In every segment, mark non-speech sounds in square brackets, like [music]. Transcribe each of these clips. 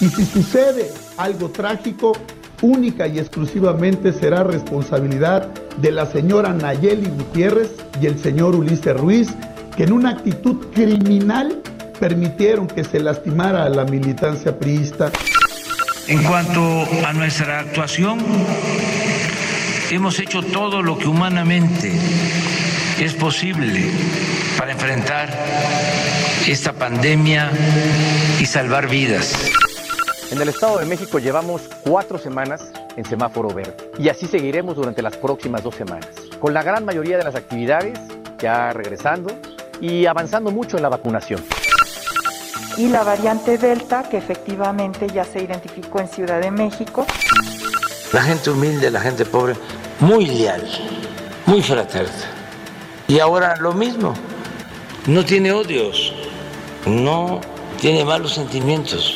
Y si sucede algo trágico, única y exclusivamente será responsabilidad de la señora Nayeli Gutiérrez y el señor Ulises Ruiz, que en una actitud criminal permitieron que se lastimara a la militancia priista. En cuanto a nuestra actuación, hemos hecho todo lo que humanamente es posible para enfrentar esta pandemia y salvar vidas. En el Estado de México llevamos cuatro semanas en semáforo verde y así seguiremos durante las próximas dos semanas, con la gran mayoría de las actividades ya regresando y avanzando mucho en la vacunación. Y la variante Delta, que efectivamente ya se identificó en Ciudad de México. La gente humilde, la gente pobre, muy leal, muy fraterna. Y ahora lo mismo, no tiene odios, no tiene malos sentimientos.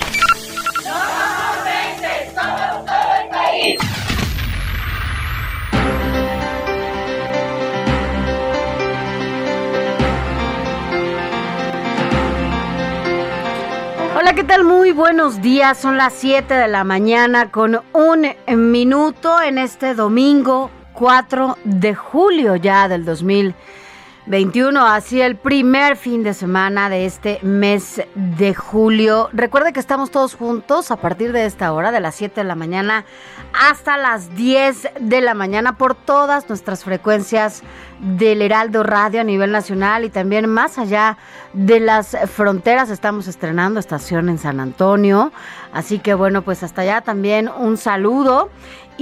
¿Qué tal? Muy buenos días. Son las 7 de la mañana con un minuto en este domingo 4 de julio ya del 2021. Así el primer fin de semana de este mes de julio. Recuerde que estamos todos juntos a partir de esta hora, de las 7 de la mañana hasta las 10 de la mañana por todas nuestras frecuencias del Heraldo Radio a nivel nacional y también más allá de las fronteras. Estamos estrenando estación en San Antonio. Así que bueno, pues hasta allá también un saludo.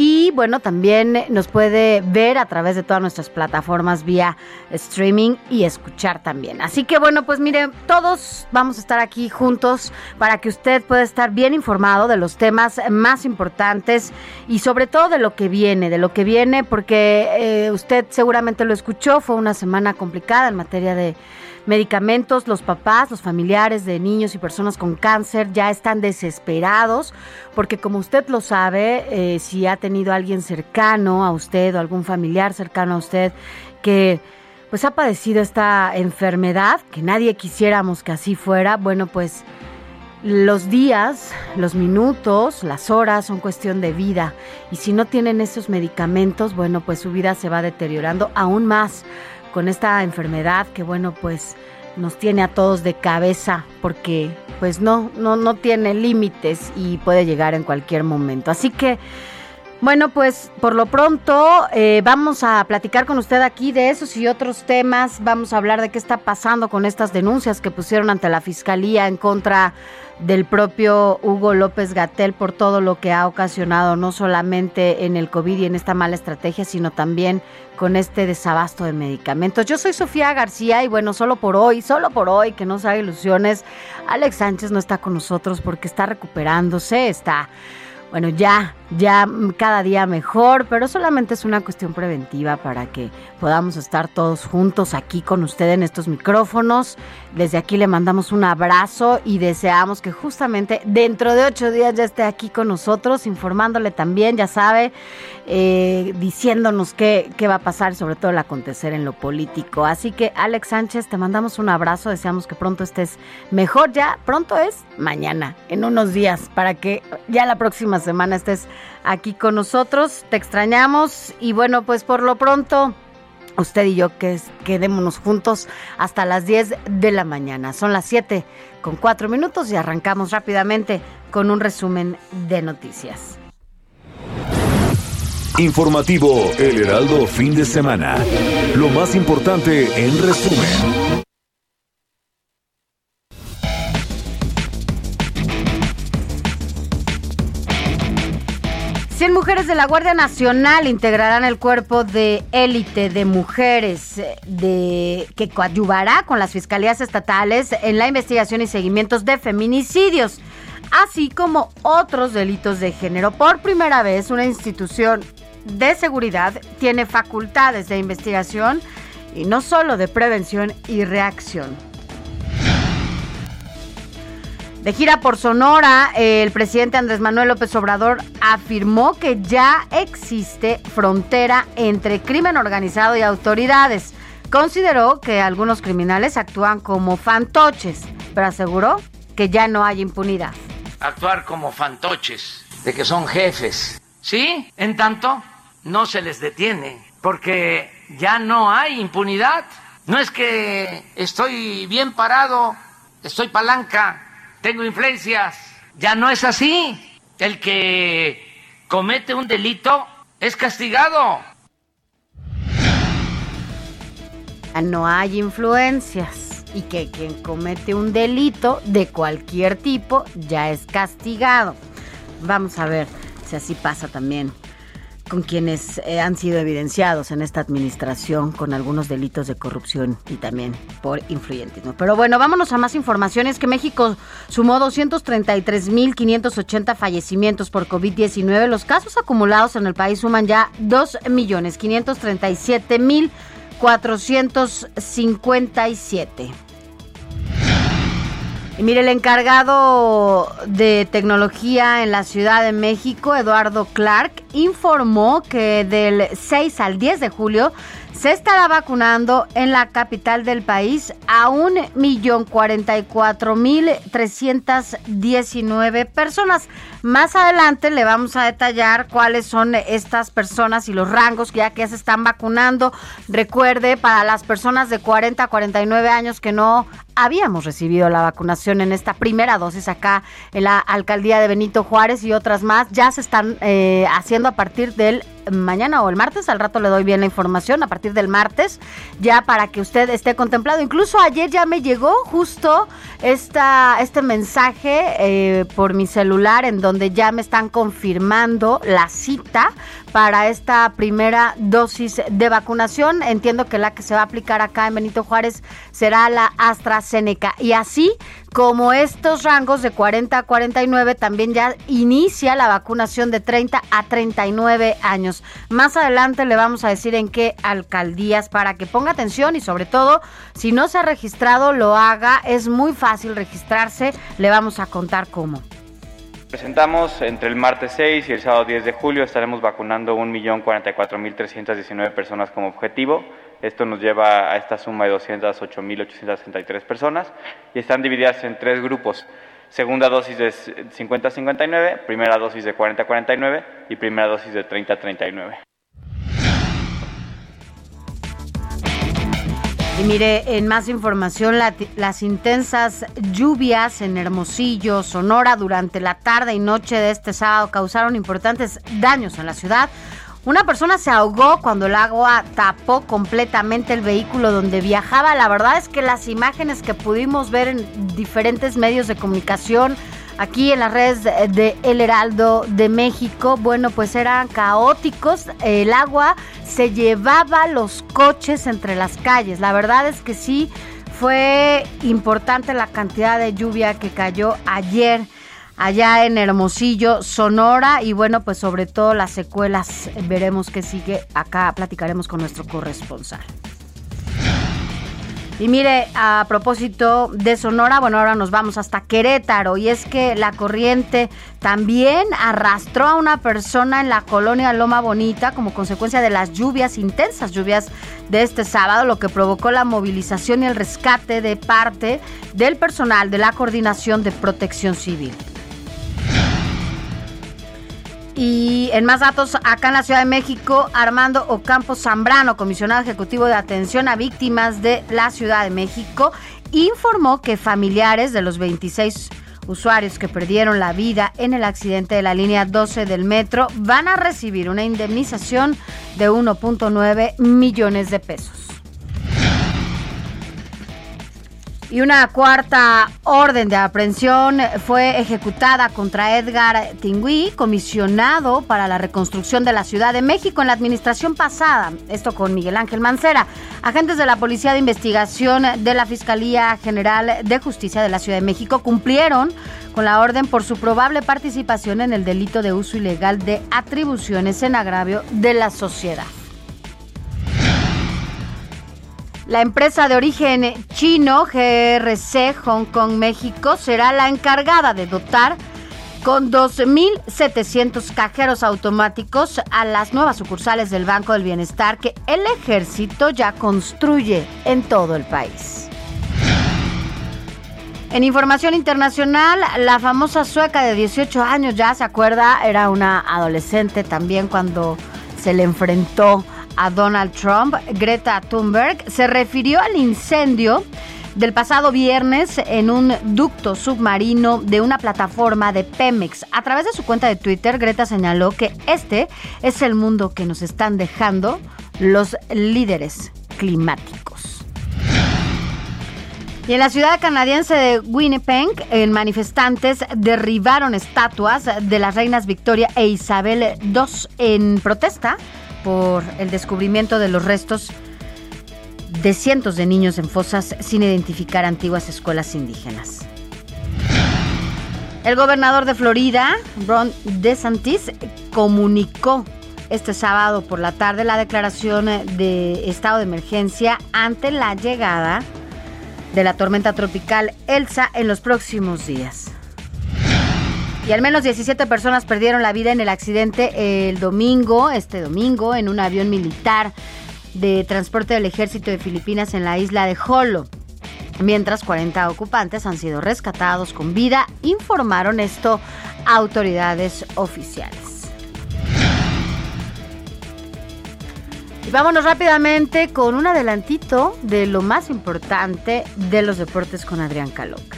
Y bueno, también nos puede ver a través de todas nuestras plataformas vía streaming y escuchar también. Así que bueno, pues mire, todos vamos a estar aquí juntos para que usted pueda estar bien informado de los temas más importantes y sobre todo de lo que viene, de lo que viene, porque eh, usted seguramente lo escuchó, fue una semana complicada en materia de medicamentos, los papás, los familiares de niños y personas con cáncer ya están desesperados porque como usted lo sabe, eh, si ha tenido alguien cercano a usted o algún familiar cercano a usted que pues ha padecido esta enfermedad, que nadie quisiéramos que así fuera, bueno pues los días, los minutos, las horas son cuestión de vida. Y si no tienen esos medicamentos, bueno pues su vida se va deteriorando aún más con esta enfermedad que bueno pues nos tiene a todos de cabeza porque pues no no no tiene límites y puede llegar en cualquier momento así que bueno, pues por lo pronto eh, vamos a platicar con usted aquí de esos y otros temas. Vamos a hablar de qué está pasando con estas denuncias que pusieron ante la Fiscalía en contra del propio Hugo López Gatel por todo lo que ha ocasionado, no solamente en el COVID y en esta mala estrategia, sino también con este desabasto de medicamentos. Yo soy Sofía García y bueno, solo por hoy, solo por hoy, que no se haga ilusiones, Alex Sánchez no está con nosotros porque está recuperándose, está bueno, ya, ya cada día mejor, pero solamente es una cuestión preventiva para que podamos estar todos juntos aquí con usted en estos micrófonos. Desde aquí le mandamos un abrazo y deseamos que justamente dentro de ocho días ya esté aquí con nosotros, informándole también, ya sabe, eh, diciéndonos qué, qué va a pasar, sobre todo el acontecer en lo político. Así que, Alex Sánchez, te mandamos un abrazo, deseamos que pronto estés mejor. Ya pronto es mañana, en unos días, para que ya la próxima semana estés aquí con nosotros. Te extrañamos y bueno, pues por lo pronto usted y yo que quedémonos juntos hasta las 10 de la mañana. Son las 7 con 4 minutos y arrancamos rápidamente con un resumen de noticias. Informativo El Heraldo fin de semana. Lo más importante en resumen. 100 mujeres de la Guardia Nacional integrarán el cuerpo de élite de mujeres eh, que coadyuvará con las fiscalías estatales en la investigación y seguimientos de feminicidios, así como otros delitos de género. Por primera vez, una institución de seguridad tiene facultades de investigación y no solo de prevención y reacción. De gira por Sonora, el presidente Andrés Manuel López Obrador afirmó que ya existe frontera entre crimen organizado y autoridades. Consideró que algunos criminales actúan como fantoches, pero aseguró que ya no hay impunidad. Actuar como fantoches, de que son jefes, ¿sí? En tanto, no se les detiene, porque ya no hay impunidad. No es que estoy bien parado, estoy palanca tengo influencias. Ya no es así. El que comete un delito es castigado. No hay influencias y que quien comete un delito de cualquier tipo ya es castigado. Vamos a ver si así pasa también con quienes eh, han sido evidenciados en esta administración con algunos delitos de corrupción y también por influyentismo. Pero bueno, vámonos a más informaciones que México sumó 233.580 fallecimientos por COVID-19. Los casos acumulados en el país suman ya 2.537.457. Y mire, el encargado de tecnología en la Ciudad de México, Eduardo Clark, informó que del 6 al 10 de julio se estará vacunando en la capital del país a 1.044.319 personas. Más adelante le vamos a detallar cuáles son estas personas y los rangos ya que ya se están vacunando. Recuerde, para las personas de 40 a 49 años que no habíamos recibido la vacunación en esta primera dosis acá en la alcaldía de Benito Juárez y otras más, ya se están eh, haciendo a partir del mañana o el martes, al rato le doy bien la información, a partir del martes, ya para que usted esté contemplado. Incluso ayer ya me llegó justo esta, este mensaje eh, por mi celular en donde ya me están confirmando la cita para esta primera dosis de vacunación. Entiendo que la que se va a aplicar acá en Benito Juárez será la AstraZeneca. Y así como estos rangos de 40 a 49, también ya inicia la vacunación de 30 a 39 años. Más adelante le vamos a decir en qué alcaldías para que ponga atención y sobre todo, si no se ha registrado, lo haga. Es muy fácil registrarse. Le vamos a contar cómo. Presentamos entre el martes 6 y el sábado 10 de julio estaremos vacunando 1.044.319 personas como objetivo. Esto nos lleva a esta suma de 208.863 personas y están divididas en tres grupos. Segunda dosis de 50-59, primera dosis de 40-49 y primera dosis de 30-39. Y mire, en más información, las intensas lluvias en Hermosillo, Sonora, durante la tarde y noche de este sábado causaron importantes daños en la ciudad. Una persona se ahogó cuando el agua tapó completamente el vehículo donde viajaba. La verdad es que las imágenes que pudimos ver en diferentes medios de comunicación, aquí en las redes de El Heraldo de México, bueno, pues eran caóticos. El agua se llevaba los coches entre las calles. La verdad es que sí fue importante la cantidad de lluvia que cayó ayer allá en Hermosillo, Sonora y bueno, pues sobre todo las secuelas veremos qué sigue. Acá platicaremos con nuestro corresponsal. Y mire, a propósito de Sonora, bueno, ahora nos vamos hasta Querétaro y es que la corriente también arrastró a una persona en la colonia Loma Bonita como consecuencia de las lluvias, intensas lluvias de este sábado, lo que provocó la movilización y el rescate de parte del personal de la Coordinación de Protección Civil. Y en más datos, acá en la Ciudad de México, Armando Ocampo Zambrano, comisionado ejecutivo de atención a víctimas de la Ciudad de México, informó que familiares de los 26 usuarios que perdieron la vida en el accidente de la línea 12 del metro van a recibir una indemnización de 1.9 millones de pesos. Y una cuarta orden de aprehensión fue ejecutada contra Edgar Tingui, comisionado para la reconstrucción de la Ciudad de México en la administración pasada. Esto con Miguel Ángel Mancera. Agentes de la Policía de Investigación de la Fiscalía General de Justicia de la Ciudad de México cumplieron con la orden por su probable participación en el delito de uso ilegal de atribuciones en agravio de la sociedad. La empresa de origen chino GRC Hong Kong México será la encargada de dotar con 2.700 cajeros automáticos a las nuevas sucursales del Banco del Bienestar que el ejército ya construye en todo el país. En información internacional, la famosa sueca de 18 años, ya se acuerda, era una adolescente también cuando se le enfrentó a Donald Trump, Greta Thunberg se refirió al incendio del pasado viernes en un ducto submarino de una plataforma de Pemex. A través de su cuenta de Twitter, Greta señaló que este es el mundo que nos están dejando los líderes climáticos. Y en la ciudad canadiense de Winnipeg, en manifestantes derribaron estatuas de las reinas Victoria e Isabel II en protesta por el descubrimiento de los restos de cientos de niños en fosas sin identificar antiguas escuelas indígenas. El gobernador de Florida, Ron DeSantis, comunicó este sábado por la tarde la declaración de estado de emergencia ante la llegada de la tormenta tropical Elsa en los próximos días. Y al menos 17 personas perdieron la vida en el accidente el domingo, este domingo, en un avión militar de transporte del ejército de Filipinas en la isla de Jolo. Mientras 40 ocupantes han sido rescatados con vida, informaron esto autoridades oficiales. Y vámonos rápidamente con un adelantito de lo más importante de los deportes con Adrián Caloca.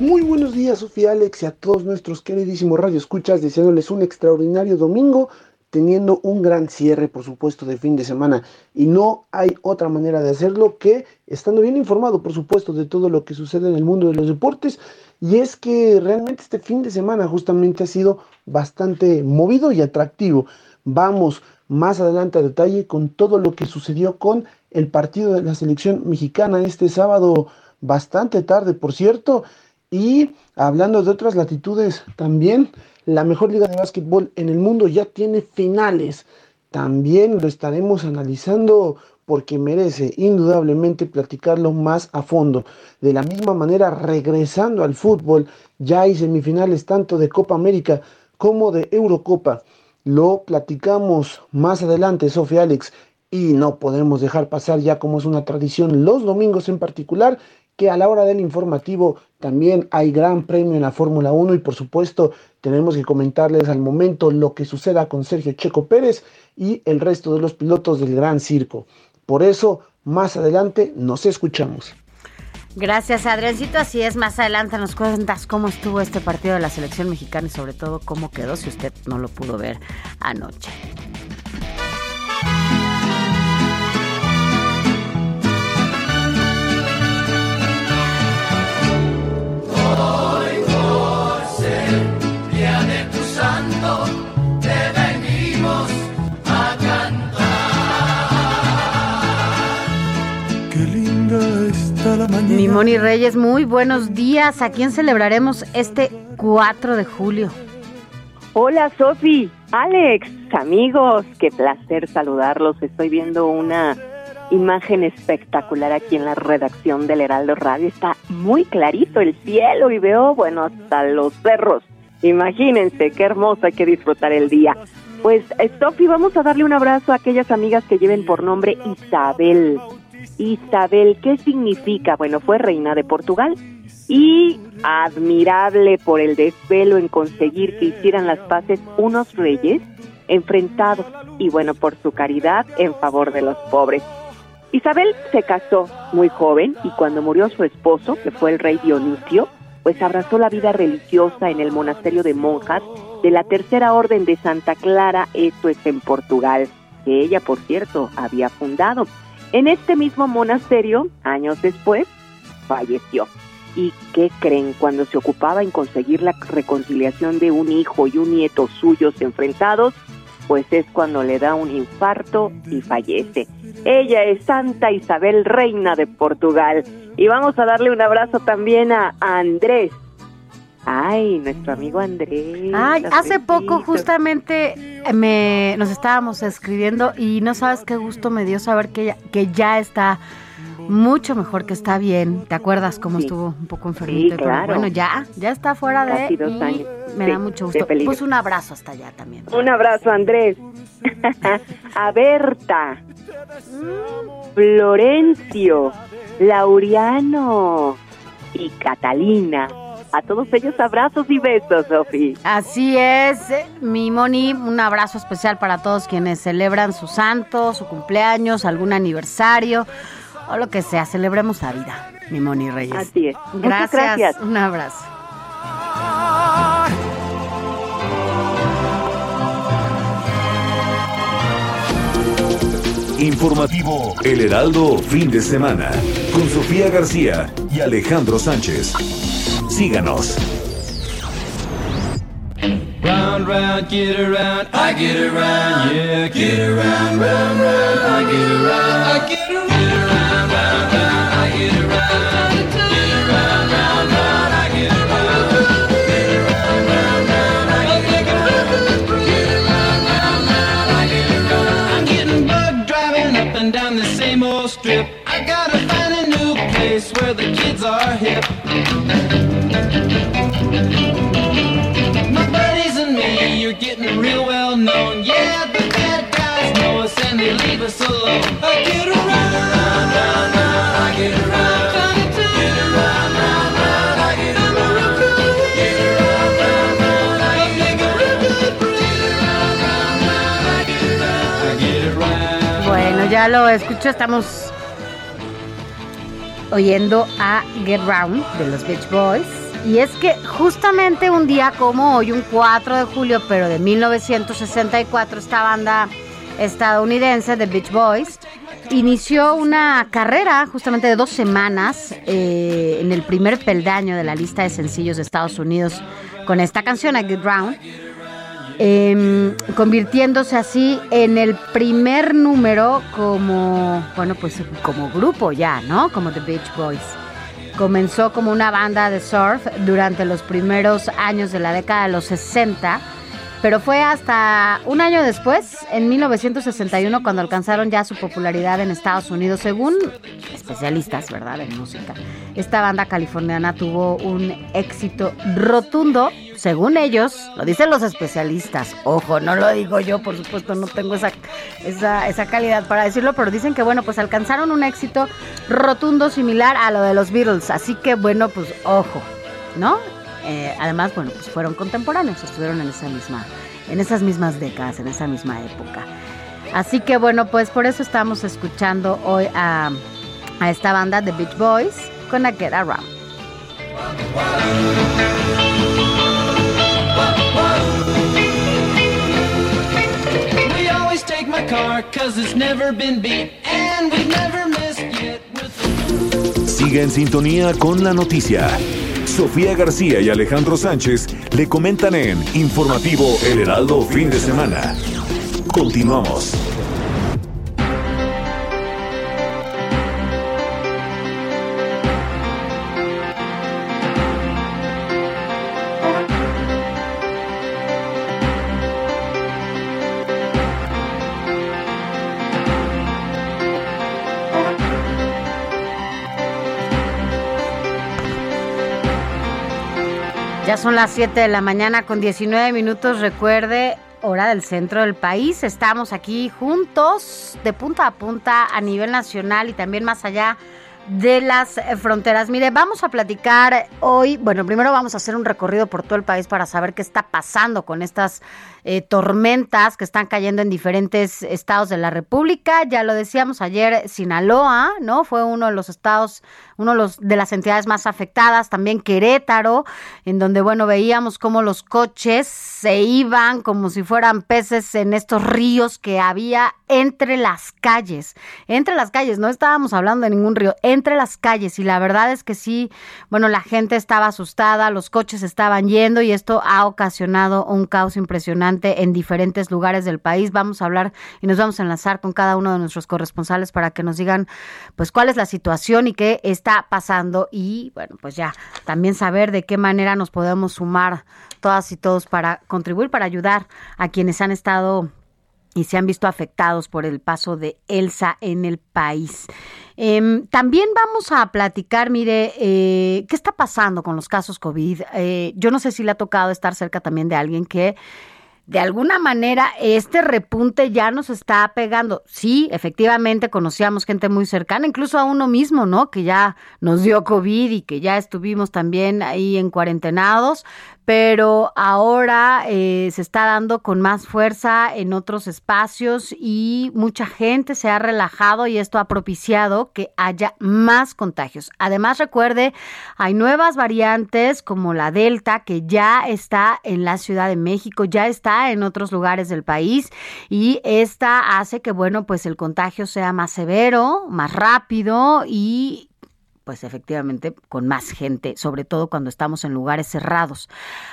Muy buenos días, Sofía Alex, y a todos nuestros queridísimos radioescuchas, deseándoles un extraordinario domingo, teniendo un gran cierre, por supuesto, de fin de semana. Y no hay otra manera de hacerlo que estando bien informado, por supuesto, de todo lo que sucede en el mundo de los deportes. Y es que realmente este fin de semana justamente ha sido bastante movido y atractivo. Vamos más adelante a detalle con todo lo que sucedió con el partido de la selección mexicana este sábado, bastante tarde, por cierto. Y hablando de otras latitudes, también la mejor liga de básquetbol en el mundo ya tiene finales. También lo estaremos analizando porque merece indudablemente platicarlo más a fondo. De la misma manera, regresando al fútbol, ya hay semifinales tanto de Copa América como de Eurocopa. Lo platicamos más adelante, Sofía Alex, y no podemos dejar pasar ya como es una tradición los domingos en particular que a la hora del informativo también hay gran premio en la Fórmula 1 y por supuesto tenemos que comentarles al momento lo que suceda con Sergio Checo Pérez y el resto de los pilotos del Gran Circo. Por eso, más adelante nos escuchamos. Gracias, Adriancito. Así es, más adelante nos cuentas cómo estuvo este partido de la selección mexicana y sobre todo cómo quedó si usted no lo pudo ver anoche. Mi Moni Reyes, muy buenos días. ¿A quién celebraremos este 4 de julio? Hola Sofi, Alex, amigos, qué placer saludarlos. Estoy viendo una imagen espectacular aquí en la redacción del Heraldo Radio. Está muy clarito el cielo y veo, bueno, hasta los cerros. Imagínense, qué hermoso, hay que disfrutar el día. Pues, Sofi, vamos a darle un abrazo a aquellas amigas que lleven por nombre Isabel. Isabel, ¿qué significa? Bueno, fue reina de Portugal y admirable por el desvelo en conseguir que hicieran las paces unos reyes enfrentados y bueno, por su caridad en favor de los pobres. Isabel se casó muy joven y cuando murió su esposo, que fue el rey Dionisio, pues abrazó la vida religiosa en el monasterio de monjas de la Tercera Orden de Santa Clara, esto es en Portugal, que ella, por cierto, había fundado. En este mismo monasterio, años después, falleció. ¿Y qué creen? Cuando se ocupaba en conseguir la reconciliación de un hijo y un nieto suyos enfrentados, pues es cuando le da un infarto y fallece. Ella es Santa Isabel, reina de Portugal. Y vamos a darle un abrazo también a Andrés. Ay, nuestro amigo Andrés. Ay, hace poco justamente me nos estábamos escribiendo y no sabes qué gusto me dio saber que ya, que ya está mucho mejor, que está bien. ¿Te acuerdas cómo estuvo un poco enfermito? Sí, claro. bueno, ya, ya está fuera de dos años. Me Sí, da mucho gusto. Pues un abrazo hasta allá también. Un abrazo, Andrés. [laughs] a Berta. Florencio. Laureano. Y Catalina. A todos ellos abrazos y besos, Sofi. Así es, mi Moni, un abrazo especial para todos quienes celebran su santo, su cumpleaños, algún aniversario o lo que sea, celebremos la vida, mi Moni Reyes. Así es. Muchas Gracias, gracias. un abrazo. Informativo El Heraldo Fin de Semana con Sofía García y Alejandro Sánchez. Síganos. Round, round, get around, I get around, yeah, get around, round, round, I get around, I get around, ya lo escucho, estamos oyendo a Get Round de los Beach Boys. Y es que justamente un día como hoy, un 4 de julio, pero de 1964, esta banda estadounidense de Beach Boys inició una carrera justamente de dos semanas eh, en el primer peldaño de la lista de sencillos de Estados Unidos con esta canción, a Get Round em, convirtiéndose así en el primer número como, bueno, pues como grupo ya, ¿no? Como The Beach Boys. Comenzó como una banda de surf durante los primeros años de la década de los 60, pero fue hasta un año después, en 1961, cuando alcanzaron ya su popularidad en Estados Unidos, según especialistas, ¿verdad?, en música. Esta banda californiana tuvo un éxito rotundo, según ellos, lo dicen los especialistas. Ojo, no lo digo yo, por supuesto, no tengo esa, esa, esa calidad para decirlo, pero dicen que, bueno, pues alcanzaron un éxito rotundo similar a lo de los Beatles. Así que, bueno, pues ojo, ¿no? Eh, además, bueno, pues fueron contemporáneos, estuvieron en esa misma, en esas mismas décadas, en esa misma época. Así que bueno, pues por eso estamos escuchando hoy a, a esta banda de Beach Boys con A Get Around. We always take my car, cause it's never been beat, and we've never missed yet with Siga en sintonía con la noticia. Sofía García y Alejandro Sánchez le comentan en Informativo El Heraldo Fin de Semana. Continuamos. Ya son las 7 de la mañana con 19 minutos. Recuerde, hora del centro del país. Estamos aquí juntos, de punta a punta, a nivel nacional y también más allá de las eh, fronteras. Mire, vamos a platicar hoy, bueno, primero vamos a hacer un recorrido por todo el país para saber qué está pasando con estas eh, tormentas que están cayendo en diferentes estados de la República. Ya lo decíamos ayer, Sinaloa, ¿no? Fue uno de los estados, uno los, de las entidades más afectadas. También Querétaro, en donde, bueno, veíamos cómo los coches se iban como si fueran peces en estos ríos que había entre las calles. Entre las calles, no estábamos hablando de ningún río, entre las calles. Y la verdad es que sí, bueno, la gente estaba asustada, los coches estaban yendo y esto ha ocasionado un caos impresionante en diferentes lugares del país. Vamos a hablar y nos vamos a enlazar con cada uno de nuestros corresponsales para que nos digan pues cuál es la situación y qué está pasando y bueno, pues ya también saber de qué manera nos podemos sumar todas y todos para contribuir, para ayudar a quienes han estado y se han visto afectados por el paso de Elsa en el país. Eh, también vamos a platicar, mire, eh, ¿qué está pasando con los casos COVID? Eh, yo no sé si le ha tocado estar cerca también de alguien que de alguna manera este repunte ya nos está pegando. Sí, efectivamente conocíamos gente muy cercana, incluso a uno mismo, ¿no? Que ya nos dio COVID y que ya estuvimos también ahí en cuarentenados, pero ahora eh, se está dando con más fuerza en otros espacios y mucha gente se ha relajado y esto ha propiciado que haya más contagios. Además, recuerde, hay nuevas variantes como la Delta que ya está en la Ciudad de México, ya está en otros lugares del país y esta hace que, bueno, pues el contagio sea más severo, más rápido y pues efectivamente con más gente, sobre todo cuando estamos en lugares cerrados.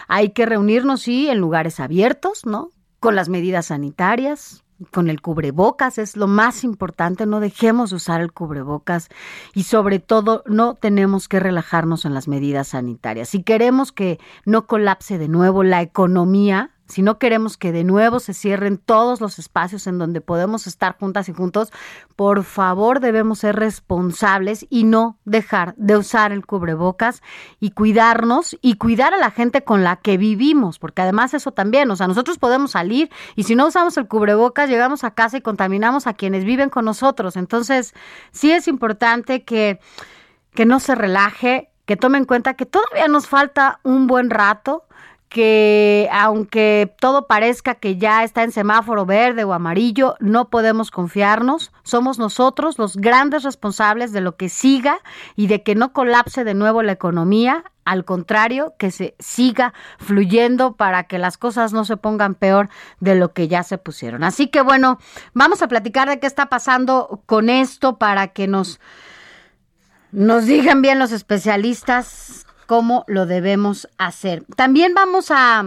Hay que reunirnos, sí, en lugares abiertos, ¿no? Con las medidas sanitarias, con el cubrebocas es lo más importante, no dejemos de usar el cubrebocas y sobre todo no tenemos que relajarnos en las medidas sanitarias. Si queremos que no colapse de nuevo la economía, si no queremos que de nuevo se cierren todos los espacios en donde podemos estar juntas y juntos, por favor debemos ser responsables y no dejar de usar el cubrebocas y cuidarnos y cuidar a la gente con la que vivimos, porque además eso también, o sea, nosotros podemos salir y si no usamos el cubrebocas llegamos a casa y contaminamos a quienes viven con nosotros. Entonces, sí es importante que, que no se relaje, que tome en cuenta que todavía nos falta un buen rato que aunque todo parezca que ya está en semáforo verde o amarillo, no podemos confiarnos. Somos nosotros los grandes responsables de lo que siga y de que no colapse de nuevo la economía. Al contrario, que se siga fluyendo para que las cosas no se pongan peor de lo que ya se pusieron. Así que bueno, vamos a platicar de qué está pasando con esto para que nos, nos digan bien los especialistas cómo lo debemos hacer. También vamos a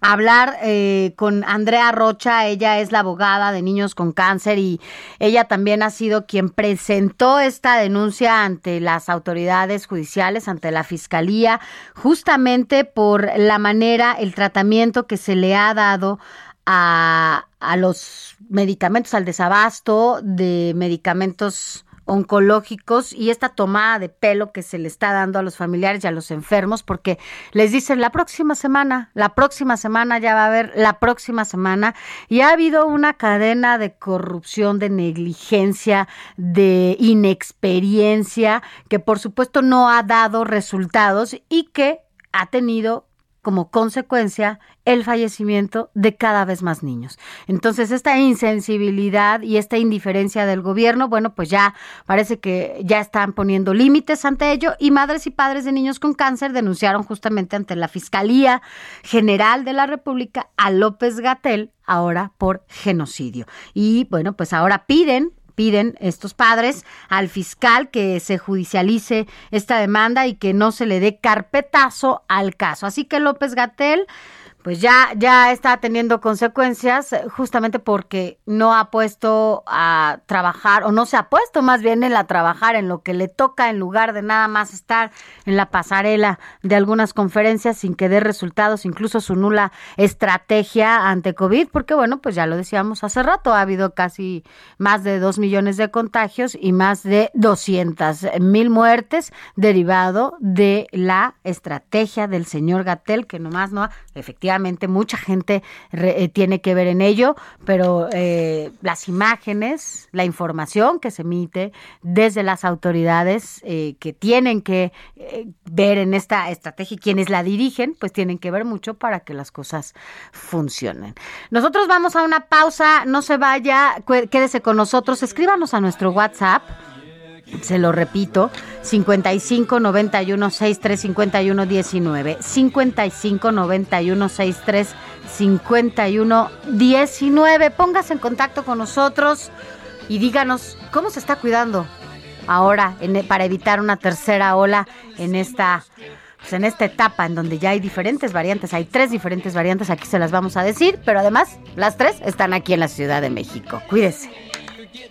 hablar eh, con Andrea Rocha, ella es la abogada de niños con cáncer y ella también ha sido quien presentó esta denuncia ante las autoridades judiciales, ante la fiscalía, justamente por la manera, el tratamiento que se le ha dado a, a los medicamentos, al desabasto de medicamentos oncológicos y esta tomada de pelo que se le está dando a los familiares y a los enfermos porque les dicen la próxima semana, la próxima semana ya va a haber la próxima semana y ha habido una cadena de corrupción, de negligencia, de inexperiencia que por supuesto no ha dado resultados y que ha tenido como consecuencia el fallecimiento de cada vez más niños. Entonces, esta insensibilidad y esta indiferencia del gobierno, bueno, pues ya parece que ya están poniendo límites ante ello y madres y padres de niños con cáncer denunciaron justamente ante la Fiscalía General de la República a López Gatel ahora por genocidio. Y bueno, pues ahora piden piden estos padres al fiscal que se judicialice esta demanda y que no se le dé carpetazo al caso. Así que López Gatel pues ya, ya está teniendo consecuencias eh, justamente porque no ha puesto a trabajar o no se ha puesto más bien en la trabajar en lo que le toca en lugar de nada más estar en la pasarela de algunas conferencias sin que dé resultados, incluso su nula estrategia ante COVID, porque bueno, pues ya lo decíamos hace rato, ha habido casi más de dos millones de contagios y más de 200 mil muertes derivado de la estrategia del señor Gatel que nomás no ha efectivamente mucha gente re- eh, tiene que ver en ello, pero eh, las imágenes, la información que se emite desde las autoridades eh, que tienen que ver en esta estrategia y quienes la dirigen, pues tienen que ver mucho para que las cosas funcionen. Nosotros vamos a una pausa, no se vaya, quédese con nosotros, escríbanos a nuestro WhatsApp. Se lo repito, 55 91 63 51 19. 55 91 63 51 19. Póngase en contacto con nosotros y díganos cómo se está cuidando ahora en- para evitar una tercera ola en esta pues en esta etapa en donde ya hay diferentes variantes, hay tres diferentes variantes, aquí se las vamos a decir, pero además las tres están aquí en la Ciudad de México. Cuídese. La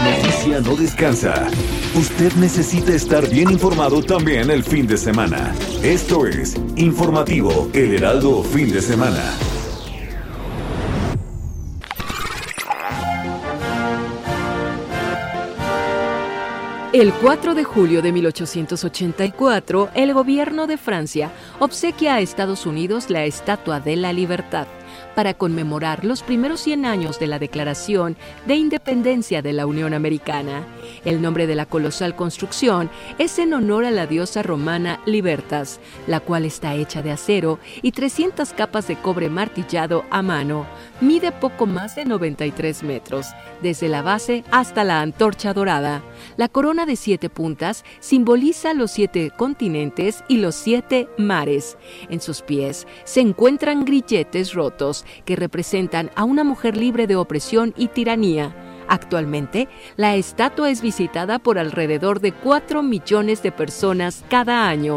noticia no descansa. Usted necesita estar bien informado también el fin de semana. Esto es Informativo El Heraldo Fin de Semana. El 4 de julio de 1884, el gobierno de Francia obsequia a Estados Unidos la Estatua de la Libertad para conmemorar los primeros 100 años de la Declaración de Independencia de la Unión Americana. El nombre de la colosal construcción es en honor a la diosa romana Libertas, la cual está hecha de acero y 300 capas de cobre martillado a mano. Mide poco más de 93 metros, desde la base hasta la antorcha dorada. La corona de siete puntas simboliza los siete continentes y los siete mares. En sus pies se encuentran grilletes rotos que representan a una mujer libre de opresión y tiranía. Actualmente, la estatua es visitada por alrededor de 4 millones de personas cada año.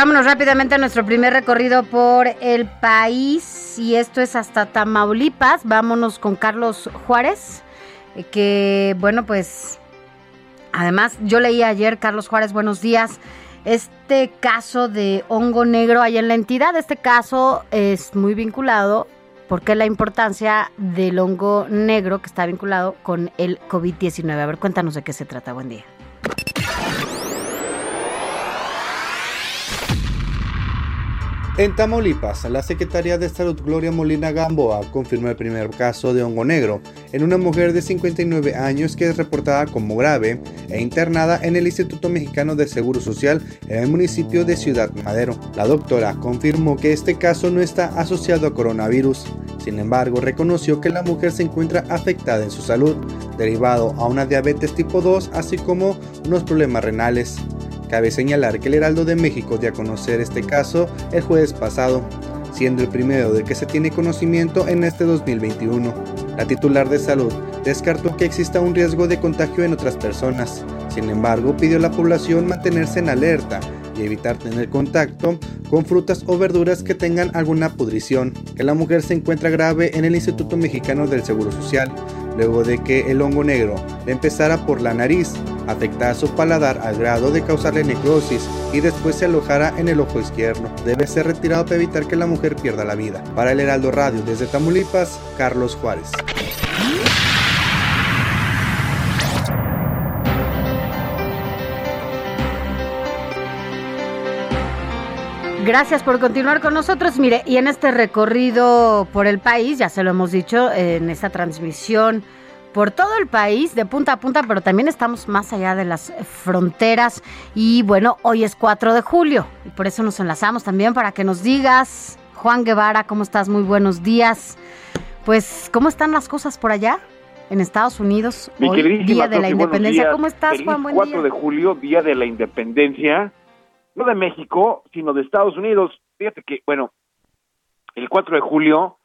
Vámonos rápidamente a nuestro primer recorrido por el país y esto es hasta Tamaulipas. Vámonos con Carlos Juárez, eh, que bueno, pues además yo leí ayer, Carlos Juárez, buenos días, este caso de hongo negro ahí en la entidad. Este caso es muy vinculado porque la importancia del hongo negro que está vinculado con el COVID-19. A ver, cuéntanos de qué se trata. Buen día. En Tamaulipas, la Secretaría de Salud Gloria Molina Gamboa confirmó el primer caso de hongo negro en una mujer de 59 años que es reportada como grave e internada en el Instituto Mexicano de Seguro Social en el municipio de Ciudad Madero. La doctora confirmó que este caso no está asociado a coronavirus. Sin embargo, reconoció que la mujer se encuentra afectada en su salud, derivado a una diabetes tipo 2, así como unos problemas renales. Cabe señalar que el Heraldo de México dio a conocer este caso el jueves pasado, siendo el primero del que se tiene conocimiento en este 2021. La titular de salud descartó que exista un riesgo de contagio en otras personas. Sin embargo, pidió a la población mantenerse en alerta y evitar tener contacto con frutas o verduras que tengan alguna pudrición. Que la mujer se encuentra grave en el Instituto Mexicano del Seguro Social, luego de que el hongo negro le empezara por la nariz, afectara su paladar al grado de causarle necrosis y después se alojara en el ojo izquierdo. Debe ser retirado para evitar que la mujer pierda la vida. Para el Heraldo Radio desde Tamaulipas, Carlos Juárez. Gracias por continuar con nosotros. Mire, y en este recorrido por el país, ya se lo hemos dicho, en esta transmisión por todo el país, de punta a punta, pero también estamos más allá de las fronteras. Y bueno, hoy es 4 de julio y por eso nos enlazamos también para que nos digas, Juan Guevara, ¿cómo estás? Muy buenos días. Pues, ¿cómo están las cosas por allá? En Estados Unidos, Mi hoy, Día de la Independencia. ¿Cómo estás, Feliz Juan? Buen 4 día. de julio, Día de la Independencia, no de México, sino de Estados Unidos. Fíjate que, bueno, el 4 de julio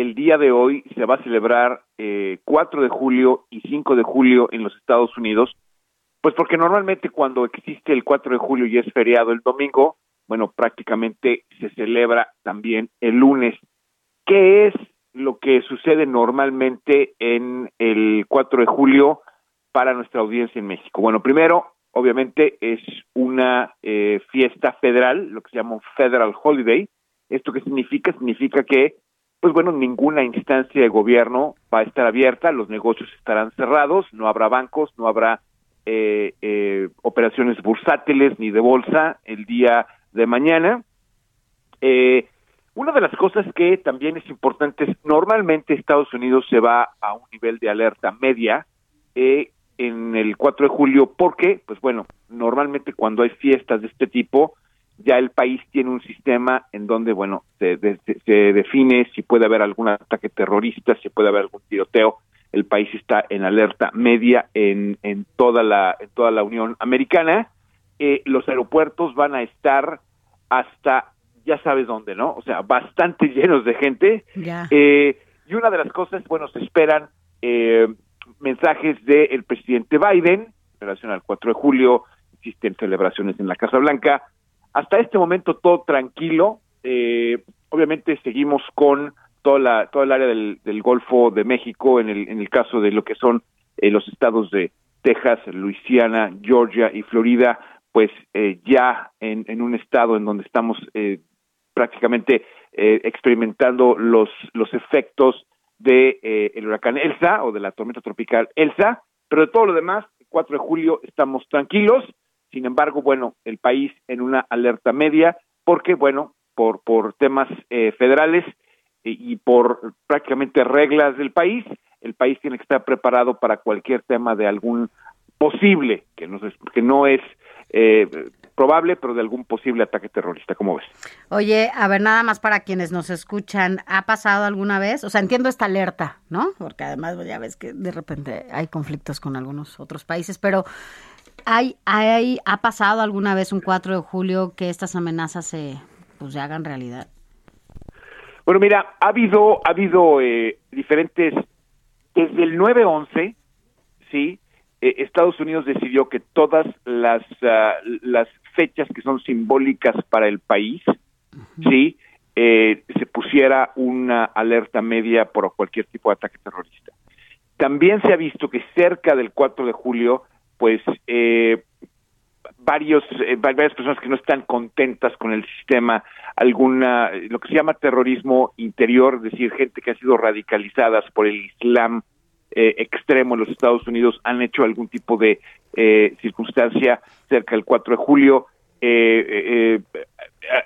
el día de hoy se va a celebrar eh, 4 de julio y 5 de julio en los Estados Unidos, pues porque normalmente cuando existe el 4 de julio y es feriado el domingo, bueno, prácticamente se celebra también el lunes. ¿Qué es lo que sucede normalmente en el 4 de julio para nuestra audiencia en México? Bueno, primero, obviamente es una eh, fiesta federal, lo que se llama un federal holiday. ¿Esto qué significa? Significa que, pues bueno, ninguna instancia de gobierno va a estar abierta, los negocios estarán cerrados, no habrá bancos, no habrá eh, eh, operaciones bursátiles ni de bolsa el día de mañana. Eh, una de las cosas que también es importante es, normalmente Estados Unidos se va a un nivel de alerta media eh, en el 4 de julio porque, pues bueno, normalmente cuando hay fiestas de este tipo, ya el país tiene un sistema en donde, bueno, se, de- se define si puede haber algún ataque terrorista, si puede haber algún tiroteo. El país está en alerta media en, en toda la en toda la Unión Americana. Eh, los aeropuertos van a estar hasta ya sabes dónde, ¿no? O sea, bastante [laughs] llenos de gente. Eh, y una de las cosas, bueno, se esperan eh, mensajes del presidente Biden en relación al 4 de julio, existen celebraciones en la Casa Blanca. Hasta este momento todo tranquilo. Eh, obviamente seguimos con toda la, el área del, Golfo de México, en el, en el caso de lo que son eh, los estados de Texas, Luisiana, Georgia y Florida, pues eh, ya en, un estado en donde estamos eh, prácticamente eh, experimentando los, los efectos de eh, huracán Elsa o de la tormenta tropical Elsa, pero de todo lo demás, el 4 de julio estamos tranquilos, sin embargo, bueno, el país en una alerta media, porque, bueno, por, por temas eh, federales eh, y por prácticamente reglas del país, el país tiene que estar preparado para cualquier tema de algún posible, que no, es, que no es eh, probable, pero de algún posible ataque terrorista, ¿cómo ves? Oye, a ver, nada más para quienes nos escuchan, ¿ha pasado alguna vez? O sea, entiendo esta alerta, ¿no? Porque además pues, ya ves que de repente hay conflictos con algunos otros países, pero ¿hay, hay, ¿ha pasado alguna vez un 4 de julio que estas amenazas se, pues, se hagan realidad? Bueno, mira, ha habido, ha habido eh, diferentes, desde el 9-11, sí, eh, Estados Unidos decidió que todas las, ah, las fechas que son simbólicas para el país, sí, eh, se pusiera una alerta media por cualquier tipo de ataque terrorista. También se ha visto que cerca del 4 de julio, pues eh, varios eh, va- varias personas que no están contentas con el sistema, alguna lo que se llama terrorismo interior, es decir, gente que ha sido radicalizadas por el Islam eh, extremo en los Estados Unidos han hecho algún tipo de eh, circunstancia cerca del 4 de julio. Eh,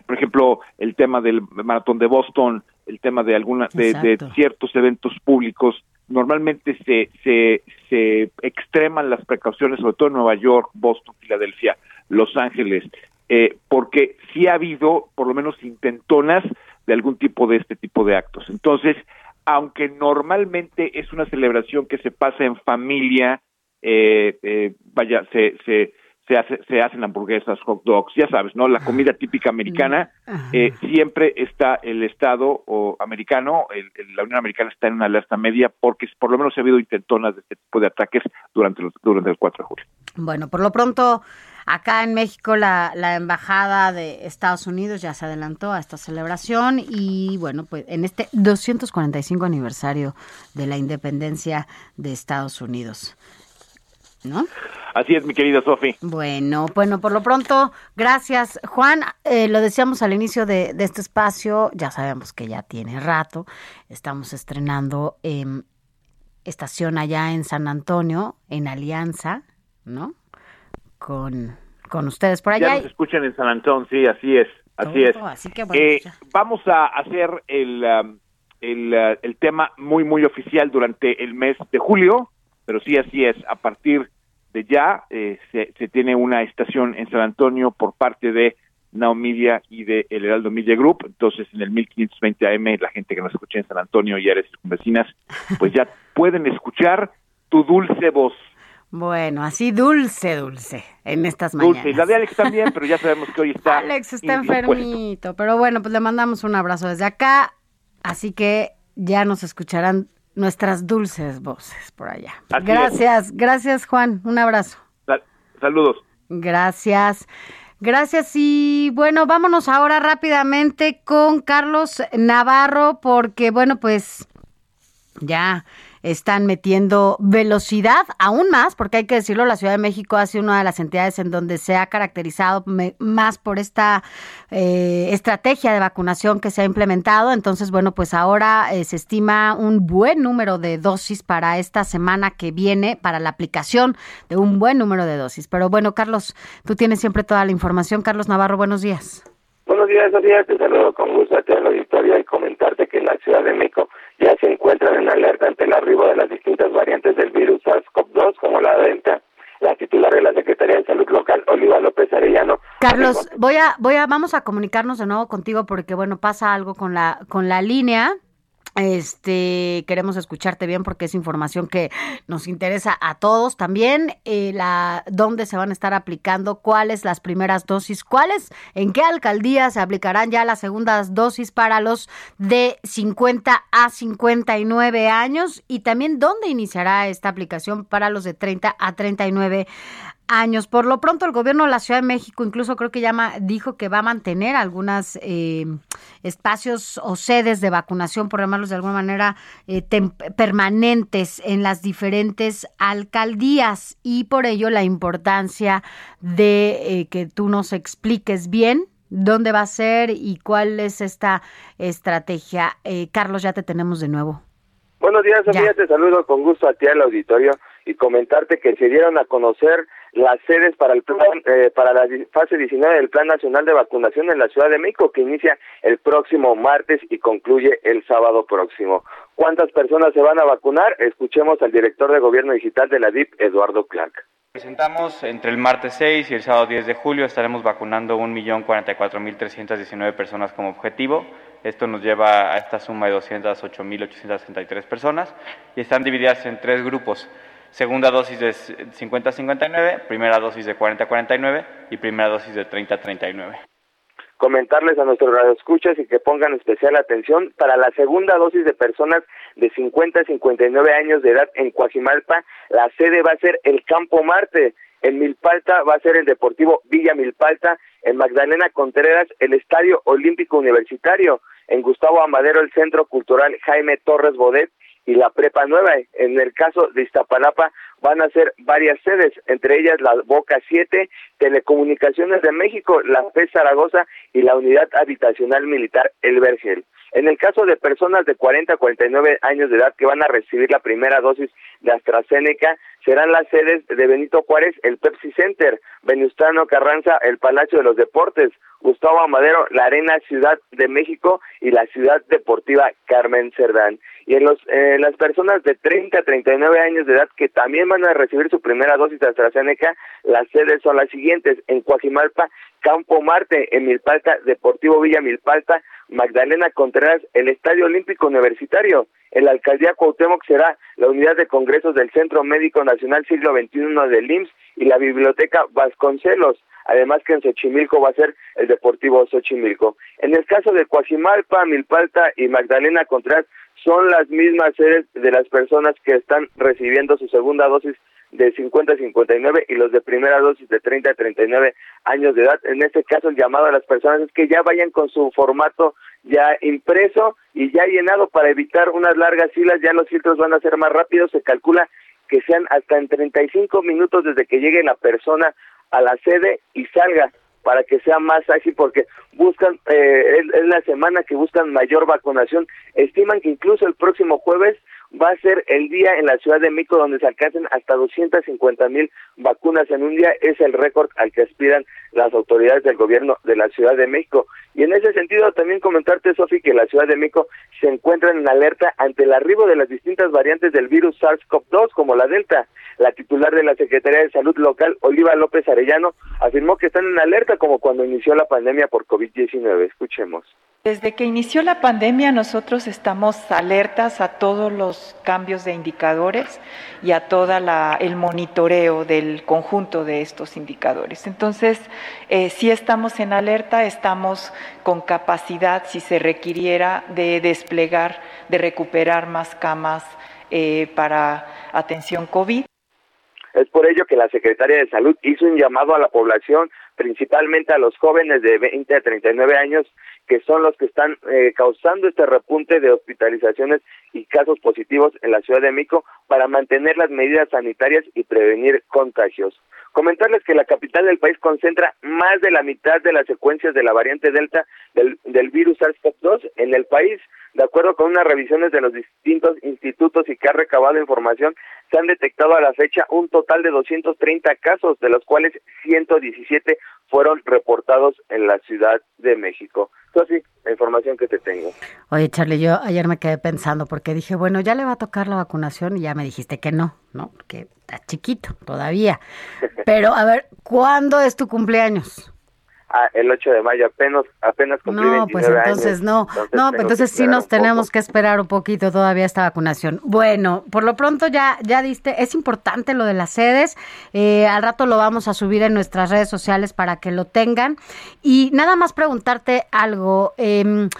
por ejemplo, el tema del maratón de Boston, el tema de alguna de, ciertos eventos públicos, normalmente se, se, se extreman las precauciones, sobre todo en Nueva York, Boston, Filadelfia, Los Ángeles, eh, porque sí ha habido por lo menos intentonas de algún tipo de este tipo de actos. Entonces, aunque normalmente es una celebración que se pasa en familia, eh, eh, vaya, se, se, se, hace, se hacen hamburguesas, hot dogs, ya sabes, ¿no? La comida típica americana, eh, siempre está el Estado o americano, el- el- la Unión Americana está en una alerta media porque por lo menos ha habido intentonas de este tipo de ataques durante, los, durante el 4 de julio. Bueno, por lo pronto, acá en México la, la Embajada de Estados Unidos ya se adelantó a esta celebración y bueno, pues en este 245 aniversario de la independencia de Estados Unidos. ¿No? Así es, mi querida Sofi. Bueno, bueno, por lo pronto, gracias. Juan, eh, lo decíamos al inicio de, de este espacio, ya sabemos que ya tiene rato, estamos estrenando em, estación allá en San Antonio, en Alianza, ¿no? Con, con ustedes por allá. Ya nos escuchan en San Antonio, sí, así es, así es. Así que bueno, Eh, ya. vamos a hacer el, um, el, uh, el tema muy, muy oficial durante el mes de julio, pero sí, así es, a partir de ya eh, se, se tiene una estación en San Antonio por parte de Now Media y de El Heraldo Media Group, entonces en el 1520 AM la gente que nos escucha en San Antonio y áreas circunvecinas, pues ya [laughs] pueden escuchar tu dulce voz. Bueno, así dulce, dulce, en estas mañanas. Dulce, y la de Alex también, pero ya sabemos que hoy está [laughs] Alex está enfermito, pero bueno, pues le mandamos un abrazo desde acá. Así que ya nos escucharán nuestras dulces voces por allá. Así gracias, gracias Juan, un abrazo. Sal- saludos. Gracias. Gracias y bueno, vámonos ahora rápidamente con Carlos Navarro porque bueno, pues ya están metiendo velocidad aún más, porque hay que decirlo, la Ciudad de México ha sido una de las entidades en donde se ha caracterizado más por esta eh, estrategia de vacunación que se ha implementado. Entonces, bueno, pues ahora eh, se estima un buen número de dosis para esta semana que viene, para la aplicación de un buen número de dosis. Pero bueno, Carlos, tú tienes siempre toda la información. Carlos Navarro, buenos días. Buenos días, Sofía. Te saludo con gusto a la auditoría y comentarte que en la Ciudad de México ya se encuentran en alerta ante el arribo de las distintas variantes del virus SARS-CoV-2 como la Delta. La titular de la Secretaría de Salud Local, Oliva López Arellano, Carlos, voy a, voy a, vamos a comunicarnos de nuevo contigo porque bueno, pasa algo con la, con la línea. Este, queremos escucharte bien porque es información que nos interesa a todos también. Eh, la, dónde se van a estar aplicando, cuáles las primeras dosis, cuáles, en qué alcaldías se aplicarán ya las segundas dosis para los de 50 a 59 años y también dónde iniciará esta aplicación para los de 30 a 39 años. Por lo pronto, el gobierno de la Ciudad de México incluso creo que llama, dijo que va a mantener algunos espacios o sedes de vacunación, por llamarlos de alguna manera, eh, permanentes en las diferentes alcaldías y por ello la importancia de eh, que tú nos expliques bien dónde va a ser y cuál es esta estrategia. Eh, Carlos, ya te tenemos de nuevo. Buenos días, Sofía. Te saludo con gusto a ti al auditorio y comentarte que se dieron a conocer las sedes para el plan, eh, para la fase 19 del Plan Nacional de Vacunación en la Ciudad de México que inicia el próximo martes y concluye el sábado próximo. ¿Cuántas personas se van a vacunar? Escuchemos al director de Gobierno Digital de la DIP, Eduardo Clark. Presentamos entre el martes 6 y el sábado 10 de julio estaremos vacunando 1.044.319 personas como objetivo. Esto nos lleva a esta suma de 208.863 personas y están divididas en tres grupos. Segunda dosis de 50-59, primera dosis de 40-49 y primera dosis de 30-39. Comentarles a nuestros radioescuchas y que pongan especial atención para la segunda dosis de personas de 50 a 59 años de edad en Coajimalpa, la sede va a ser el Campo Marte, en Milpalta va a ser el Deportivo Villa Milpalta, en Magdalena Contreras el Estadio Olímpico Universitario, en Gustavo Amadero el Centro Cultural Jaime Torres Bodet y la Prepa Nueva. En el caso de Iztapalapa van a ser varias sedes, entre ellas la Boca 7, Telecomunicaciones de México, la FE Zaragoza y la Unidad Habitacional Militar El Vergel. En el caso de personas de 40 a 49 años de edad que van a recibir la primera dosis de AstraZeneca, serán las sedes de Benito Juárez, el Pepsi Center, Venustiano Carranza, el Palacio de los Deportes, Gustavo Amadero, la Arena Ciudad de México y la Ciudad Deportiva Carmen Cerdán. Y en los, eh, las personas de 30 a 39 años de edad que también van a recibir su primera dosis de AstraZeneca, las sedes son las siguientes, en Coajimalpa, Campo Marte, en Milpalta, Deportivo Villa Milpalta, Magdalena Contreras, el Estadio Olímpico Universitario. En la Alcaldía Cuauhtémoc será la Unidad de Congresos del Centro Médico Nacional Siglo XXI del IMSS y la Biblioteca Vasconcelos. Además que en Xochimilco va a ser el Deportivo Xochimilco. En el caso de Coajimalpa, Milpalta y Magdalena Contreras son las mismas sedes de las personas que están recibiendo su segunda dosis de 50 a 59 y los de primera dosis de 30 a 39 años de edad. En este caso el llamado a las personas es que ya vayan con su formato ya impreso y ya llenado para evitar unas largas filas, ya los filtros van a ser más rápidos, se calcula que sean hasta en 35 minutos desde que llegue la persona a la sede y salga para que sea más ágil porque buscan, eh, es, es la semana que buscan mayor vacunación, estiman que incluso el próximo jueves va a ser el día en la Ciudad de México donde se alcancen hasta 250 mil vacunas en un día. Es el récord al que aspiran las autoridades del gobierno de la Ciudad de México. Y en ese sentido también comentarte, Sofi, que la Ciudad de México se encuentra en alerta ante el arribo de las distintas variantes del virus SARS-CoV-2 como la Delta. La titular de la Secretaría de Salud local, Oliva López Arellano, afirmó que están en alerta como cuando inició la pandemia por COVID-19. Escuchemos. Desde que inició la pandemia nosotros estamos alertas a todos los cambios de indicadores y a todo el monitoreo del conjunto de estos indicadores. Entonces, eh, si estamos en alerta, estamos con capacidad, si se requiriera, de desplegar, de recuperar más camas eh, para atención COVID. Es por ello que la Secretaria de Salud hizo un llamado a la población, principalmente a los jóvenes de 20 a 39 años, que son los que están eh, causando este repunte de hospitalizaciones y casos positivos en la Ciudad de México para mantener las medidas sanitarias y prevenir contagios. Comentarles que la capital del país concentra más de la mitad de las secuencias de la variante Delta del, del virus SARS-CoV-2 en el país. De acuerdo con unas revisiones de los distintos institutos y que ha recabado información, se han detectado a la fecha un total de 230 casos, de los cuales 117 fueron reportados en la Ciudad de México. Entonces, sí, la información que te tengo. Oye, Charlie, yo ayer me quedé pensando porque dije, bueno, ya le va a tocar la vacunación y ya me dijiste que no, ¿no? Porque está chiquito todavía. [laughs] Pero, a ver, ¿cuándo es tu cumpleaños? Ah, el 8 de mayo, apenas, apenas cumplí No, pues 29 entonces años, no. entonces no, pero entonces sí nos poco. tenemos que esperar un poquito todavía esta vacunación. Bueno, por lo pronto ya, ya diste, es importante lo de las sedes. Eh, al rato lo vamos a subir en nuestras redes sociales para que lo tengan. Y nada más preguntarte algo. em,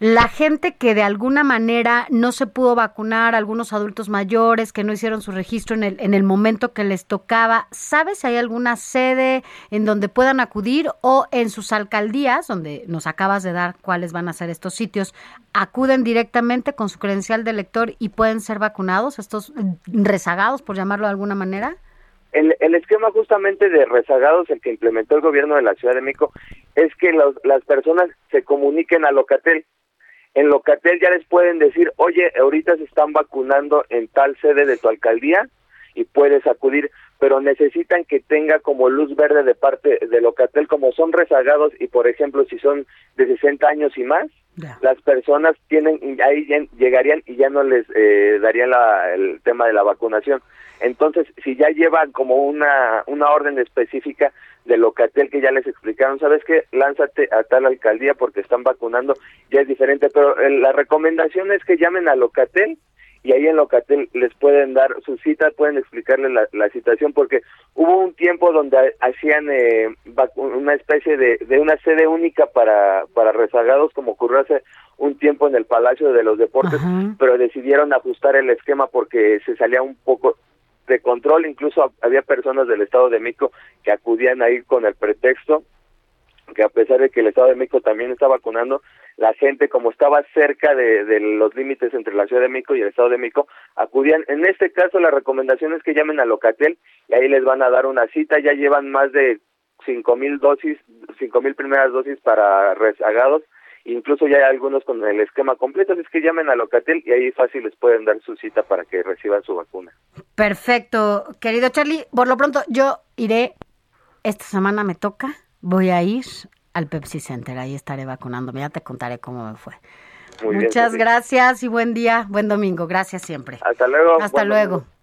la gente que de alguna manera no se pudo vacunar, algunos adultos mayores que no hicieron su registro en el, en el momento que les tocaba, ¿sabes si hay alguna sede en donde puedan acudir o en sus alcaldías, donde nos acabas de dar cuáles van a ser estos sitios, acuden directamente con su credencial de elector y pueden ser vacunados, estos rezagados, por llamarlo de alguna manera? El, el esquema justamente de rezagados, el que implementó el gobierno de la Ciudad de México, es que los- las personas se comuniquen a Locatel. En Locatel ya les pueden decir, oye, ahorita se están vacunando en tal sede de tu alcaldía y puedes acudir, pero necesitan que tenga como luz verde de parte de Locatel, como son rezagados y, por ejemplo, si son de 60 años y más, las personas tienen ahí llegarían y ya no les eh, darían la- el tema de la vacunación. Entonces, si ya llevan como una una orden específica de Locatel que ya les explicaron, ¿sabes qué? Lánzate a tal alcaldía porque están vacunando, ya es diferente, pero eh, la recomendación es que llamen a Locatel y ahí en Locatel les pueden dar su cita, pueden explicarle la, la situación, porque hubo un tiempo donde ha- hacían eh, una especie de, de una sede única para, para rezagados, como ocurrió hace un tiempo en el Palacio de los Deportes, pero decidieron ajustar el esquema porque se salía un poco de control, incluso hab- había personas del Estado de México que acudían ahí con el pretexto que a pesar de que el Estado de México también está vacunando, la gente como estaba cerca de, de los límites entre la Ciudad de México y el Estado de México, acudían. En este caso la recomendación es que llamen a Locatel y ahí les van a dar una cita, ya llevan más de cinco mil dosis, cinco mil primeras dosis para rezagados, incluso ya hay algunos con el esquema completo, así es que llamen a Locatel y ahí fácil les pueden dar su cita para que reciban su vacuna. Perfecto, querido Charlie. Por lo pronto, yo iré, esta semana me toca, voy a ir al Pepsi Center, ahí estaré vacunándome, ya te contaré cómo me fue. Muy Muchas gracias y buen día, buen domingo, gracias siempre. Hasta luego. Hasta buen luego. domingo.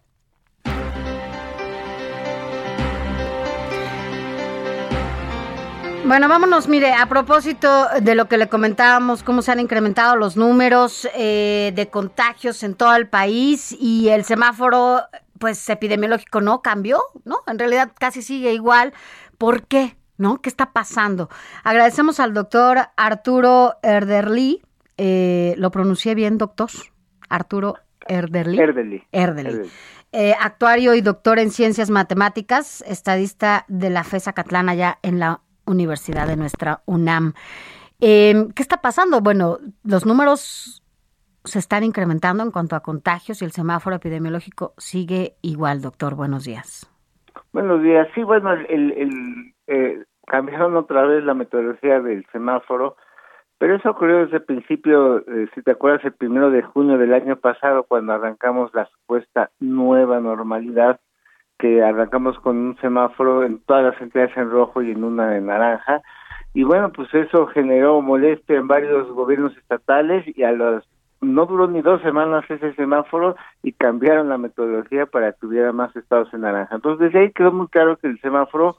Bueno, vámonos, mire, a propósito de lo que le comentábamos, cómo se han incrementado los números eh, de contagios en todo el país y el semáforo, pues epidemiológico no cambió, ¿no? En realidad casi sigue igual. ¿Por qué? ¿No? ¿Qué está pasando? Agradecemos al doctor Arturo Erderly. Eh, ¿Lo pronuncié bien, doctor? Arturo Erderly. Erderly. Erderly. Erderly. Eh, actuario y doctor en ciencias matemáticas, estadista de la FESA Catlán allá en la universidad de nuestra UNAM. Eh, ¿Qué está pasando? Bueno, los números se están incrementando en cuanto a contagios y el semáforo epidemiológico sigue igual, doctor. Buenos días. Buenos días. Sí, bueno, el, eh, cambiaron otra vez la metodología del semáforo, pero eso ocurrió desde el principio, eh, si te acuerdas, el primero de junio del año pasado, cuando arrancamos la supuesta nueva normalidad, que arrancamos con un semáforo en todas las entidades en rojo y en una en naranja. Y bueno, pues eso generó molestia en varios gobiernos estatales y a los no duró ni dos semanas ese semáforo y cambiaron la metodología para que hubiera más estados en naranja. Entonces desde ahí quedó muy claro que el semáforo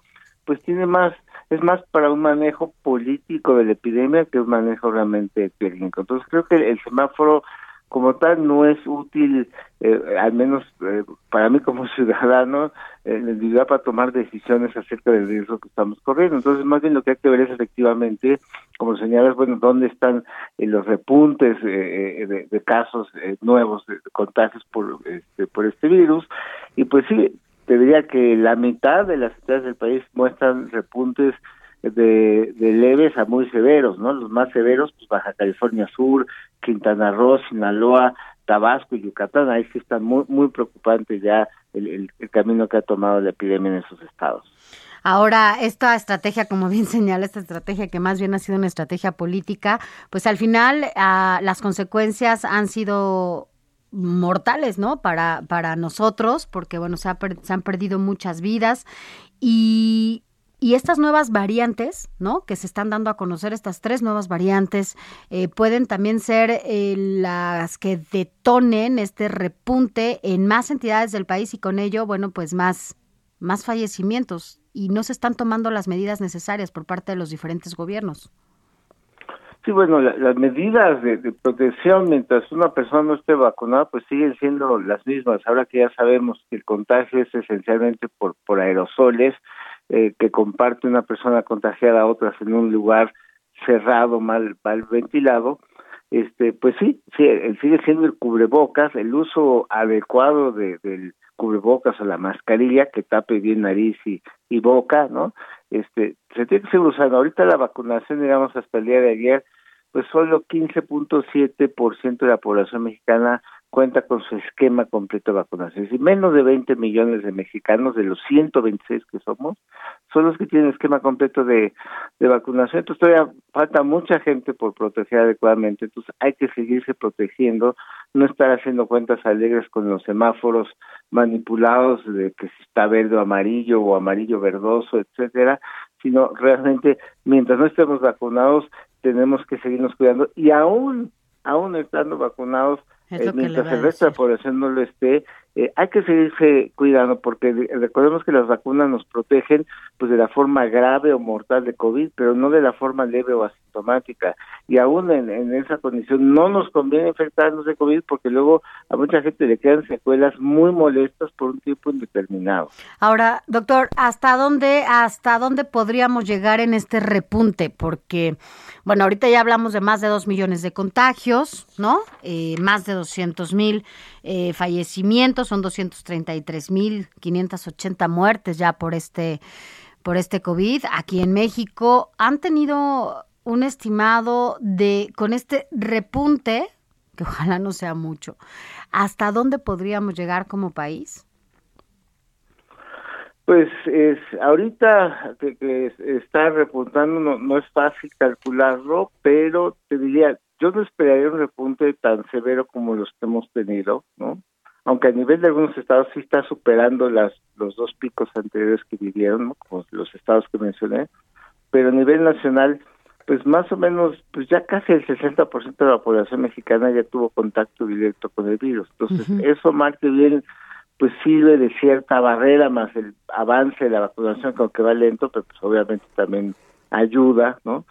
pues tiene más, es más para un manejo político de la epidemia que un manejo realmente técnico. Entonces creo que el semáforo como tal no es útil, eh, al menos eh, para mí como [laughs] ciudadano, en individual para tomar decisiones acerca del riesgo que estamos corriendo. Entonces, más bien lo que hay que ver es efectivamente, como señalas, bueno, dónde están eh, los repuntes eh, eh, de, de casos eh, nuevos de contagios por este, por este virus. Y pues sí, te diría que la mitad de las ciudades del país muestran repuntes de, de leves a muy severos, ¿no? Los más severos, pues Baja California Sur, Quintana Roo, Sinaloa, Tabasco y Yucatán, ahí sí está muy, muy preocupante ya el camino que ha tomado la epidemia en esos estados. Ahora, esta estrategia, como bien [laughs] señala, esta estrategia que más bien ha sido una estrategia política, pues al final ah, las consecuencias han sido mortales, ¿no? Para, para nosotros, porque bueno, se, ha se han perdido muchas vidas y, y estas nuevas variantes, ¿no? Que se están dando a conocer, estas tres nuevas variantes, eh, pueden también ser eh, las que detonen este repunte en más entidades del país y con ello, bueno, pues más, más fallecimientos y no se están tomando las medidas necesarias por parte de los diferentes gobiernos. Sí, bueno, la- las medidas de, protección mientras una persona no esté vacunada, pues siguen siendo las mismas. Ahora que ya sabemos que el contagio es esencialmente por, por aerosoles, eh, que comparte una persona contagiada a otras en un lugar cerrado, mal, mal ventilado, este, pues sí, sí, sigue siendo el cubrebocas, el uso adecuado de, del cubrebocas o la mascarilla que tape bien nariz y, y boca, ¿no? Este, se tiene que seguir usando. Ahorita la vacunación, digamos, hasta el día de ayer, pues solo 15.7% de la población mexicana cuenta con su esquema completo de vacunación. Decir, menos de 20 millones de mexicanos, de los 126 que somos, son los que tienen esquema completo de, de vacunación. Entonces todavía falta mucha gente por proteger adecuadamente. Entonces hay que seguirse protegiendo, no estar haciendo cuentas alegres con los semáforos manipulados de que si está verde o amarillo o amarillo verdoso, etcétera, sino realmente mientras no estemos vacunados tenemos que seguirnos cuidando y aún aún estando vacunados Es eh, que mientras el resto de la población no lo esté eh, hay que seguirse cuidando porque de- recordemos que las vacunas nos protegen pues de la forma grave o mortal de COVID, pero no de la forma leve o asintomática. Y aún en, en esa condición no nos conviene infectarnos de COVID porque luego a mucha gente le quedan secuelas muy molestas por un tiempo indeterminado. Ahora, doctor, ¿hasta dónde, hasta dónde podríamos llegar en este repunte? Porque, bueno, ahorita ya hablamos de más de dos millones de contagios, ¿no? Eh, más de 200 mil eh, fallecimientos, son 233 mil 580 muertes ya por este, por este COVID. Aquí en México han tenido un estimado de, con este repunte, que ojalá no sea mucho, ¿hasta dónde podríamos llegar como país? Pues es ahorita que, que es- está repuntando no, no es fácil calcularlo, pero te diría, yo no esperaría un repunte tan severo como los que hemos tenido, ¿no? Aunque a nivel de algunos estados sí está superando las los dos picos anteriores que vivieron, ¿no? como los estados que mencioné, pero a nivel nacional, pues más o menos, pues ya casi el 60% de la población mexicana ya tuvo contacto directo con el virus. Entonces, Ujú. eso más que bien pues sirve de cierta barrera más el avance de la vacunación, que aunque va lento, pero pues obviamente también ayuda, ¿no?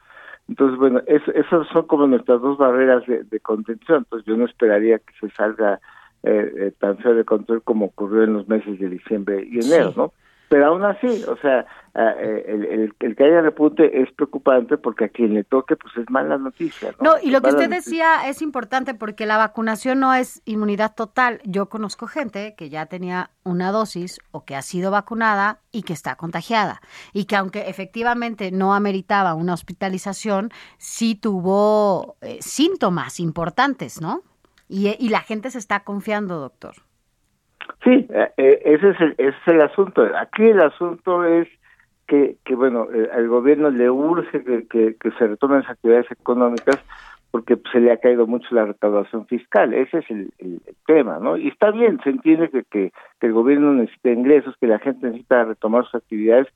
Entonces, bueno, eso, esas son como nuestras dos barreras de, de contención. Entonces, yo no esperaría que se salga eh, eh, tan feo de control como ocurrió en los meses de diciembre y enero, Sí. ¿no? Pero aún así, o sea, ah, eh, el, el, el que haya repunte es preocupante porque a quien le toque, pues es mala noticia, ¿no? No, y lo que Es usted noticia. decía es importante porque la vacunación no es inmunidad total. Yo conozco gente que ya tenía una dosis o que ha sido vacunada y que está contagiada. Y que aunque efectivamente no ameritaba una hospitalización, sí tuvo eh, síntomas importantes, ¿no? Y, y la gente se está confiando, doctor. Sí, eh, eh, ese, es el, ese es el asunto. Aquí el asunto es que, bueno, eh, al gobierno le urge que, se retomen las actividades económicas porque pues, se le ha caído mucho la recaudación fiscal. Ese es el, el- tema, ¿no? Y está bien, se entiende que, que, que el gobierno necesita ingresos, que la gente necesita retomar sus actividades,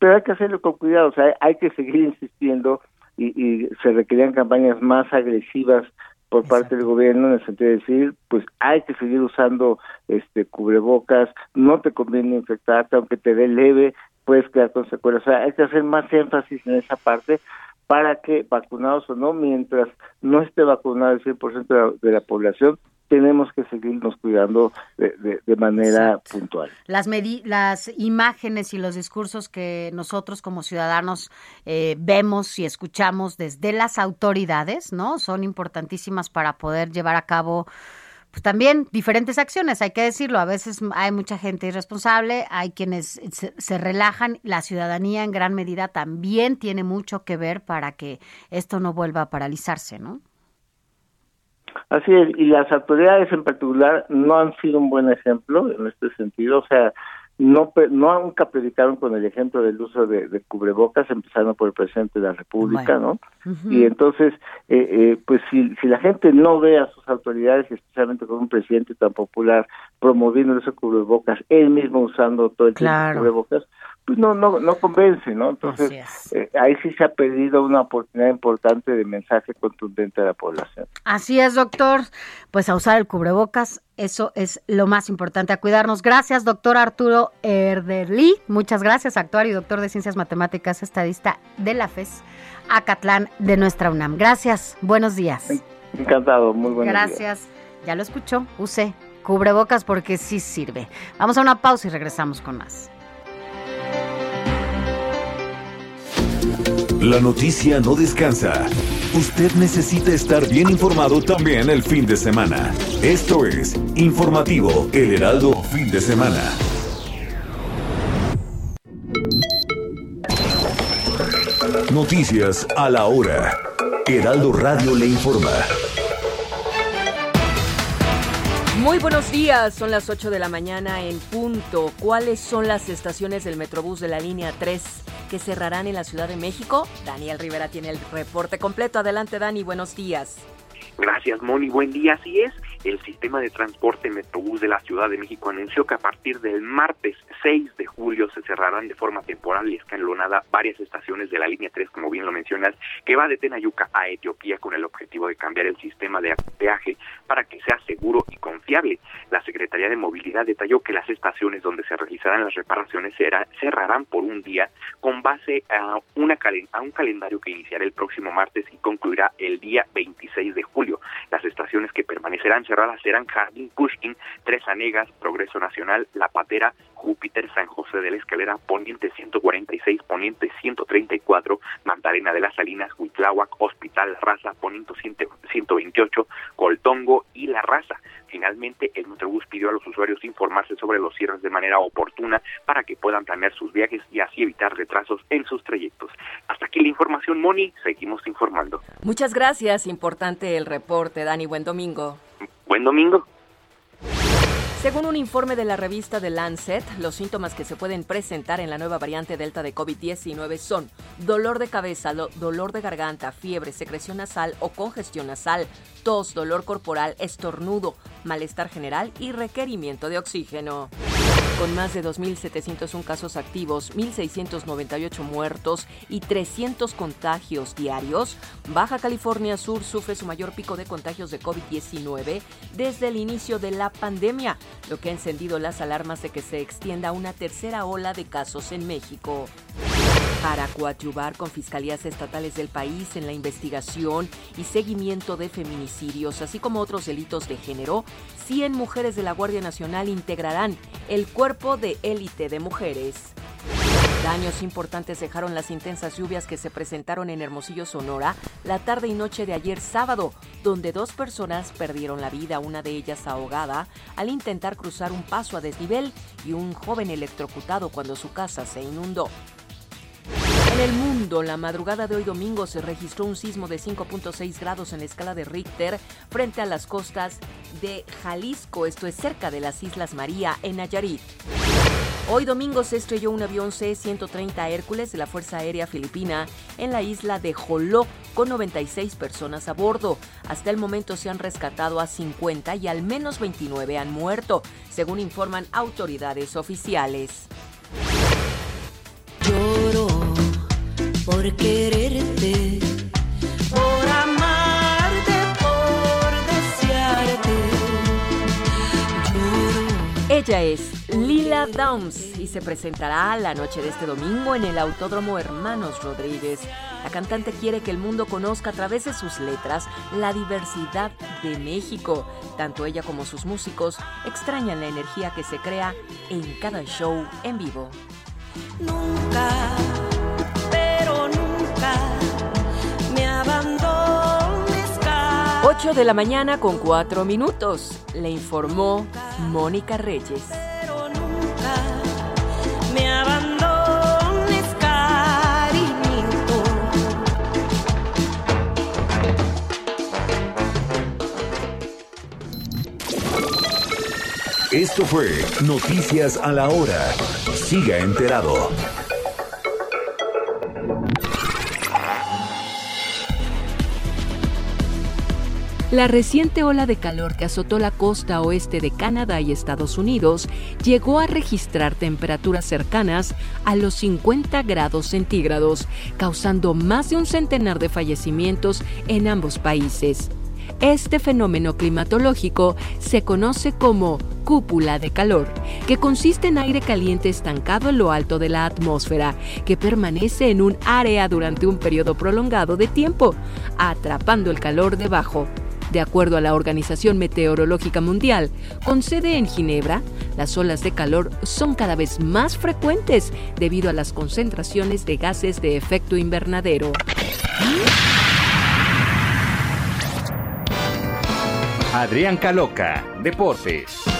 pero hay que hacerlo con cuidado, o sea, hay que seguir insistiendo y, y se requerían campañas más agresivas por parte del gobierno en el sentido de decir, pues hay que seguir usando este cubrebocas, no te conviene infectarte, aunque te dé leve, puedes quedar con secuelas. O sea, hay que hacer más énfasis en esa parte para que, vacunados o no, mientras no esté vacunado el 100% de la, de la población, tenemos que seguirnos cuidando de, de- de manera puntual. Las, medi- las imágenes y los discursos que nosotros como ciudadanos eh, vemos y escuchamos desde las autoridades, ¿no? Son importantísimas para poder llevar a cabo también diferentes acciones, hay que decirlo. A veces hay mucha gente irresponsable, hay quienes se, se relajan. La ciudadanía en gran medida también tiene mucho que ver para que esto no vuelva a paralizarse, ¿no? Así es, y las autoridades en particular no han sido un buen ejemplo en este sentido, o sea, no no nunca predicaron con el ejemplo del uso de, de cubrebocas, empezando por el presidente de la República, Bueno. ¿no? Y entonces, eh, eh, pues si, si la gente no ve a sus autoridades, especialmente con un presidente tan popular promoviendo ese cubrebocas, él mismo usando todo el tiempo Claro. cubrebocas, pues no no no convence, ¿no? Entonces, eh, ahí sí se ha perdido una oportunidad importante de mensaje contundente a la población. Así es, doctor. Pues a usar el cubrebocas, eso es lo más importante, a cuidarnos. Gracias, doctor Arturo Erderli. Muchas gracias, actuario y doctor de Ciencias Matemáticas, estadista de la FES, Acatlán de nuestra UNAM. Gracias, buenos días. Encantado, muy buenos días. Gracias. Ya lo escuchó, use cubrebocas porque sí sirve. Vamos a una pausa y regresamos con más. La noticia no descansa. Usted necesita estar bien informado también el fin de semana. Esto es Informativo El Heraldo Fin de Semana. Noticias a la hora. Heraldo Radio le informa. Muy buenos días, son las 8 de la mañana en punto. ¿Cuáles son las estaciones del Metrobús de la línea 3 que cerrarán en la Ciudad de México? Daniel Rivera tiene el reporte completo. Adelante, Dani, buenos días. Gracias, Moni. Buen día. Así es, el sistema de transporte Metrobús de la Ciudad de México anunció que a partir del martes 6 de julio se cerrarán de forma temporal y escalonada varias estaciones de la línea 3, como bien lo mencionas, que va de Tenayuca a Etiopía con el objetivo de cambiar el sistema de peaje para que sea seguro y confiable. La Secretaría de Movilidad detalló que las estaciones donde se realizarán las reparaciones cerrarán por un día con base a, una a un calendario que iniciará el próximo martes y concluirá el día 26 de julio. Las estaciones que permanecerán cerradas serán Jardín Pushkin, Tres Anegas, Progreso Nacional, La Patera, Júpiter, San José de la Escalera, Poniente 146, Poniente 134, Magdalena de las Salinas, Huitláhuac, Hospital Raza, Poniente 100 128, Coltongo y La Raza. Finalmente, el Metrobús pidió a los usuarios informarse sobre los cierres de manera oportuna para que puedan planear sus viajes y así evitar retrasos en sus trayectos. Hasta aquí la información, Moni. Seguimos informando. Muchas gracias, importante el reporte, Dani. Buen domingo. Buen domingo. Según un informe de la revista The Lancet, los síntomas que se pueden presentar en la nueva variante Delta de COVID-19 son dolor de cabeza, lo- dolor de garganta, fiebre, secreción nasal o congestión nasal, tos, dolor corporal, estornudo, malestar general y requerimiento de oxígeno. Con más de 2.701 casos activos, 1.698 muertos y 300 contagios diarios, Baja California Sur sufre su mayor pico de contagios de COVID-19 desde el inicio de la pandemia, lo que ha encendido las alarmas de que se extienda una tercera ola de casos en México. Para coadyuvar con fiscalías estatales del país en la investigación y seguimiento de feminicidios, así como otros delitos de género, 100 mujeres de la Guardia Nacional integrarán el cuerpo de élite de mujeres. Daños importantes dejaron las intensas lluvias que se presentaron en Hermosillo, Sonora, la tarde y noche de ayer sábado, donde dos personas perdieron la vida, una de ellas ahogada, al intentar cruzar un paso a desnivel y un joven electrocutado cuando su casa se inundó. En el mundo, la madrugada de hoy domingo se registró un sismo de 5.6 grados en la escala de Richter frente a las costas de Jalisco, esto es cerca de las Islas María, en Nayarit. Hoy domingo se estrelló un avión C-130 Hércules de la Fuerza Aérea Filipina en la isla de Joló con 96 personas a bordo. Hasta el momento se han rescatado a 50 y al menos 29 han muerto, según informan autoridades oficiales. Lloro por quererte, por amarte, por desearte. Lloro. Ella es Lila Downs y se presentará la noche de este domingo en el Autódromo Hermanos Rodríguez. La cantante quiere que el mundo conozca a través de sus letras la diversidad de México. Tanto ella como sus músicos extrañan la energía que se crea en cada show en vivo. Nunca, 8 de la mañana con 4 minutos, le informó Mónica Reyes. Me abandones, cariñito. Esto fue Noticias a la Hora. Siga enterado. La reciente ola de calor que azotó la costa oeste de Canadá y Estados Unidos llegó a registrar temperaturas cercanas a los 50 grados centígrados, causando más de un centenar de fallecimientos en ambos países. Este fenómeno climatológico se conoce como cúpula de calor, que consiste en aire caliente estancado en lo alto de la atmósfera, que permanece en un área durante un periodo prolongado de tiempo, atrapando el calor debajo. De acuerdo a la Organización Meteorológica Mundial, con sede en Ginebra, las olas de calor son cada vez más frecuentes debido a las concentraciones de gases de efecto invernadero. Adrián Caloca, Deportes.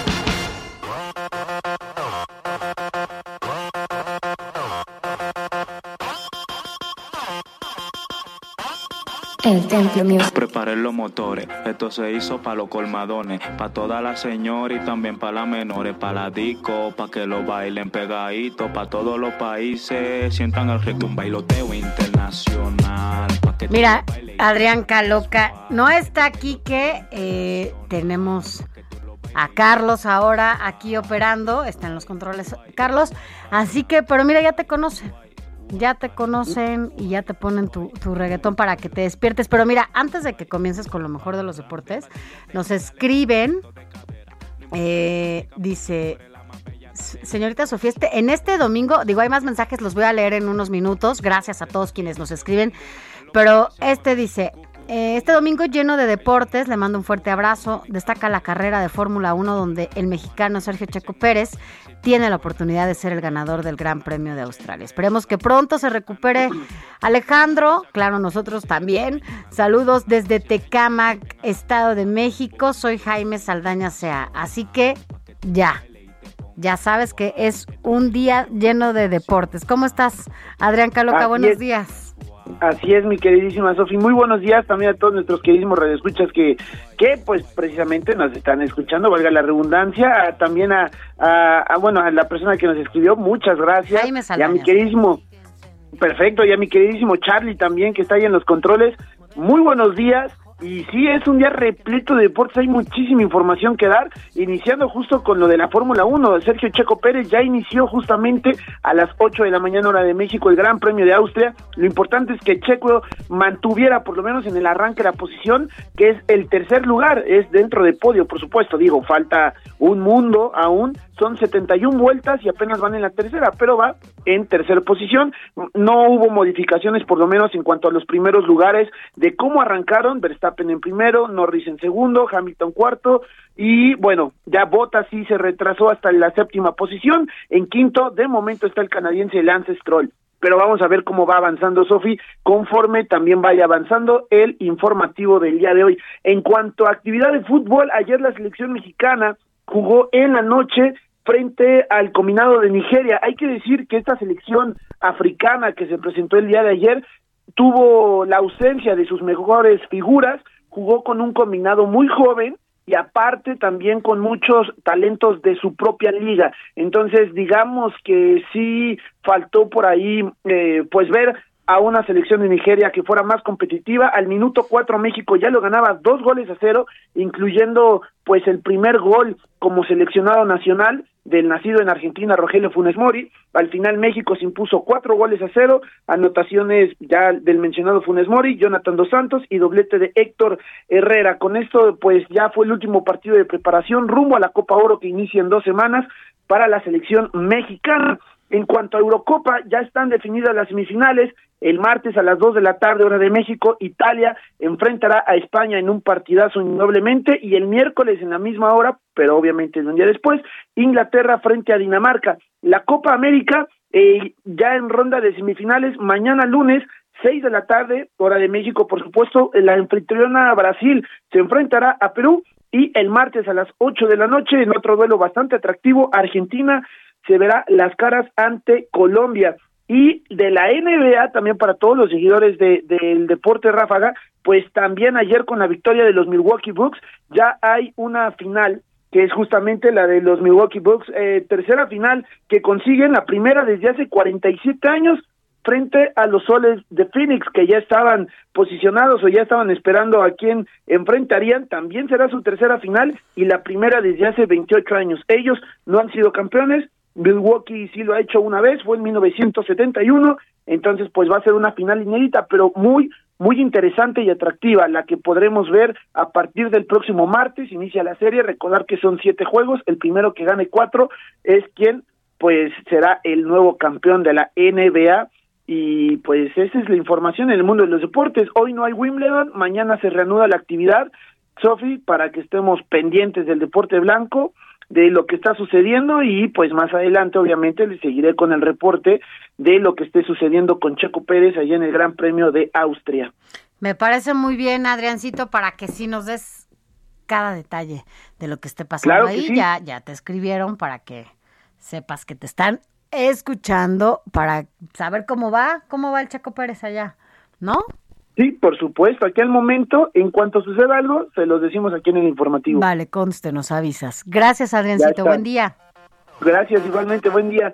El templo mío. Preparé los motores, esto se hizo para los colmadones, para todas las señoras y también para las menores, para la disco, para que lo bailen pegadito, para todos los países, sientan el ritmo, un bailoteo internacional. pa' que Mira, Adrián Caloca, no está aquí que eh, tenemos a Carlos ahora aquí operando, está en los controles Carlos, así que, pero mira, ya te conocen, ya te conocen y ya te ponen tu, tu reggaetón para que te despiertes, pero mira, antes de que comiences con lo mejor de los deportes, nos escriben, eh, dice... Señorita Sofía, este, en este domingo, digo, hay más mensajes, los voy a leer en unos minutos. Gracias a todos quienes nos escriben. Pero este dice, este domingo lleno de deportes, le mando un fuerte abrazo. Destaca la carrera de Fórmula 1 donde el mexicano Sergio Checo Pérez tiene la oportunidad de ser el ganador del Gran Premio de Australia. Esperemos que pronto se recupere Alejandro, claro, nosotros también. Saludos desde Tecámac, Estado de México. Soy Jaime Saldaña Sea. Así que ya, ya sabes que es un día lleno de deportes. ¿Cómo estás, Adrián Caloca? Buenos días. Así es, mi queridísima Sofi. Muy buenos días también a todos nuestros queridísimos radioescuchas que, que pues precisamente nos están escuchando, valga la redundancia. A- también a, a- a, bueno, a la persona que nos escribió, muchas gracias. Jaime y a mi queridísimo, perfecto, y a mi queridísimo Charlie también que está ahí en los controles. Muy buenos días. Y sí, es un día repleto de deportes, hay muchísima información que dar, iniciando justo con lo de la Fórmula 1. Sergio Checo Pérez ya inició justamente a las 8 de la mañana hora de México el Gran Premio de Austria. Lo importante es que Checo mantuviera por lo menos en el arranque la posición, que es el tercer lugar, es dentro de podio, por supuesto. Digo, falta un mundo aún, son 71 vueltas y apenas van en la tercera, pero va en tercera posición. No hubo modificaciones, por lo menos en cuanto a los primeros lugares de cómo arrancaron. Verstappen en primero, Norris en segundo, Hamilton cuarto y bueno, ya Bottas sí se retrasó hasta la séptima posición. En quinto, de momento está el canadiense Lance Stroll. Pero vamos a ver cómo va avanzando Sofi, conforme también vaya avanzando el informativo del día de hoy. En cuanto a actividad de fútbol, ayer la selección mexicana jugó en la noche frente al combinado de Nigeria. Hay que decir que esta selección africana que se presentó el día de ayer tuvo la ausencia de sus mejores figuras, jugó con un combinado muy joven y aparte también con muchos talentos de su propia liga. Entonces, digamos que sí faltó por ahí, eh, pues ver a una selección de Nigeria que fuera más competitiva. Al minuto cuatro México ya lo ganaba dos goles a cero, incluyendo pues el primer gol como seleccionado nacional del nacido en Argentina Rogelio Funes Mori. Al final México se impuso cuatro goles a cero, anotaciones ya del mencionado Funes Mori, Jonathan Dos Santos y doblete de Héctor Herrera. Con esto pues ya fue el último partido de preparación rumbo a la Copa Oro que inicia en dos semanas para la selección mexicana. En cuanto a Eurocopa, ya están definidas las semifinales. El martes a las 2 de la tarde, hora de México, Italia enfrentará a España en un partidazo indudablemente. Y el miércoles en la misma hora, pero obviamente un día después, Inglaterra frente a Dinamarca. La Copa América, eh, ya en ronda de semifinales, mañana lunes, 6 de la tarde, hora de México, por supuesto, la anfitriona Brasil se enfrentará a Perú. Y el martes a las 8 de la noche, en otro duelo bastante atractivo, Argentina se verá las caras ante Colombia. Y de la NBA, también para todos los seguidores de, del deporte ráfaga, pues también ayer con la victoria de los Milwaukee Bucks, ya hay una final que es justamente la de los Milwaukee Bucks, eh, tercera final que consiguen, la primera desde hace 47 años, frente a los soles de Phoenix que ya estaban posicionados o ya estaban esperando a quién enfrentarían, también será su tercera final y la primera desde hace 28 años. Ellos no han sido campeones, Milwaukee sí lo ha hecho una vez, fue en 1971, entonces pues va a ser una final inédita, pero muy, muy interesante y atractiva, la que podremos ver a partir del próximo martes, inicia la serie, recordar que son siete juegos, el primero que gane cuatro es quien pues será el nuevo campeón de la NBA y pues esa es la información en el mundo de los deportes. Hoy no hay Wimbledon, mañana se reanuda la actividad, Sofi, para que estemos pendientes del deporte blanco de lo que está sucediendo y pues más adelante obviamente le seguiré con el reporte de lo que esté sucediendo con Checo Pérez allá en el Gran Premio de Austria. Me parece muy bien, Adriancito, para que sí nos des cada detalle de lo que esté pasando Claro que ahí. sí. Ya, ya te escribieron para que sepas que te están escuchando para saber cómo va, cómo va el Checo Pérez allá, ¿no? Sí, por supuesto, aquí al momento, en cuanto suceda algo, se los decimos aquí en el informativo. Vale, conste, nos avisas. Gracias, Adriancito. Buen día. Gracias, igualmente, buen día.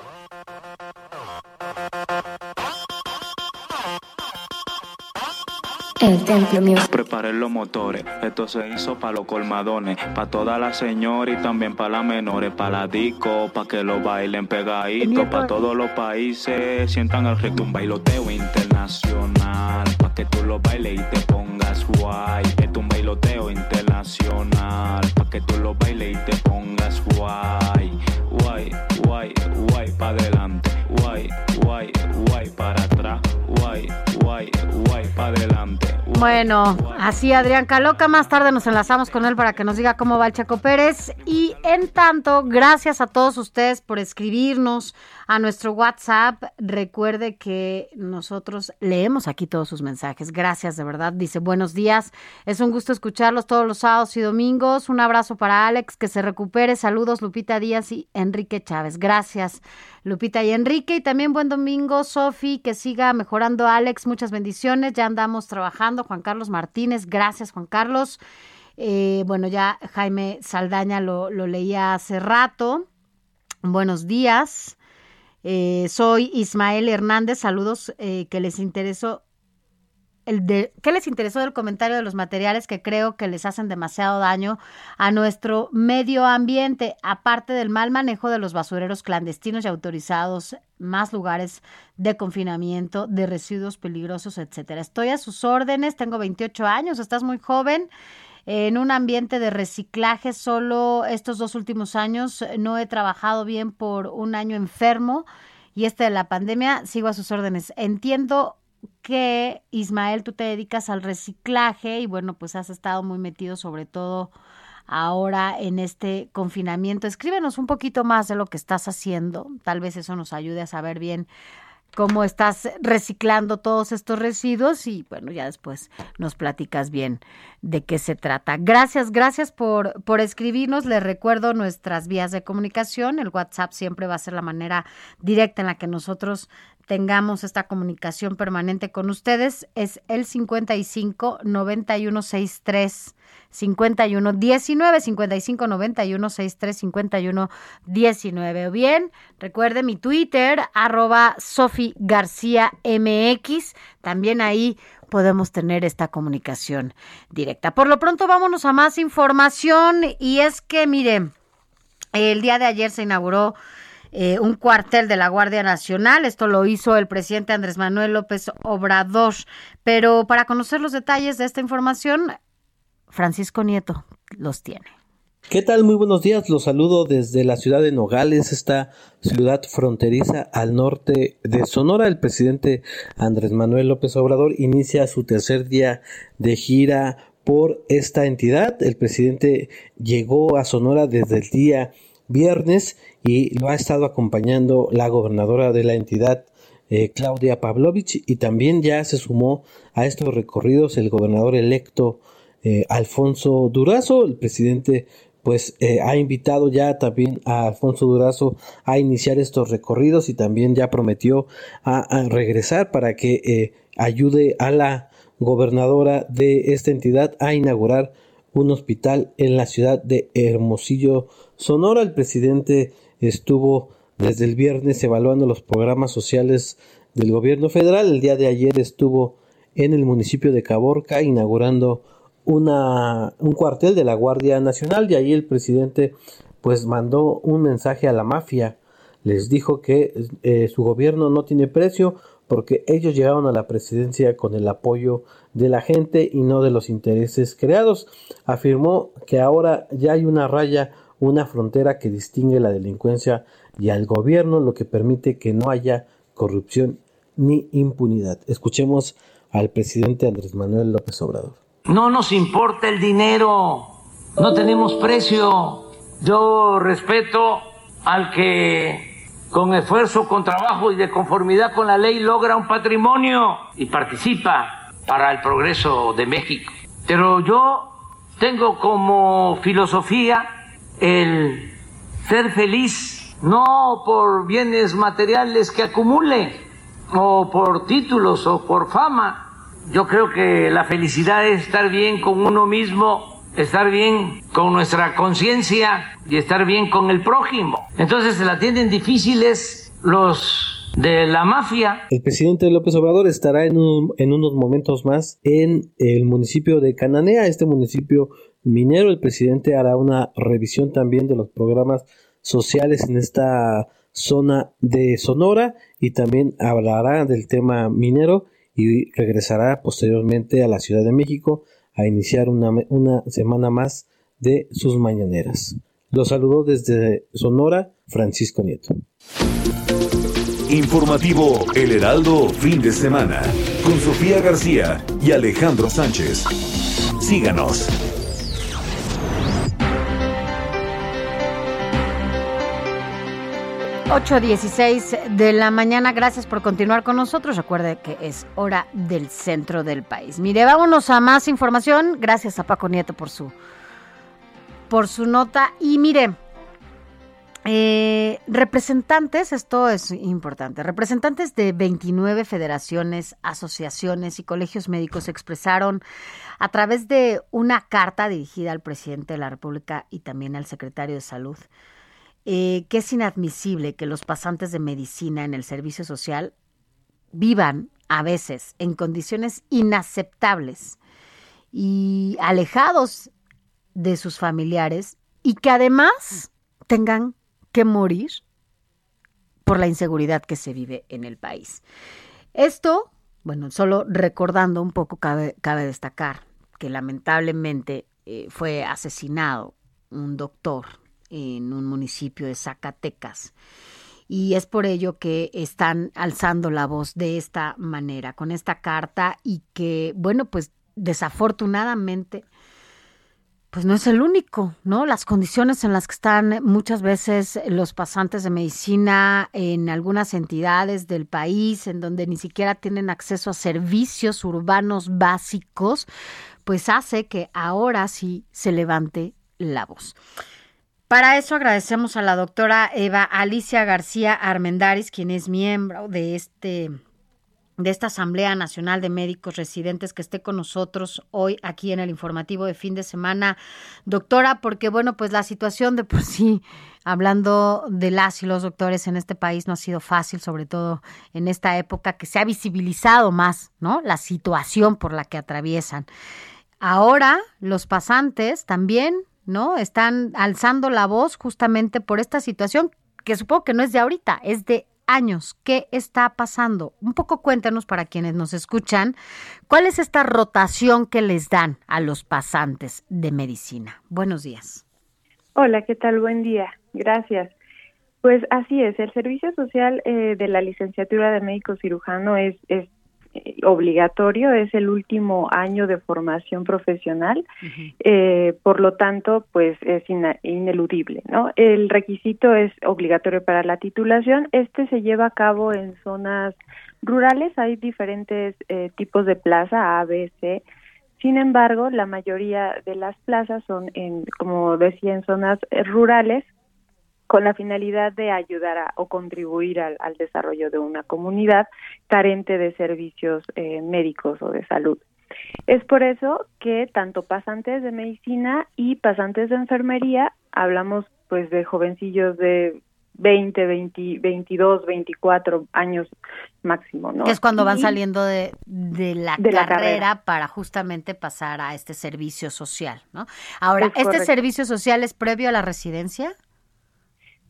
El Templo Music. Preparé los motores, esto se hizo para los colmadones, para todas las señoras y también para las menores, para la disco, para que lo bailen pegadito, para todos los países, sientan el ritmo, un bailoteo internacional, para que tú lo bailes y te pongas guay, esto es un bailoteo internacional, para que tú lo bailes y te pongas guay, guay, guay, guay, para adelante, guay, guay, guay, para atrás, guay, guay, guay, adelante. Bueno, así Adrián Caloca, más tarde nos enlazamos con él para que nos diga cómo va el Checo Pérez. Y en tanto, gracias a todos ustedes por escribirnos a nuestro WhatsApp. Recuerde que nosotros leemos aquí todos sus mensajes. Gracias, de verdad. Dice, buenos días. Es un gusto escucharlos todos los sábados y domingos. Un abrazo para Alex, que se recupere. Saludos, Lupita Díaz y Enrique Chávez. Gracias, Lupita y Enrique. Y también buen domingo, Sofi, que siga mejorando Alex. Muchas bendiciones. Ya andamos trabajando. Juan Carlos Martínez, gracias, Juan Carlos. Eh, bueno, ya Jaime Saldaña lo, lo leía hace rato. Buenos días. Eh, soy Ismael Hernández. Saludos eh, que les interesó. El de, ¿Qué les interesó del comentario de los materiales que creo que les hacen demasiado daño a nuestro medio ambiente? Aparte del mal manejo de los basureros clandestinos y autorizados, más lugares de confinamiento, de residuos peligrosos, etcétera. Estoy a sus órdenes, tengo 28 años, estás muy joven en un ambiente de reciclaje. Solo estos dos últimos años eh, no he trabajado bien por un año enfermo y este de la pandemia sigo a sus órdenes. Entiendo que Ismael tú te dedicas al reciclaje y bueno, pues has estado muy metido sobre todo ahora en este confinamiento. Escríbenos un poquito más de lo que estás haciendo. Tal vez eso nos ayude a saber bien cómo estás reciclando todos estos residuos y bueno, ya después nos platicas bien de qué se trata. Gracias, gracias por, por escribirnos. Les recuerdo nuestras vías de comunicación. El WhatsApp siempre va a ser la manera directa en la que nosotros tengamos esta comunicación permanente con ustedes es el 55 91 63 51 19 55 91 63 51 19 o bien recuerde mi Twitter arroba Sofi García MX también ahí podemos tener esta comunicación directa. Por lo pronto vámonos a más información. Y es que mire, el día de ayer se inauguró eh, un cuartel de la Guardia Nacional. Esto lo hizo el presidente Andrés Manuel López Obrador. Pero para conocer los detalles de esta información, Francisco Nieto los tiene. ¿Qué tal? Muy buenos días. Los saludo desde la ciudad de Nogales, esta ciudad fronteriza al norte de Sonora. El presidente Andrés Manuel López Obrador inicia su tercer día de gira por esta entidad. El presidente llegó a Sonora desde el día viernes y lo ha estado acompañando la gobernadora de la entidad, eh, Claudia Pavlovich, y también ya se sumó a estos recorridos el gobernador electo eh, Alfonso Durazo, el presidente pues eh, ha invitado ya también a Alfonso Durazo a iniciar estos recorridos y también ya prometió a, a regresar para que ayude a la gobernadora de esta entidad a inaugurar un hospital en la ciudad de Hermosillo, Sonora. El presidente estuvo desde el viernes evaluando los programas sociales del gobierno federal. El día de ayer estuvo en el municipio de Caborca inaugurando una, un cuartel de la Guardia Nacional y ahí el presidente pues mandó un mensaje a la mafia. Les dijo que eh, su gobierno no tiene precio porque ellos llegaron a la presidencia con el apoyo de la gente y no de los intereses creados. Afirmó que ahora ya hay una raya, una frontera que distingue la delincuencia y al gobierno, lo que permite que no haya corrupción ni impunidad. Escuchemos al presidente Andrés Manuel López Obrador. No nos importa el dinero, no tenemos precio. Yo respeto al que con esfuerzo, con trabajo y de conformidad con la ley logra un patrimonio y participa para el progreso de México. Pero yo tengo como filosofía el ser feliz, no por bienes materiales que acumule, o por títulos, o por fama. Yo creo que la felicidad es estar bien con uno mismo, estar bien con nuestra conciencia y estar bien con el prójimo. Entonces se la tienen difíciles los de la mafia. El presidente López Obrador estará en, en unos momentos más en el municipio de Cananea, este municipio minero. El presidente hará una revisión también de los programas sociales en esta zona de Sonora y también hablará del tema minero y regresará posteriormente a la Ciudad de México a iniciar una, una semana más de sus mañaneras. Los saludó desde Sonora Francisco Nieto. Informativo El Heraldo fin de semana con Sofía García y Alejandro Sánchez. Síganos. Ocho dieciséis de la mañana, gracias por continuar con nosotros. Recuerde que es hora del centro del país. Mire, vámonos a más información. Gracias a Paco Nieto por su, por su nota. Y mire, eh, representantes, esto es importante, representantes de 29 federaciones, asociaciones y colegios médicos expresaron a través de una carta dirigida al presidente de la República y también al secretario de Salud eh, que es inadmisible que los pasantes de medicina en el servicio social vivan a veces en condiciones inaceptables y alejados de sus familiares y que además tengan que morir por la inseguridad que se vive en el país. Esto, bueno, solo recordando un poco, cabe, cabe destacar que lamentablemente eh, fue asesinado un doctor en un municipio de Zacatecas. Y es por ello que están alzando la voz de esta manera, con esta carta y que, bueno, pues desafortunadamente, pues no es el único, ¿no? Las condiciones en las que están muchas veces los pasantes de medicina en algunas entidades del país, en donde ni siquiera tienen acceso a servicios urbanos básicos, pues hace que ahora sí se levante la voz. Para eso agradecemos a la doctora Eva Alicia García Armendaris, quien es miembro de este de esta Asamblea Nacional de Médicos Residentes que esté con nosotros hoy aquí en el informativo de fin de semana. Doctora, porque bueno, pues la situación de por sí, hablando de las y los doctores en este país no ha sido fácil, sobre todo en esta época que se ha visibilizado más, ¿no? La situación por la que atraviesan. Ahora los pasantes también, ¿no? Están alzando la voz justamente por esta situación que supongo que no es de ahorita, es de años. ¿Qué está pasando? Un poco cuéntanos para quienes nos escuchan, ¿cuál es esta rotación que les dan a los pasantes de medicina? Buenos días. Hola, ¿qué tal? Buen día. Gracias. Pues así es, el servicio social eh, de la licenciatura de médico cirujano es, es obligatorio, es el último año de formación profesional, eh, por lo tanto, pues es ineludible, ¿no? El requisito es obligatorio para la titulación. Este se lleva a cabo en zonas rurales, hay diferentes eh, tipos de plaza, A, B, C. Sin embargo, la mayoría de las plazas son, en, como decía, en zonas eh, rurales, con la finalidad de ayudar a, o contribuir al, al desarrollo de una comunidad carente de servicios eh, médicos o de salud. Es por eso que tanto pasantes de medicina y pasantes de enfermería, hablamos pues de jovencillos de 20, 20, 22, 24 años máximo, ¿no? Que es cuando van Y- saliendo de, de la, De la carrera, carrera. para justamente pasar a este servicio social, ¿no? Ahora, Es ¿este correcto. servicio social es previo a la residencia?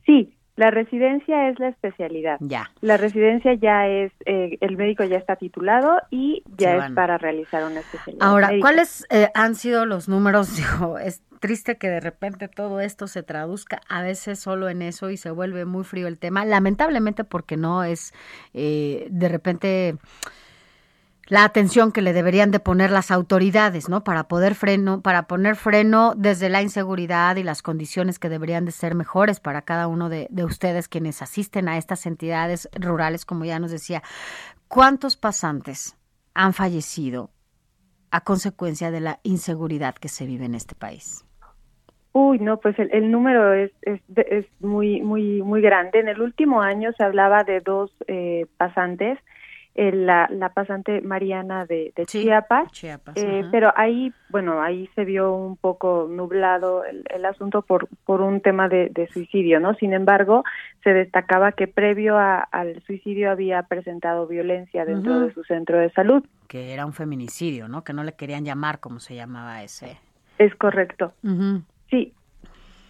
Sí, la residencia es la especialidad. Ya. La residencia ya es, eh, el médico ya está titulado y ya es para realizar una especialidad. Ahora, médica. ¿cuáles eh, han sido los números? [laughs] Digo, es triste que de repente todo esto se traduzca a veces solo en eso y se vuelve muy frío el tema, lamentablemente porque no es eh, de repente la atención que le deberían de poner las autoridades, ¿no? Para poder freno, para poner freno desde la inseguridad y las condiciones que deberían de ser mejores para cada uno de, de ustedes quienes asisten a estas entidades rurales, como ya nos decía. ¿Cuántos pasantes han fallecido a consecuencia de la inseguridad que se vive en este país? Uy, no, pues el, número es, es, es muy, muy, muy grande. En el último año se hablaba de dos eh, pasantes, eh, la, la pasante Mariana de, de Chiapas, Chiapas, eh, pero ahí, bueno, ahí se vio un poco nublado el, el asunto por, por un tema de, de suicidio, ¿no? Sin embargo, se destacaba que previo a- al suicidio había presentado violencia dentro de su centro de salud. Que era un feminicidio, ¿no? Que no le querían llamar como se llamaba ese. Es correcto. Sí,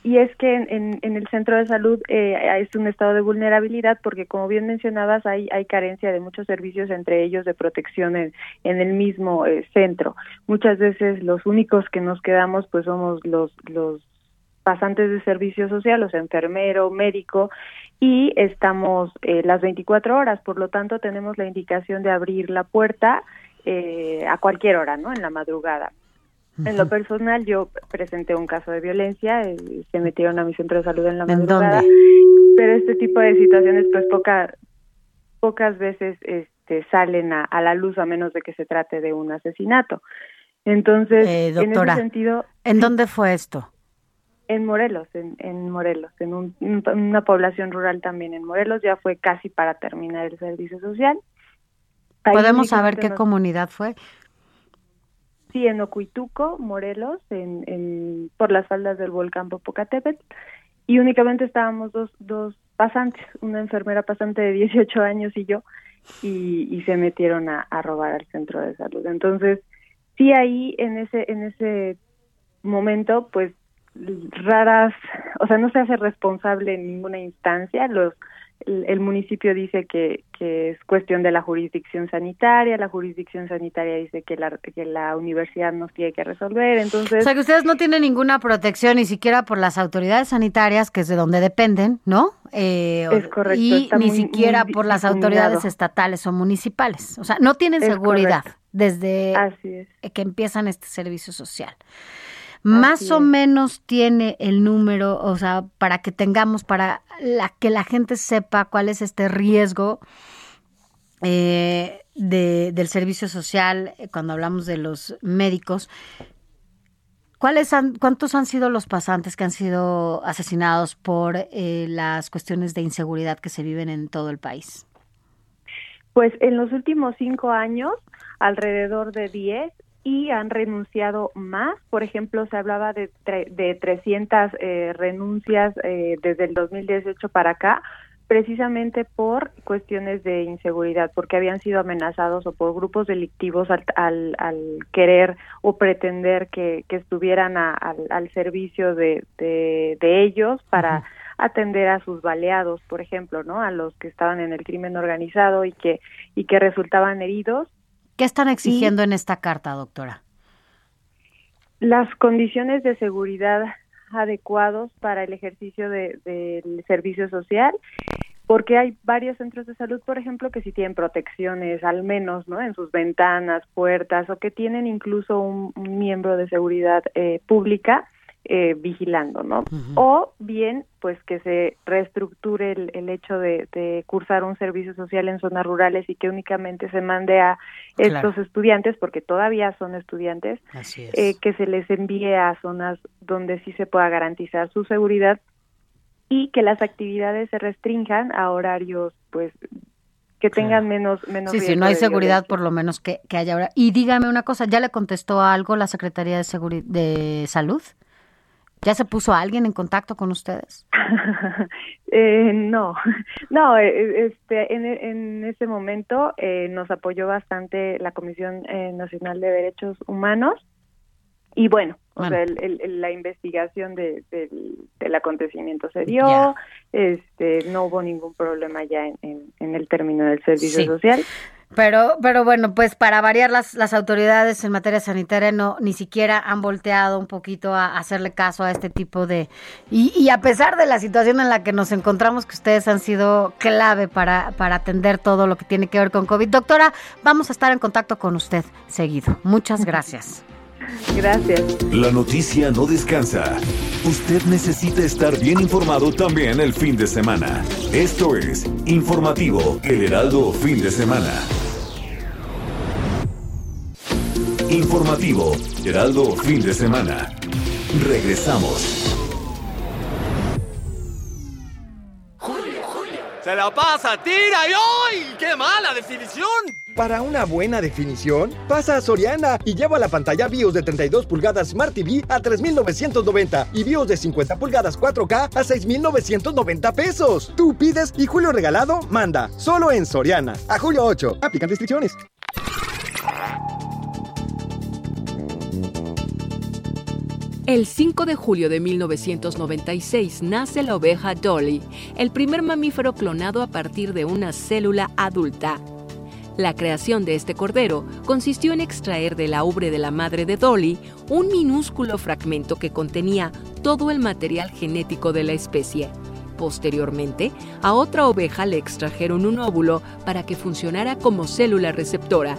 y es que en, en, el centro de salud eh, es un estado de vulnerabilidad porque, como bien mencionabas, hay, hay carencia de muchos servicios, entre ellos de protección en, en el mismo eh, centro. Muchas veces los únicos que nos quedamos pues somos los, los pasantes de servicio social, o sea, enfermero, médico, y estamos eh, las 24 horas, por lo tanto tenemos la indicación de abrir la puerta eh, a cualquier hora, ¿no? En la madrugada. En lo personal, yo presenté un caso de violencia, eh, se metieron a mi centro de salud en la ¿En madrugada, dónde? pero este tipo de situaciones, pues poca, pocas veces este, salen a, a la luz a menos de que se trate de un asesinato. Entonces, Eh, en doctora, ese sentido, ¿En dónde fue esto? en Morelos, en, en Morelos, en un- un- una población rural también en Morelos, ya fue casi para terminar el servicio social. Ahí ¿Podemos saber qué nos- comunidad fue? Sí, en Ocuituco, Morelos, en, por las faldas del volcán Popocatépetl, y únicamente estábamos dos, dos pasantes, una enfermera pasante de 18 años y yo, y, y se metieron a, a robar al centro de salud. Entonces, sí ahí en ese, en ese momento, pues raras, o sea, no se hace responsable en ninguna instancia, los el, el municipio dice que, que es cuestión de la jurisdicción sanitaria, la jurisdicción sanitaria dice que la, que la universidad nos tiene que resolver, O entonces... sea, que ustedes no tienen ninguna protección ni siquiera por las autoridades sanitarias, que es de donde dependen, ¿no? Eh, Es correcto, Y ni muy- siquiera muy por las autoridades estatales o municipales. O sea, no tienen Es seguridad correcto. desde Así es. que empiezan este servicio social. Más o menos tiene el número, o sea, para que tengamos, para la, que la gente sepa cuál es este riesgo eh, de, del servicio social eh, cuando hablamos de los médicos. ¿cuáles han, ¿cuántos han sido los pasantes que han sido asesinados por eh, las cuestiones de inseguridad que se viven en todo el país? Pues en los últimos cinco años, alrededor de 10 y han renunciado más. Por ejemplo, se hablaba de, tre- de 300 eh, renuncias eh, desde el 2018 para acá, precisamente por cuestiones de inseguridad, porque habían sido amenazados o por grupos delictivos al, al, al querer o pretender que, que estuvieran a- al, al servicio de, de, de ellos para atender a sus baleados, por ejemplo, ¿no? A los que estaban en el crimen organizado y que y que resultaban heridos ¿Qué están exigiendo en esta carta, doctora? las condiciones de seguridad adecuados para el ejercicio de- del servicio social, porque hay varios centros de salud, por ejemplo, que sí tienen protecciones, al menos, ¿no? En sus ventanas, puertas, o que tienen incluso un, un miembro de seguridad eh, pública eh, vigilando, ¿no? O bien, pues que se reestructure el, el hecho de, de cursar un servicio social en zonas rurales y que únicamente se mande a Claro. estos estudiantes, porque todavía son estudiantes, es. eh, que se les envíe a zonas donde sí se pueda garantizar su seguridad y que las actividades se restrinjan a horarios, pues, que tengan menos menos Sí, si no hay seguridad, por lo menos que, que haya ahora. Y dígame una cosa, ¿ya le contestó algo la Secretaría de, Seguri- de Salud? ¿Ya se puso alguien en contacto con ustedes? [laughs] Eh, no, [laughs] no, eh, este, en, en ese momento eh, nos apoyó bastante la Comisión eh, Nacional de Derechos Humanos y bueno, o sea, el- la investigación de, del, del acontecimiento se dio, este, no hubo ningún problema ya en, en, en el término del servicio Sí. social. Pero, pero bueno, pues para variar las, las autoridades en materia sanitaria no ni siquiera han volteado un poquito a hacerle caso a este tipo de y, y a pesar de la situación en la que nos encontramos que ustedes han sido clave para, para atender todo lo que tiene que ver con COVID. Doctora, vamos a estar en contacto con usted seguido. Muchas [laughs] gracias. Gracias. La noticia no descansa. Usted necesita estar bien informado también el fin de semana. Esto es Informativo El Heraldo Fin de Semana. Informativo Heraldo Fin de Semana. Regresamos. Se la pasa, tira y ¡ay! ¡Qué mala definición! Para una buena definición, pasa a Soriana y lleva la pantalla BIOS de 32 pulgadas Smart TV a 3,990 y BIOS de 50 pulgadas 4K a 6,990 pesos. Tú pides y Julio Regalado manda. Solo en Soriana. A julio 8. Aplican restricciones. El 5 de julio de 1996 nace la oveja Dolly, el primer mamífero clonado a partir de una célula adulta. La creación de este cordero consistió en extraer de la ubre de la madre de Dolly un minúsculo fragmento que contenía todo el material genético de la especie. Posteriormente, a otra oveja le extrajeron un óvulo para que funcionara como célula receptora.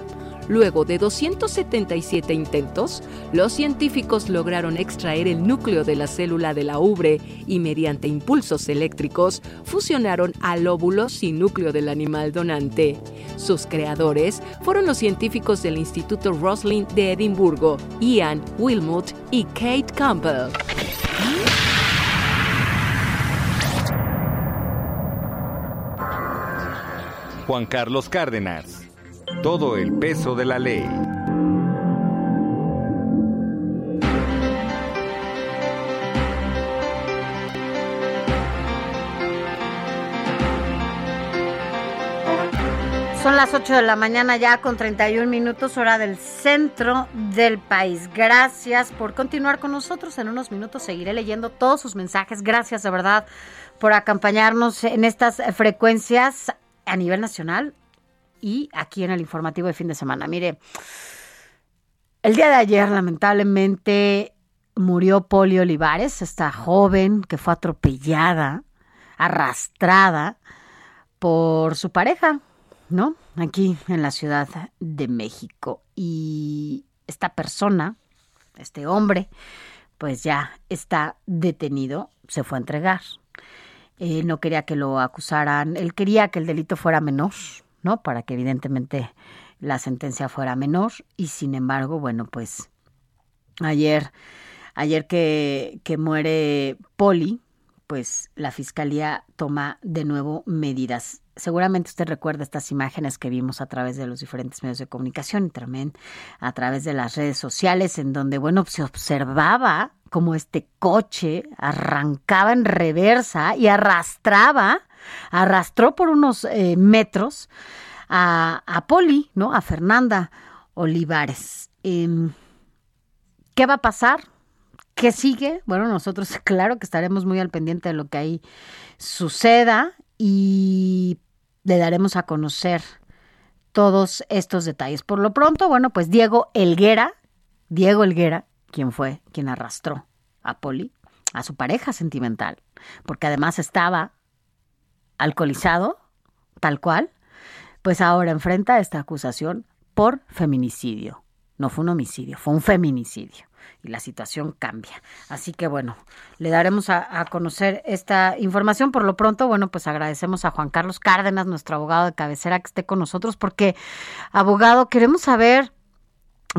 Luego de 277 intentos, los científicos lograron extraer el núcleo de la célula de la ubre y mediante impulsos eléctricos fusionaron al óvulo sin núcleo del animal donante. Sus creadores fueron los científicos del Instituto Roslin de Edimburgo, Ian Wilmot y Kate Campbell. Juan Carlos Cárdenas. Todo el peso de la ley. Son las 8 de la mañana ya con 31 minutos hora del centro del país. Gracias por continuar con nosotros. En unos minutos seguiré leyendo todos sus mensajes. Gracias de verdad por acompañarnos en estas frecuencias a nivel nacional y aquí en el informativo de fin de semana. Mire, el día de ayer lamentablemente murió Poli Olivares, esta joven que fue atropellada, arrastrada por su pareja, ¿no? Aquí en la Ciudad de México. Y esta persona, este hombre, pues ya está detenido, se fue a entregar. Eh, no quería que lo acusaran, él quería que el delito fuera menor, ¿no? Para que evidentemente la sentencia fuera menor y sin embargo, bueno, pues ayer Ayer que, que muere Poli, pues la fiscalía toma de nuevo medidas. Seguramente usted recuerda estas imágenes que vimos a través de los diferentes medios de comunicación y también a través de las redes sociales, en donde, bueno, se observaba como este coche arrancaba en reversa y arrastraba, arrastró por unos eh, metros a, a Poli, ¿no? A Fernanda Olivares. Em, ¿Qué va a pasar? ¿Qué sigue? Bueno, nosotros [laughs] claro que estaremos muy al pendiente de lo que ahí suceda y le daremos a conocer todos estos detalles. Por lo pronto, bueno, pues Diego Elguera, Diego Elguera, quien fue quien arrastró a Poli, a su pareja sentimental, porque además estaba alcoholizado, tal cual, pues ahora enfrenta esta acusación por feminicidio. No fue un homicidio, fue un feminicidio y la situación cambia. Así que bueno, le daremos a, a, conocer esta información. Por lo pronto, bueno, pues agradecemos a Juan Carlos Cárdenas, nuestro abogado de cabecera, que esté con nosotros, porque, abogado, queremos saber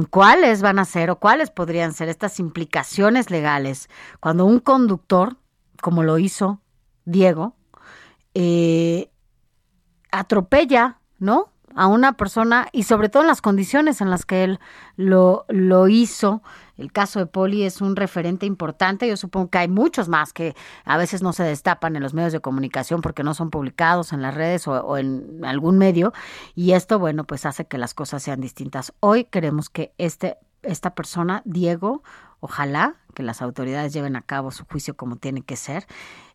cuáles van a ser o cuáles podrían ser estas implicaciones legales cuando un conductor, como lo hizo Diego, eh, atropella, ¿no? a una persona y sobre todo en las condiciones en las que él lo, lo hizo. El caso de Poli es un referente importante. Yo supongo que hay muchos más que a veces no se destapan en los medios de comunicación porque no son publicados en las redes o, o en algún medio. Y esto, bueno, pues hace que las cosas sean distintas. Hoy queremos que este, esta persona, Diego, ojalá que las autoridades lleven a cabo su juicio como tiene que ser,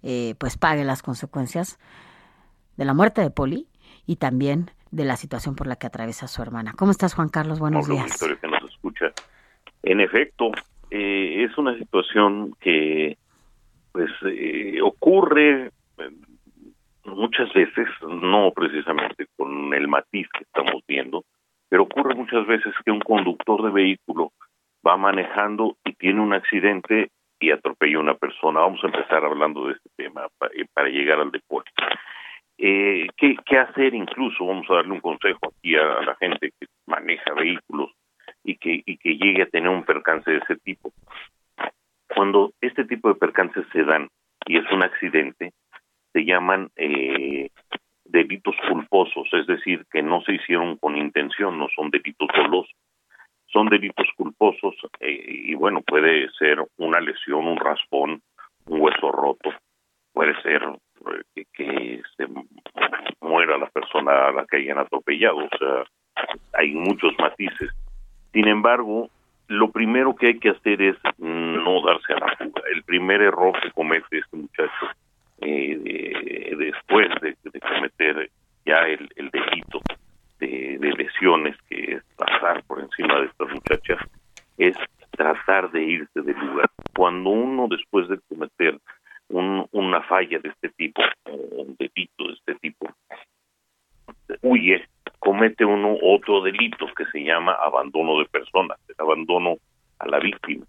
eh, pues pague las consecuencias de la muerte de Poli y también de la situación por la que atraviesa su hermana. ¿Cómo estás, Juan Carlos? Buenos Hola, días. Victoria, que nos escucha. En efecto, eh, es una situación que pues eh, ocurre muchas veces, no precisamente con el matiz que estamos viendo, pero ocurre muchas veces que un conductor de vehículo va manejando y tiene un accidente y atropella a una persona. Vamos a empezar hablando de este tema para, para llegar al deporte. Eh, ¿qué, ¿Qué hacer incluso? Vamos a darle un consejo aquí a, la gente que maneja vehículos y que, y que llegue a tener un percance de ese tipo. Cuando este tipo de percances se dan y es un accidente, se llaman eh, delitos culposos, es decir, que no se hicieron con intención, no son delitos dolosos. Son delitos culposos eh, y bueno, puede ser una lesión, un raspón, un hueso roto, puede ser eh, que, se muera la persona a la que hayan atropellado, o sea, hay muchos matices. Sin embargo, lo primero que hay que hacer es no darse a la fuga. El primer error que comete este muchacho eh, de, después de, cometer ya el delito de, lesiones, que es pasar por encima de estas muchachas, es tratar de irse del lugar. Cuando uno después de cometer un, una falla de este tipo, un delito de este tipo, huye, comete uno otro delito que se llama abandono de personas, el abandono a la víctima.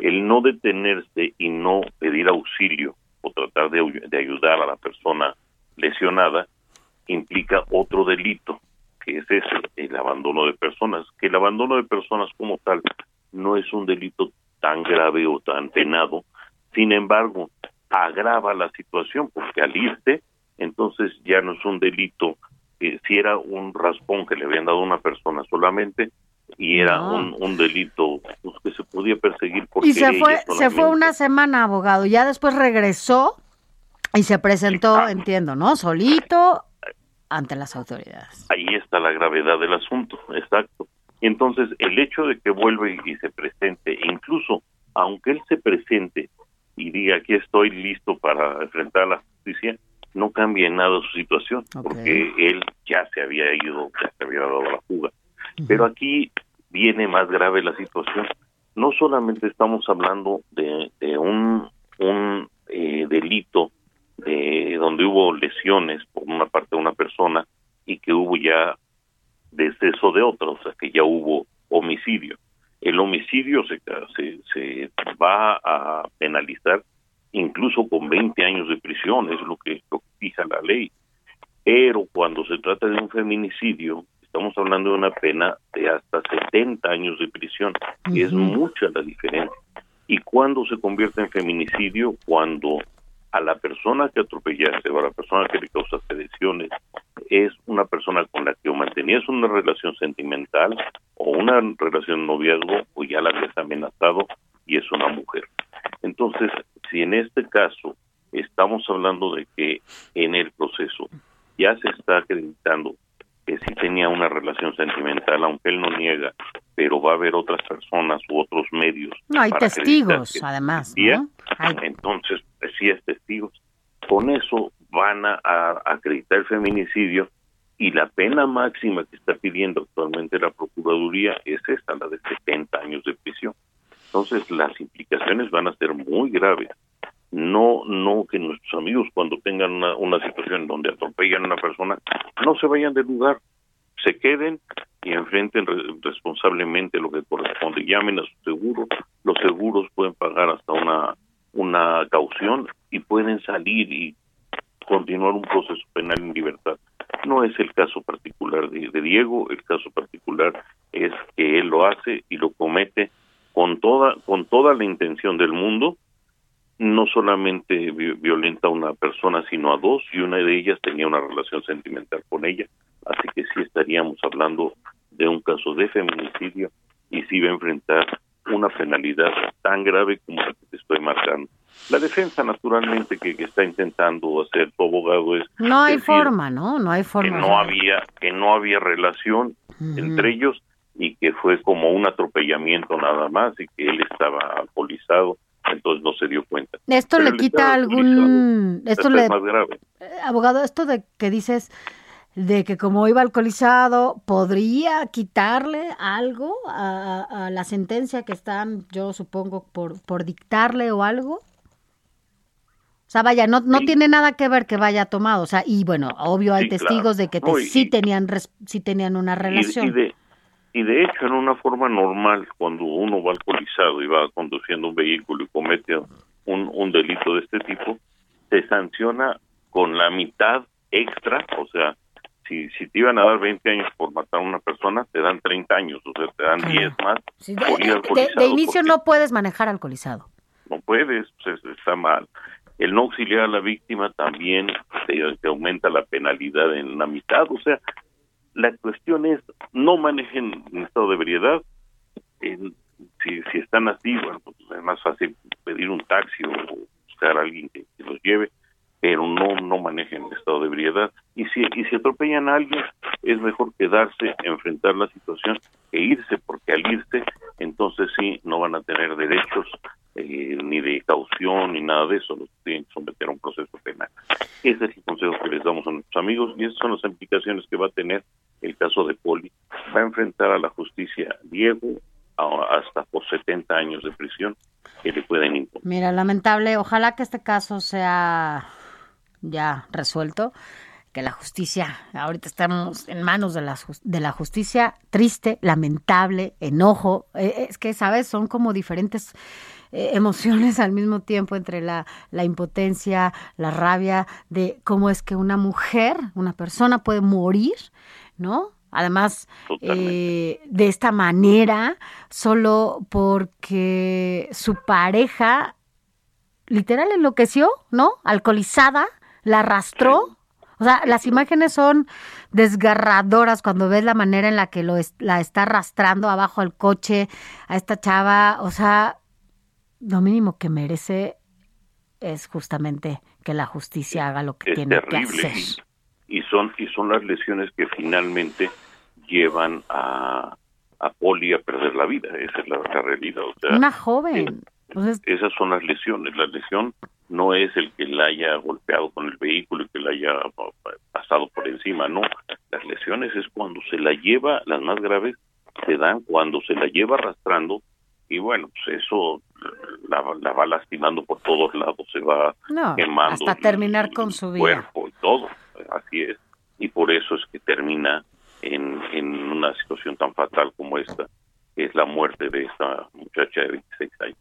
El no detenerse y no pedir auxilio o tratar de ayudar a la persona lesionada implica otro delito, que es ese, el abandono de personas, que el abandono de personas como tal no es un delito tan grave o tan penado, sin embargo, agrava la situación, porque al irse, entonces ya no es un delito, eh, si era un raspón que le habían dado a una persona solamente, y era no. un, un, delito pues, que se podía perseguir porque y se fue se fue una semana abogado ya después regresó y se presentó Exacto. entiendo no solito ante las autoridades ahí está la gravedad del asunto exacto entonces el hecho de que vuelve y se presente incluso aunque él se presente y diga aquí estoy listo para enfrentar la justicia no cambia en nada su situación okay. porque él ya se había ido ya se había dado la fuga pero aquí viene más grave la situación. No solamente estamos hablando de, de un, un eh, delito de donde hubo lesiones por una parte de una persona y que hubo ya deceso de otra, o sea que ya hubo homicidio. El homicidio se, se, se va a penalizar incluso con 20 años de prisión, es lo que, lo que fija la ley. Pero cuando se trata de un feminicidio, estamos hablando de una pena de hasta 70 años de prisión, uh -huh. es mucha la diferencia. Y ¿Cuándo se convierte en feminicidio? Cuando a la persona que atropellaste o a la persona que le causaste lesiones es una persona con la que mantenías una relación sentimental o una relación noviazgo o ya la habías amenazado y es una mujer. Entonces, si en este caso estamos hablando de que en el proceso ya se está acreditando que sí tenía una relación sentimental, aunque él no niega, pero va a haber otras personas u otros medios. No, hay testigos, además, existía, ¿no? Hay- Entonces, pues, sí es testigos. Con eso van a, a acreditar el feminicidio y la pena máxima que está pidiendo actualmente la Procuraduría es esta, la de 70 años de prisión. Entonces, las implicaciones van a ser muy graves. No, no que nuestros amigos cuando tengan una, una situación donde atropellan a una persona, no se vayan del lugar, se queden y enfrenten re- responsablemente lo que corresponde. Llamen a su seguro, los seguros pueden pagar hasta una, una caución y pueden salir y continuar un proceso penal en libertad. No es el caso particular de, de Diego, el caso particular es que él lo hace y lo comete con toda con toda la intención del mundo. No solamente vi- violenta a una persona, sino a dos, y una de ellas tenía una relación sentimental con ella. Así que sí estaríamos hablando de un caso de feminicidio y sí va a enfrentar una penalidad tan grave como la que te estoy marcando. La defensa, naturalmente, que, que está intentando hacer tu abogado es No hay decir forma, ¿no? No hay que forma. no había que no había relación entre ellos y que fue como un atropellamiento nada más y que él estaba alcoholizado, entonces no se dio cuenta. Esto Pero le quita algún... Esto le... es más grave. Abogado, esto de que dices de que como iba alcoholizado, ¿podría quitarle algo a, a- la sentencia que están, yo supongo, por, por dictarle o algo? O sea, vaya, no, no tiene nada que ver que vaya tomado. O sea, y bueno, obvio hay Sí, claro. testigos de que te- No, y- sí, tenían, sí tenían una Y, relación. y de y de hecho en una forma normal cuando uno va alcoholizado y va conduciendo un vehículo y comete un, un delito de este tipo se sanciona con la mitad extra o sea si, si te iban a dar 20 años por matar a una persona te dan 30 años o sea te dan 10 más Sí, de, por ir alcoholizado de inicio no puedes manejar alcoholizado. no puedes, pues, está mal. El no auxiliar a la víctima también te, te aumenta la penalidad en la mitad. O sea, la cuestión es no manejen en estado de ebriedad. En- si, si están así, bueno, pues es más fácil pedir un taxi o buscar a alguien que, que los lleve, pero no no manejen en estado de ebriedad. Y si, y si atropellan a alguien, es mejor quedarse, enfrentar la situación e irse, porque al irse, entonces sí, no van a tener derechos eh, ni de caución ni nada de eso, los tienen que someter a un proceso penal. Ese es el consejo que les damos a nuestros amigos y esas son las implicaciones que va a tener el caso de Poli. Va a enfrentar a la justicia Diego a- hasta por 70 años de prisión que le pueden imponer. Mira, lamentable, ojalá que este caso sea ya resuelto, que la justicia, ahorita estamos en manos de la, de la justicia, triste, lamentable, enojo, eh, es que, ¿sabes? Son como diferentes eh, [laughs] emociones al mismo tiempo entre la, la impotencia, la rabia de cómo es que una mujer, una persona puede morir, ¿no? Además, eh, de esta manera, solo porque su pareja literal enloqueció, ¿no? Alcoholizada, la arrastró. O sea, las imágenes son desgarradoras cuando ves la manera en la que lo es- la está arrastrando abajo al coche a esta chava. O sea, lo mínimo que merece es justamente que la justicia haga lo que es tiene que hacer. y, y son y son las lesiones que finalmente llevan a a Poli a perder la vida esa es la, la realidad o sea Una joven. Entonces, esas son las lesiones la lesión no es el que la haya golpeado con el vehículo y que la haya pa- pasado por encima no las lesiones es cuando se la lleva las más graves se dan cuando se la lleva arrastrando y bueno pues eso la, la va lastimando por todos lados se va no, quemando hasta terminar con su vida. cuerpo y todo, así es. Y por eso es que termina en, en una situación tan fatal como esta, que es la muerte de esta muchacha de 26 años.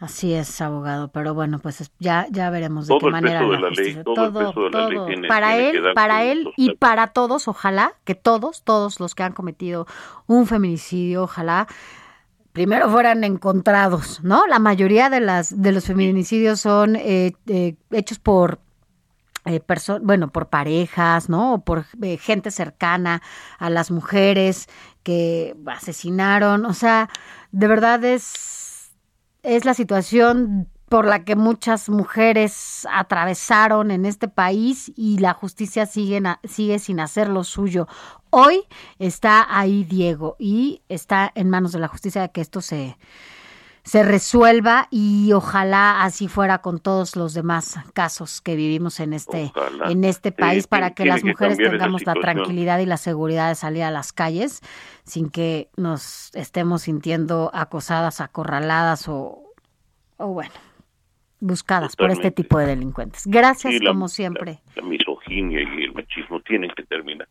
Así es, abogado, pero bueno, pues es- ya ya veremos de Todo qué manera la ley, todo el peso de la ley todo. tiene- para tiene él, para él y para todos, ojalá que todos, todos los que han cometido un feminicidio, ojalá primero fueran encontrados, ¿no? La mayoría de las de los feminicidios son eh, eh, hechos por eh, bueno, por parejas, ¿no? O por eh, gente cercana a las mujeres que asesinaron. O sea, de verdad es, es la situación por la que muchas mujeres atravesaron en este país y la justicia sigue, sigue sin hacer lo suyo. Hoy está ahí Diego y está en manos de la justicia que esto se, se resuelva y ojalá así fuera con todos los demás casos que vivimos en este Ojalá. en este Sí, país para que las mujeres tengamos la tranquilidad y la seguridad de salir a las calles sin que nos estemos sintiendo acosadas, acorraladas o, o bueno, buscadas por este tipo de delincuentes. Gracias la- como siempre. La misoginia y el machismo tienen que terminar.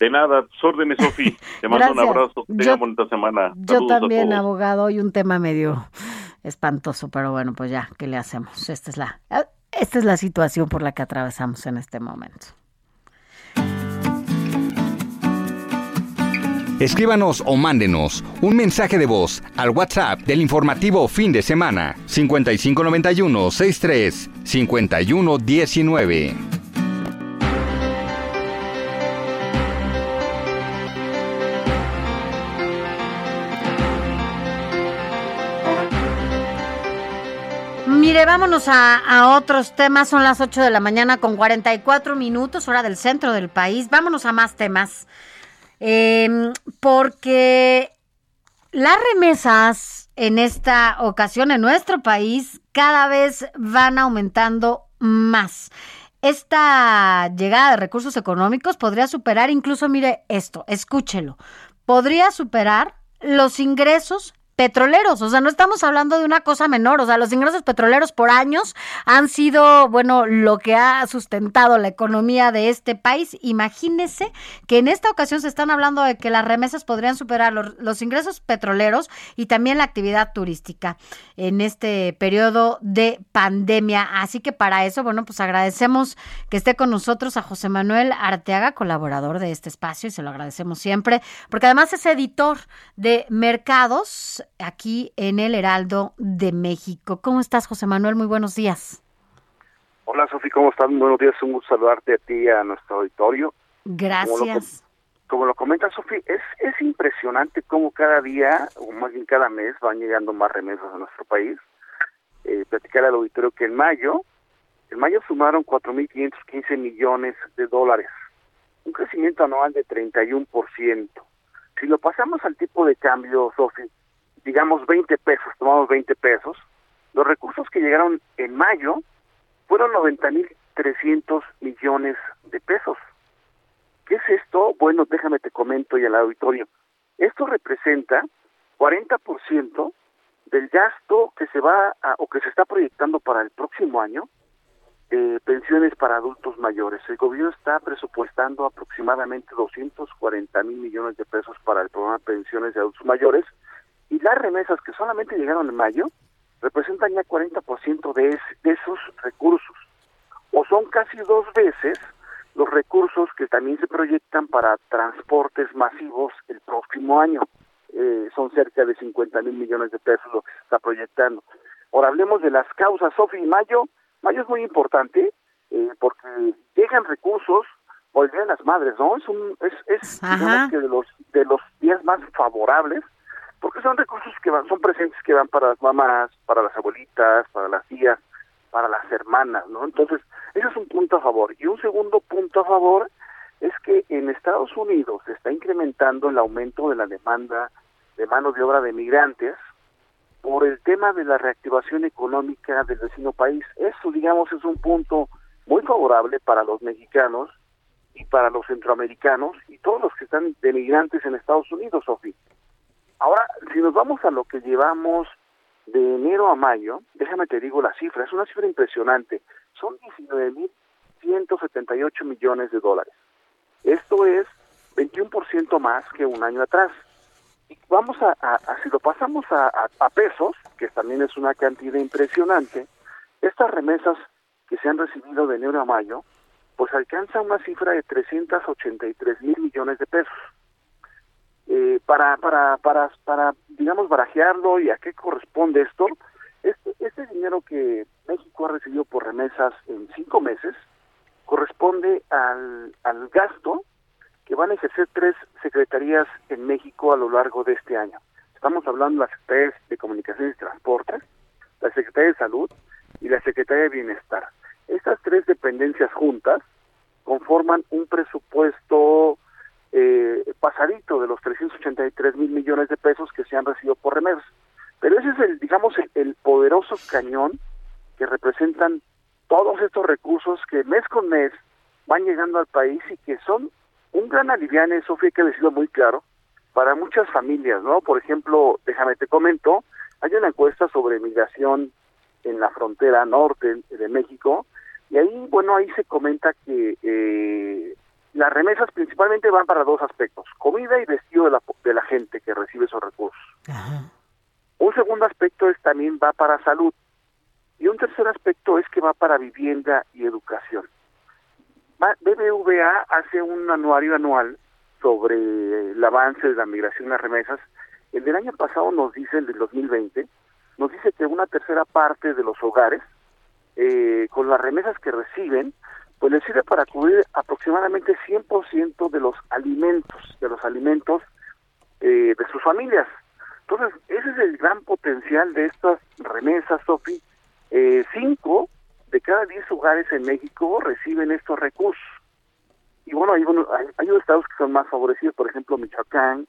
De nada, tus órdenes, Sofi. [laughs] Te mando un abrazo. Que Yo- tengan bonita semana. Yo Saludos a también, abogado, y un tema medio espantoso, pero bueno, pues ya, ¿qué le hacemos? Esta es la, esta es la situación por la que atravesamos en este momento. Escríbanos o mándenos un mensaje de voz al WhatsApp del informativo fin de semana 5591 63 5119. Mire, vámonos a, otros temas. Son las 8 de la mañana con 44 minutos, hora del centro del país. Vámonos a más temas. Eh, porque las remesas en esta ocasión en nuestro país cada vez van aumentando más. Esta llegada de recursos económicos podría superar incluso, mire esto, escúchelo, podría superar los ingresos petroleros, o sea, no estamos hablando de una cosa menor, o sea, los ingresos petroleros por años han sido, bueno, lo que ha sustentado la economía de este país. Imagínese que en esta ocasión se están hablando de que las remesas podrían superar los, los ingresos petroleros y también la actividad turística en este periodo de pandemia. Así que para eso, bueno, pues agradecemos que esté con nosotros a José Manuel Arteaga, colaborador de este espacio, y se lo agradecemos siempre, porque además es editor de mercados aquí en el Heraldo de México. ¿Cómo estás, José Manuel? Muy buenos días. Hola Sofi, ¿cómo estás? Buenos días, un gusto saludarte a ti y a nuestro auditorio. Gracias. Como lo comenta Sofi, es, es impresionante cómo cada día, o más bien cada mes, van llegando más remesas a nuestro país. Eh, platicar al auditorio que en mayo, en mayo sumaron 4.515 millones de dólares, un crecimiento anual de 31%. Si lo pasamos al tipo de cambio, Sofi, digamos 20 pesos, tomamos 20 pesos, los recursos que llegaron en mayo fueron 90.300 millones de pesos. ¿Qué es esto? Bueno, déjame te comento y al auditorio. Esto representa 40% del gasto que se va a, o que se está proyectando para el próximo año de pensiones para adultos mayores. El gobierno está presupuestando aproximadamente 240 mil millones de pesos para el programa de pensiones de adultos mayores y las remesas que solamente llegaron en mayo representan ya 40% de, es- de esos recursos o son casi dos veces los recursos que también se proyectan para transportes masivos el próximo año. Eh, son cerca de 50 mil millones de pesos lo que se está proyectando. Ahora hablemos de las causas, Sofi. Mayo, mayo es muy importante eh, porque llegan recursos por el Día de las Madres, ¿no? Es un, es, es digamos que de los de los días más favorables porque son recursos que van, son presentes que van para las mamás, para las abuelitas, para las tías, para las hermanas, ¿no? Entonces, ese es un punto a favor. Y un segundo punto a favor es que en Estados Unidos se está incrementando el aumento de la demanda de mano de obra de migrantes por el tema de la reactivación económica del vecino país. Eso, digamos, es un punto muy favorable para los mexicanos y para los centroamericanos y todos los que están de migrantes en Estados Unidos, Sofi. Ahora, si nos vamos a lo que llevamos de enero a mayo, déjame te digo la cifra, es una cifra impresionante. Son 19.178 millones de dólares. Esto es 21% más que un año atrás. Y vamos a, si lo pasamos a, a- a pesos, que también es una cantidad impresionante, estas remesas que se han recibido de enero a mayo, pues alcanza una cifra de 383 mil millones de pesos. Eh, para, para, para, para, digamos, barajearlo y a qué corresponde esto, este, este dinero que México ha recibido por remesas en cinco meses corresponde al, al gasto que van a ejercer tres secretarías en México a lo largo de este año. Estamos hablando de las secretarías de Comunicaciones y Transportes, la Secretaría de Salud y la Secretaría de Bienestar. Estas tres dependencias juntas conforman un presupuesto eh, pasadito de los 383 mil millones de pesos que se han recibido por remesas. Pero ese es el, digamos, el, el poderoso cañón que representan todos estos recursos que mes con mes van llegando al país y que son un gran aliviane, Sofía, que decirlo muy claro, para muchas familias, ¿no? Por ejemplo, déjame te comento, hay una encuesta sobre migración en la frontera norte de México y ahí, bueno, ahí se comenta que eh, las remesas principalmente van para dos aspectos, comida y vestido de la, de la gente que recibe esos recursos. Un segundo aspecto es también va para salud y un tercer aspecto es que va para vivienda y educación. Va- BBVA hace un anuario anual sobre el avance de la migración y las remesas. El del año pasado nos dice, el del 2020, nos dice que una tercera parte de los hogares, eh, con las remesas que reciben, pues les sirve para cubrir aproximadamente 100% de los alimentos, de los alimentos eh, de sus familias. Entonces, ese es el gran potencial de estas remesas, Sofi. Eh, cinco de cada diez hogares en México reciben estos recursos. Y bueno, hay, hay, hay unos estados que son más favorecidos, por ejemplo, Michoacán,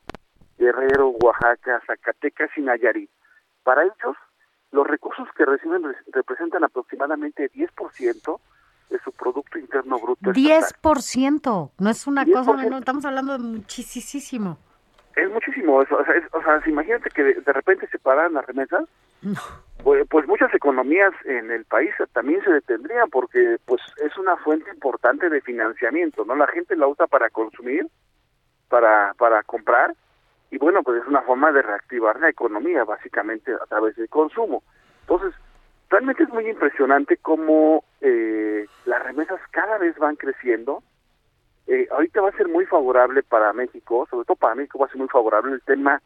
Guerrero, Oaxaca, Zacatecas y Nayarit. Para ellos, los recursos que reciben re- representan aproximadamente 10% de su Producto Interno Bruto. estatal. 10%, no es una cosa estamos hablando de muchísimo. Es muchísimo eso. O sea, es- o sea, si imagínate que de, de repente se paran las remesas, pues, pues muchas economías en el país también se detendrían porque pues es una fuente importante de financiamiento, ¿no? La gente la usa para consumir, para, para comprar y bueno, pues es una forma de reactivar la economía básicamente a través del consumo. Entonces, realmente es muy impresionante cómo eh, las remesas cada vez van creciendo. Eh, ahorita va a ser muy favorable para México, sobre todo para México va a ser muy favorable el tema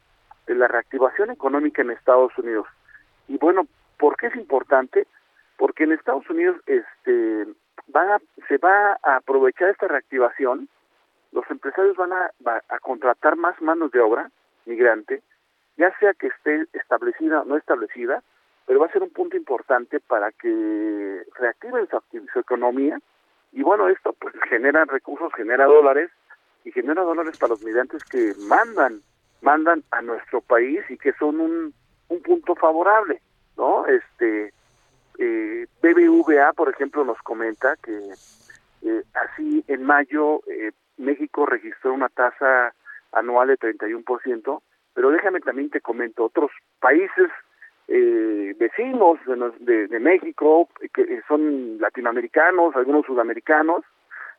de la reactivación económica en Estados Unidos. Y bueno, ¿por qué es importante? Porque en Estados Unidos este van a- se va a aprovechar esta reactivación, los empresarios van a, a contratar más manos de obra migrante, ya sea que esté establecida o no establecida, pero va a ser un punto importante para que reactiven su, economía y bueno, esto pues genera recursos, genera dólares y genera dólares para los migrantes que mandan mandan a nuestro país y que son un, un punto favorable, ¿no? Este eh, BBVA, por ejemplo, nos comenta que eh, así en mayo eh, México registró una tasa anual de 31%, pero déjame también te comento, otros países eh, vecinos de, de México, que son latinoamericanos, algunos sudamericanos,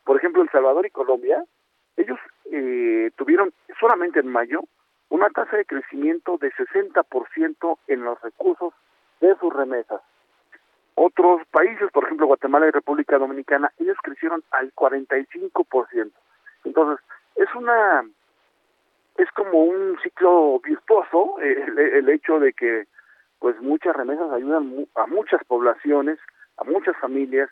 por ejemplo El Salvador y Colombia, ellos eh, tuvieron solamente en mayo una tasa de crecimiento de 60% en los recursos de sus remesas. Otros países, por ejemplo Guatemala y República Dominicana, ellos crecieron al 45%. Entonces, es una es como un ciclo virtuoso eh, el, el hecho de que pues muchas remesas ayudan a muchas poblaciones, a muchas familias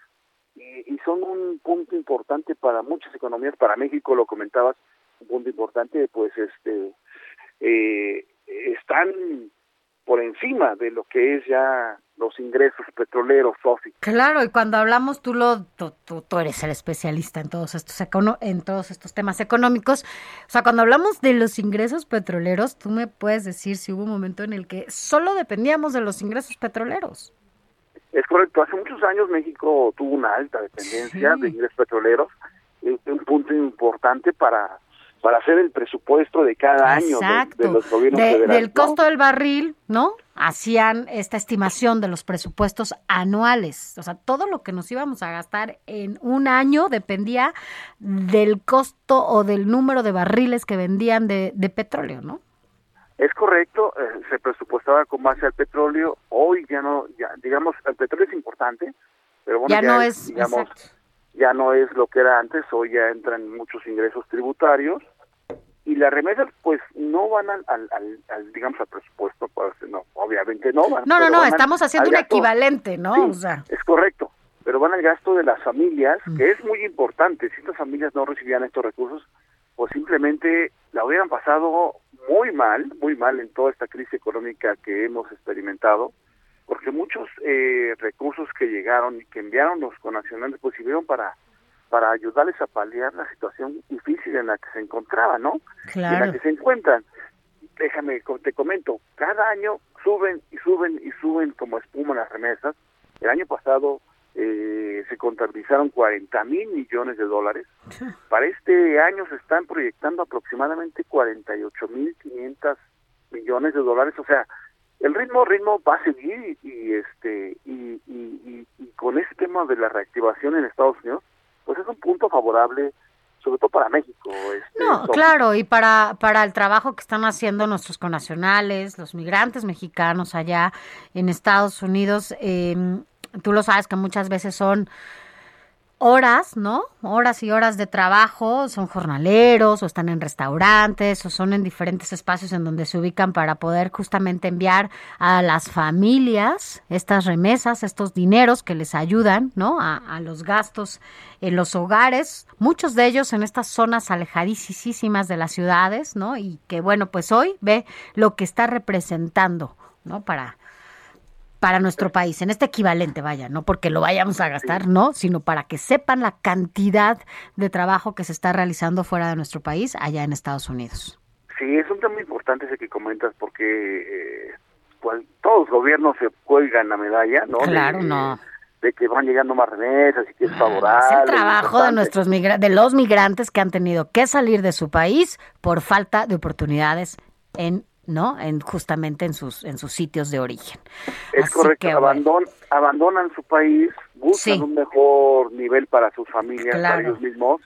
y, y son un punto importante para muchas economías, para México lo comentabas, un punto importante pues este eh, están por encima de lo que es ya los ingresos petroleros, Sofi. Claro, y cuando hablamos, tú lo, tú, tú- tú eres el especialista en todos estos econo- en todos estos temas económicos. O sea, cuando hablamos de los ingresos petroleros, tú me puedes decir si hubo un momento en el que solo dependíamos de los ingresos petroleros. Es correcto, hace muchos años México tuvo una alta dependencia de ingresos petroleros, es un punto importante para para hacer el presupuesto de cada año de- los gobiernos De- federales. del ¿no? costo del barril, ¿no? Hacían esta estimación de los presupuestos anuales. O sea, todo lo que nos íbamos a gastar en un año dependía del costo o del número de barriles que vendían de, de petróleo, ¿no? Es correcto, eh, se presupuestaba con base al petróleo, hoy ya no, ya digamos, el petróleo es importante, pero bueno, Ya no es- digamos, ya no es lo que era antes, hoy ya entran muchos ingresos tributarios y las remesas pues no van al, al, al, al, digamos al presupuesto pues no obviamente no van No, no, no, estamos haciendo un gasto- equivalente, ¿no? Sí, O sea, es correcto pero van al gasto de las familias Mm. que es muy importante si estas familias no recibían estos recursos pues simplemente la hubieran pasado muy mal muy mal en toda esta crisis económica que hemos experimentado porque muchos eh, recursos que llegaron y que enviaron los conacionales pues sirvieron para para ayudarles a paliar la situación difícil en la que se encontraban, ¿no? Y en Claro. la que se encuentran. Déjame, te comento, cada año suben y suben y suben como espuma las remesas. El año pasado eh, se contabilizaron 40 mil millones de dólares. Para este año se están proyectando aproximadamente 48 mil 500 millones de dólares. O sea, el ritmo ritmo va a seguir y, y, este y, y, y- y con ese tema de la reactivación en Estados Unidos, pues es un punto favorable, sobre todo para México. Este, no, claro, y para, para el trabajo que están haciendo nuestros conacionales, los migrantes mexicanos allá en Estados Unidos, eh, tú lo sabes que muchas veces son horas, ¿no? Horas y horas de trabajo, son jornaleros o están en restaurantes o son en diferentes espacios en donde se ubican para poder justamente enviar a las familias estas remesas, estos dineros que les ayudan, ¿no? A, los gastos en los hogares, muchos de ellos en estas zonas alejadísimas de las ciudades, ¿no? Y que bueno, pues hoy ve lo que está representando, ¿no? Para para nuestro país, en este equivalente, vaya, no porque lo vayamos a gastar, no, sino para que sepan la cantidad de trabajo que se está realizando fuera de nuestro país, allá en Estados Unidos. Sí, es un tema importante ese que comentas porque eh, cual- todos los gobiernos se cuelgan la medalla, ¿no? Claro, de, no. De que van llegando más remesas y que es favorable. Es el trabajo de nuestros migra- de los migrantes que han tenido que salir de su país por falta de oportunidades en no en justamente en sus en sus sitios de origen. Es Así correcto, que, bueno. abandon- abandonan su país, buscan Sí. un mejor nivel para sus familias, para ellos mismos,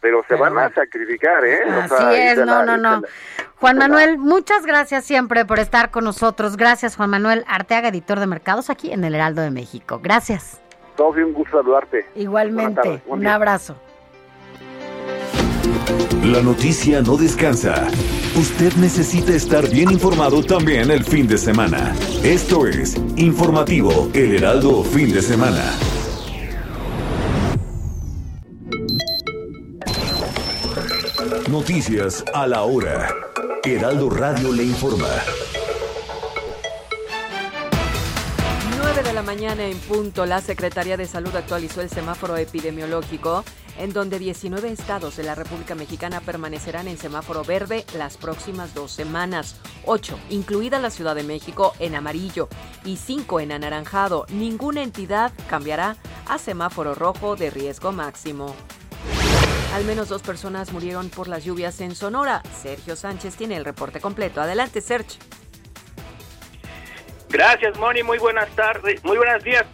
pero se van a sacrificar, ¿eh? O Así sea, es, no, la- no, no. la- Juan Manuel, muchas gracias siempre por estar con nosotros. Gracias, Juan Manuel Arteaga, editor de mercados aquí en el Heraldo de México. Gracias. Sofi, un gusto saludarte. Igualmente, un abrazo. La noticia no descansa. Usted necesita estar bien informado también el fin de semana. Esto es Informativo El Heraldo Fin de Semana. Noticias a la hora. Heraldo Radio le informa. 9 de la mañana en punto, la Secretaría de Salud actualizó el semáforo epidemiológico, en donde 19 estados de la República Mexicana permanecerán en semáforo verde las próximas dos semanas. 8, incluida la Ciudad de México, en amarillo y 5 en anaranjado. Ninguna entidad cambiará a semáforo rojo de riesgo máximo. Al menos dos personas murieron por las lluvias en Sonora. Sergio Sánchez tiene el reporte completo. Adelante, Sergio. Gracias, Moni. Muy buenas tardes. Muy buenos días.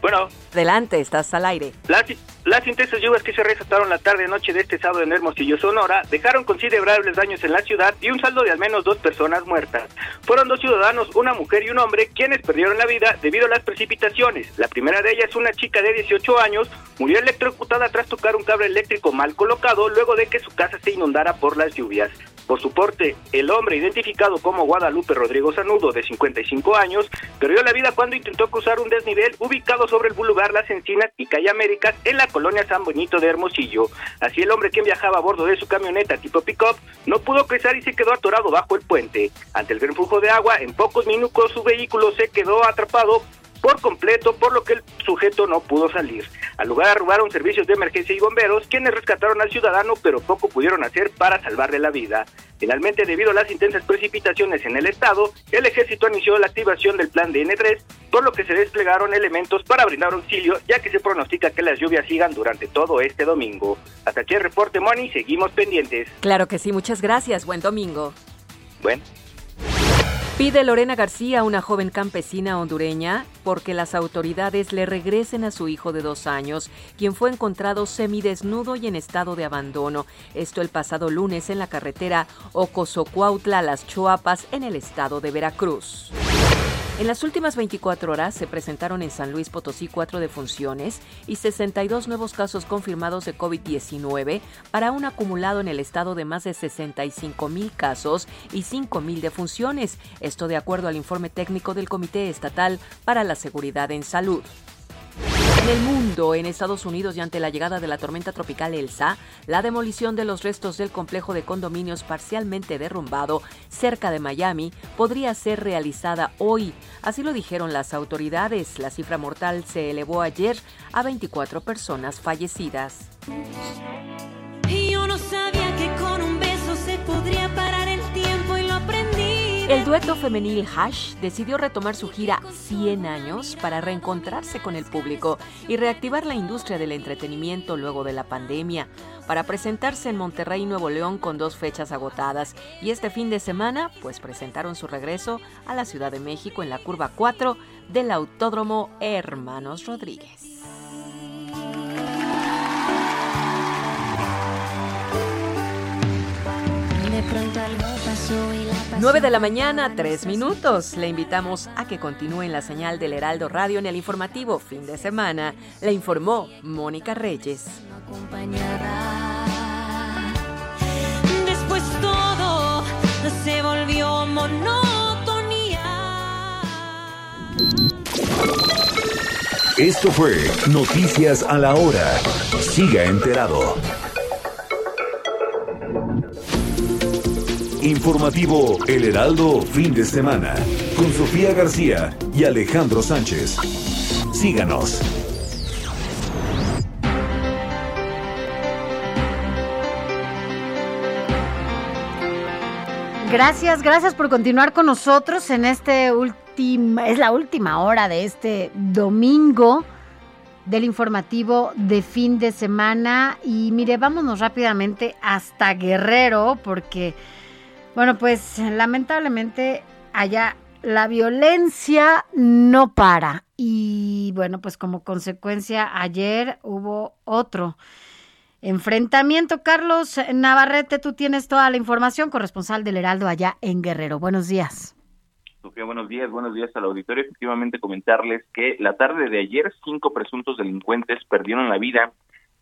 Bueno, Adelante, estás al aire. las, las intensas lluvias que se registraron la tarde-noche de este sábado en Hermosillo, Sonora, dejaron considerables daños en la ciudad y un saldo de al menos dos personas muertas. Fueron dos ciudadanos, una mujer y un hombre, quienes perdieron la vida debido a las precipitaciones. La primera de ellas, una chica de 18 años, murió electrocutada tras tocar un cable eléctrico mal colocado luego de que su casa se inundara por las lluvias. Por su porte, el hombre identificado como Guadalupe Rodrigo Sanudo, de 55 años, perdió la vida cuando intentó cruzar un desnivel ubicado sobre el Boulevard Las Encinas y Calle Américas en la colonia San Benito de Hermosillo. Así el hombre quien viajaba a bordo de su camioneta tipo pick-up no pudo cruzar y se quedó atorado bajo el puente. Ante el gran flujo de agua, en pocos minutos su vehículo se quedó atrapado por completo, por lo que el sujeto no pudo salir. Al lugar arribaron servicios de emergencia y bomberos, quienes rescataron al ciudadano, pero poco pudieron hacer para salvarle la vida. Finalmente, debido a las intensas precipitaciones en el estado, el ejército inició la activación del plan de N3, por lo que se desplegaron elementos para brindar auxilio, ya que se pronostica que las lluvias sigan durante todo este domingo. Hasta aquí el reporte, Moni, seguimos pendientes. Claro que sí, muchas gracias. Buen domingo. Bueno. Pide Lorena García, una joven campesina hondureña, porque las autoridades le regresen a su hijo de dos años, quien fue encontrado semidesnudo y en estado de abandono. Esto el pasado lunes en la carretera Ocosocuautla, Las Choapas, en el estado de Veracruz. En las últimas 24 horas se presentaron en San Luis Potosí cuatro defunciones y 62 nuevos casos confirmados de COVID-19 para un acumulado en el estado de más de 65 mil casos y 5 mil defunciones. Esto de acuerdo al informe técnico del Comité Estatal para la Seguridad en Salud. En el mundo, en Estados Unidos y ante la llegada de la tormenta tropical Elsa, la demolición de los restos del complejo de condominios parcialmente derrumbado cerca de Miami podría ser realizada hoy. Así lo dijeron las autoridades. La cifra mortal se elevó ayer a 24 personas fallecidas. Y yo no sabía que con un beso se podría parar El dueto femenil Hash decidió retomar su gira 100 años para reencontrarse con el público y reactivar la industria del entretenimiento luego de la pandemia, para presentarse en Monterrey, Nuevo León con dos fechas agotadas y este fin de semana pues presentaron su regreso a la Ciudad de México en la curva 4 del Autódromo Hermanos Rodríguez. 9 de la mañana, 3 minutos. Le invitamos a que continúe en la señal del Heraldo Radio en el informativo fin de semana. Le informó Mónica Reyes. Después todo se volvió monotonía. Esto fue Noticias a la Hora. Siga enterado. Informativo El Heraldo Fin de Semana con Sofía García y Alejandro Sánchez. Síganos. Gracias, gracias por continuar con nosotros en este último, es la última hora de este domingo del informativo de fin de semana. Y mire, vámonos rápidamente hasta Guerrero, porque, bueno, pues lamentablemente allá la violencia no para. Y bueno, pues como consecuencia, ayer hubo otro enfrentamiento. Carlos Navarrete, tú tienes toda la información, corresponsal del Heraldo allá en Guerrero. Buenos días. Sofía, buenos días, buenos días al auditorio. Efectivamente, comentarles que la tarde de ayer cinco presuntos delincuentes perdieron la vida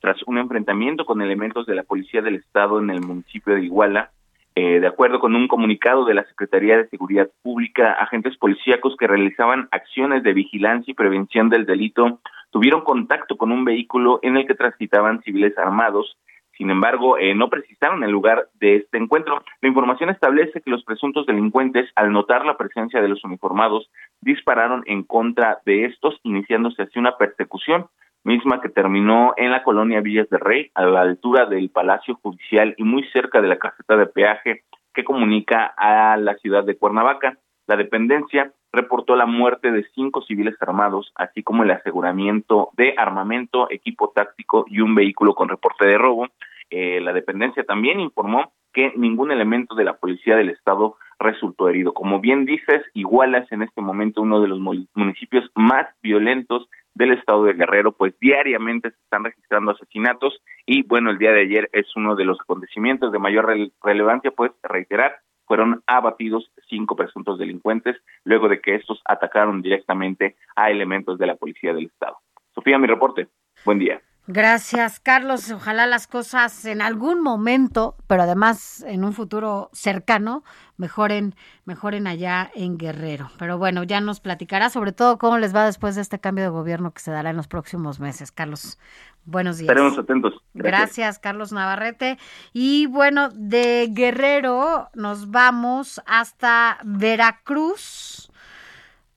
tras un enfrentamiento con elementos de la Policía del Estado en el municipio de Iguala. Eh, de acuerdo con un comunicado de la Secretaría de Seguridad Pública, agentes policíacos que realizaban acciones de vigilancia y prevención del delito tuvieron contacto con un vehículo en el que transitaban civiles armados. Sin embargo, eh, no precisaron el lugar de este encuentro. La información establece que los presuntos delincuentes, al notar la presencia de los uniformados, dispararon en contra de estos, iniciándose así una persecución misma que terminó en la colonia Villas del Rey, a la altura del Palacio Judicial y muy cerca de la caseta de peaje que comunica a la ciudad de Cuernavaca. La dependencia reportó la muerte de cinco civiles armados, así como el aseguramiento de armamento, equipo táctico y un vehículo con reporte de robo. Eh, la dependencia también informó que ningún elemento de la policía del estado resultó herido. Como bien dices, Iguala es en este momento uno de los municipios más violentos del estado de Guerrero, pues diariamente se están registrando asesinatos y bueno, el día de ayer es uno de los acontecimientos de mayor relevancia, pues reiterar, fueron abatidos cinco presuntos delincuentes luego de que estos atacaron directamente a elementos de la policía del estado. Sofía, mi reporte. Buen día. Gracias, Carlos. Ojalá las cosas en algún momento, pero además en un futuro cercano, mejoren, mejoren allá en Guerrero. Pero bueno, ya nos platicará sobre todo cómo les va después de este cambio de gobierno que se dará en los próximos meses. Carlos, buenos días. Estaremos atentos. Gracias. Gracias, Carlos Navarrete. Y bueno, de Guerrero nos vamos hasta Veracruz,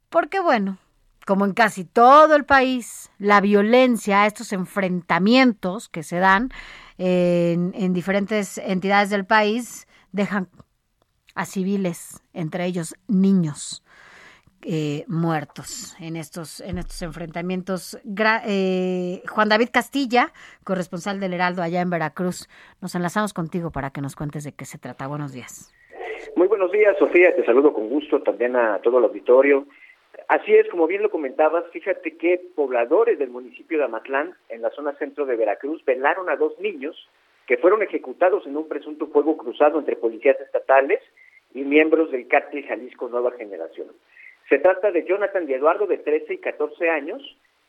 porque bueno, como en casi todo el país, la violencia, estos enfrentamientos que se dan en, en, diferentes entidades del país, dejan a civiles, entre ellos niños. Eh, muertos en estos en estos enfrentamientos. Eh, Juan David Castilla, corresponsal del Heraldo allá en Veracruz, nos enlazamos contigo para que nos cuentes de qué se trata. Buenos días. Muy buenos días, Sofía. Te saludo con gusto también a todo el auditorio. Así es, como bien lo comentabas, fíjate que pobladores del municipio de Amatlán, en la zona centro de Veracruz, velaron a dos niños que fueron ejecutados en un presunto fuego cruzado entre policías estatales y miembros del cártel Jalisco Nueva Generación. Se trata de Jonathan y Eduardo de 13 y 14 años,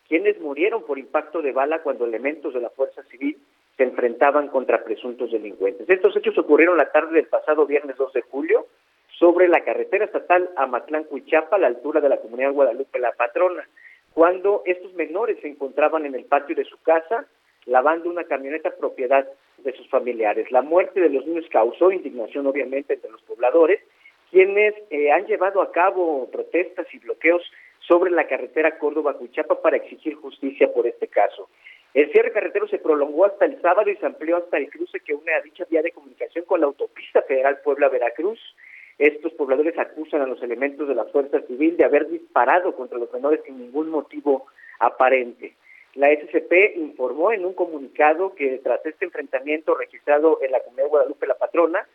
quienes murieron por impacto de bala cuando elementos de la Fuerza Civil se enfrentaban contra presuntos delincuentes. Estos hechos ocurrieron la tarde del pasado viernes 2 de julio sobre la carretera estatal Amatlán-Cuichapa, a la altura de la comunidad Guadalupe La Patrona, cuando estos menores se encontraban en el patio de su casa lavando una camioneta propiedad de sus familiares. La muerte de los niños causó indignación, obviamente, entre los pobladores, quienes eh, han llevado a cabo protestas y bloqueos sobre la carretera Córdoba-Cuchapa para exigir justicia por este caso. El cierre carretero se prolongó hasta el sábado y se amplió hasta el cruce que une a dicha vía de comunicación con la autopista federal Puebla-Veracruz. Estos pobladores acusan a los elementos de la Fuerza Civil de haber disparado contra los menores sin ningún motivo aparente. La SCP informó en un comunicado que tras este enfrentamiento registrado en la comunidad Guadalupe La Patrona,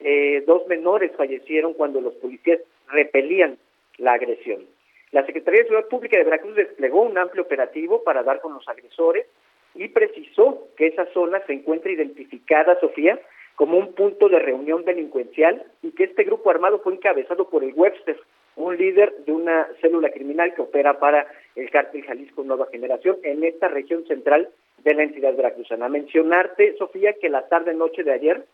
eh, dos menores fallecieron cuando los policías repelían la agresión. La Secretaría de Seguridad Pública de Veracruz desplegó un amplio operativo para dar con los agresores y precisó que esa zona se encuentra identificada, Sofía, como un punto de reunión delincuencial y que este grupo armado fue encabezado por el Webster, un líder de una célula criminal que opera para el cártel Jalisco Nueva Generación en esta región central de la entidad veracruzana. Mencionarte, Sofía, que la tarde-noche de ayer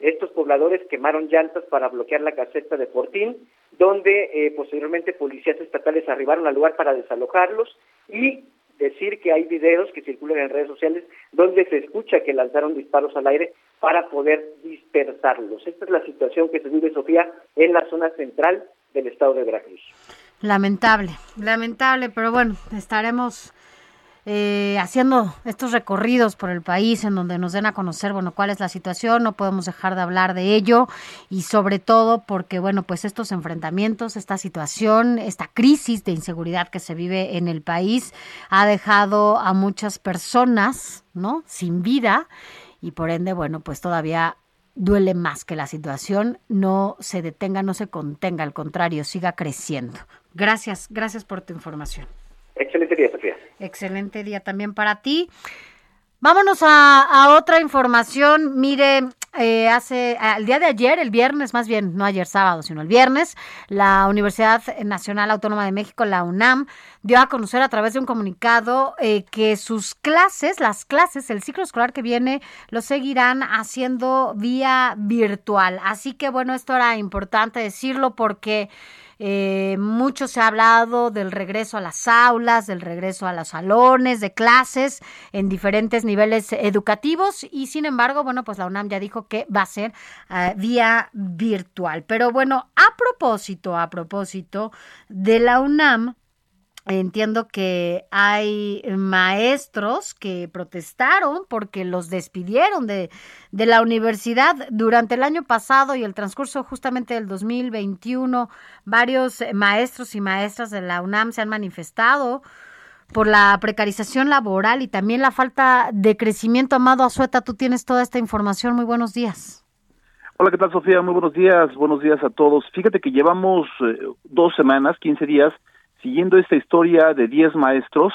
estos pobladores quemaron llantas para bloquear la caseta de Fortín, donde eh, posteriormente policías estatales arribaron al lugar para desalojarlos y decir que hay videos que circulan en redes sociales donde se escucha que lanzaron disparos al aire para poder dispersarlos. Esta es la situación que se vive, Sofía, en la zona central del estado de Veracruz. Lamentable, lamentable, pero bueno, estaremos eh, haciendo estos recorridos por el país en donde nos den a conocer, bueno, cuál es la situación, no podemos dejar de hablar de ello y sobre todo porque, bueno, pues estos enfrentamientos, esta situación, esta crisis de inseguridad que se vive en el país ha dejado a muchas personas, ¿no? Sin vida y por ende, bueno, pues todavía duele más que la situación no se detenga, no se contenga, al contrario, siga creciendo. Gracias, gracias por tu información. Excelente día, Sofía. Excelente día también para ti. Vámonos a, a otra información. Mire, eh, hace el día de ayer, el viernes, más bien, no ayer sábado, sino el viernes, la Universidad Nacional Autónoma de México, la UNAM, dio a conocer a través de un comunicado eh, que sus clases, las clases, el ciclo escolar que viene, lo seguirán haciendo vía virtual. Así que bueno, esto era importante decirlo porque eh, mucho se ha hablado del regreso a las aulas, del regreso a los salones de clases en diferentes niveles educativos y sin embargo, bueno, pues la UNAM ya dijo que va a ser eh, vía virtual. Pero bueno, a propósito, a propósito de la UNAM, Entiendo que hay maestros que protestaron porque los despidieron de, de, la universidad durante el año pasado y el transcurso justamente del 2021. Varios maestros y maestras de la UNAM se han manifestado por la precarización laboral y también la falta de crecimiento. Amado Azueta, tú tienes toda esta información. Muy buenos días. Hola, ¿qué tal, Sofía? Muy buenos días. Buenos días a todos. Fíjate que llevamos eh, dos semanas, 15 días, siguiendo esta historia de 10 maestros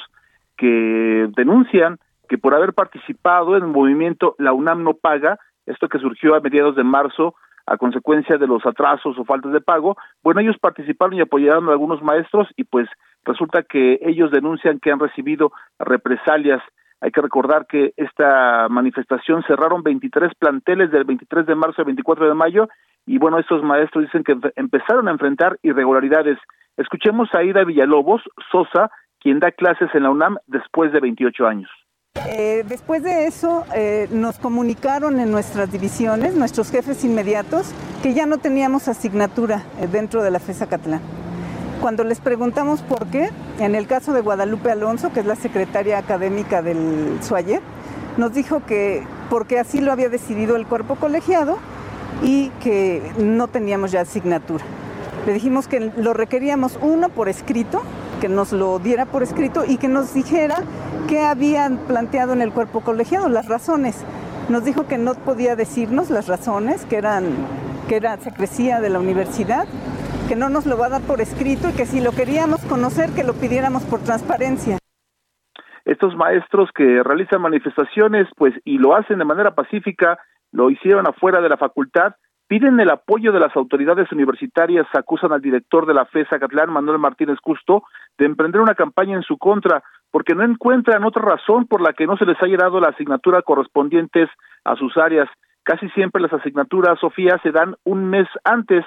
que denuncian que por haber participado en el movimiento La UNAM no paga, esto que surgió a mediados de marzo a consecuencia de los atrasos o faltas de pago, bueno, ellos participaron y apoyaron a algunos maestros y pues resulta que ellos denuncian que han recibido represalias. Hay que recordar que esta manifestación cerraron 23 planteles del 23 de marzo al 24 de mayo y bueno, estos maestros dicen que empezaron a enfrentar irregularidades Escuchemos a Ida Villalobos Sosa, quien da clases en la UNAM después de 28 años. Eh, después de eso eh, nos comunicaron en nuestras divisiones, nuestros jefes inmediatos, que ya no teníamos asignatura eh, dentro de la FESA Catlán. Cuando les preguntamos por qué, en el caso de Guadalupe Alonso, que es la secretaria académica del SUAYE, nos dijo que porque así lo había decidido el cuerpo colegiado y que no teníamos ya asignatura. Le dijimos que lo requeríamos uno por escrito, que nos lo diera por escrito y que nos dijera qué habían planteado en el cuerpo colegiado, las razones. Nos dijo que no podía decirnos las razones, que eran que era secrecía de la universidad, que no nos lo va a dar por escrito y que si lo queríamos conocer que lo pidiéramos por transparencia. Estos maestros que realizan manifestaciones, pues y lo hacen de manera pacífica, lo hicieron afuera de la facultad piden el apoyo de las autoridades universitarias, acusan al director de la FESA Catlán, Manuel Martínez Justo, de emprender una campaña en su contra, porque no encuentran otra razón por la que no se les haya dado la asignatura correspondientes a sus áreas. Casi siempre las asignaturas, Sofía, se dan un mes antes.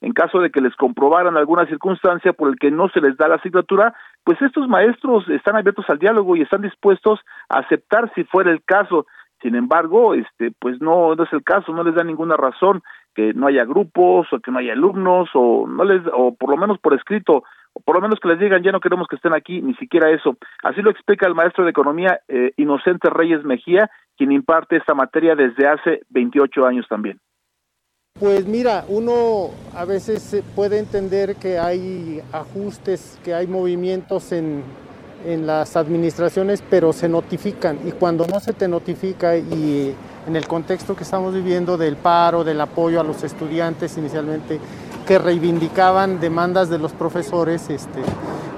En caso de que les comprobaran alguna circunstancia por el que no se les da la asignatura, pues estos maestros están abiertos al diálogo y están dispuestos a aceptar si fuera el caso. Sin embargo, este, pues no, es el caso, no les da ninguna razón que no haya grupos o que no haya alumnos o no les, o por lo menos por escrito, o por lo menos que les digan ya no queremos que estén aquí, ni siquiera eso. Así lo explica el maestro de economía eh, Inocente Reyes Mejía, quien imparte esta materia desde hace 28 años también. Pues mira, uno a veces puede entender que hay ajustes, que hay movimientos en, en las administraciones, pero se notifican. Y cuando no se te notifica y en el contexto que estamos viviendo del paro, del apoyo a los estudiantes inicialmente, que reivindicaban demandas de los profesores, este,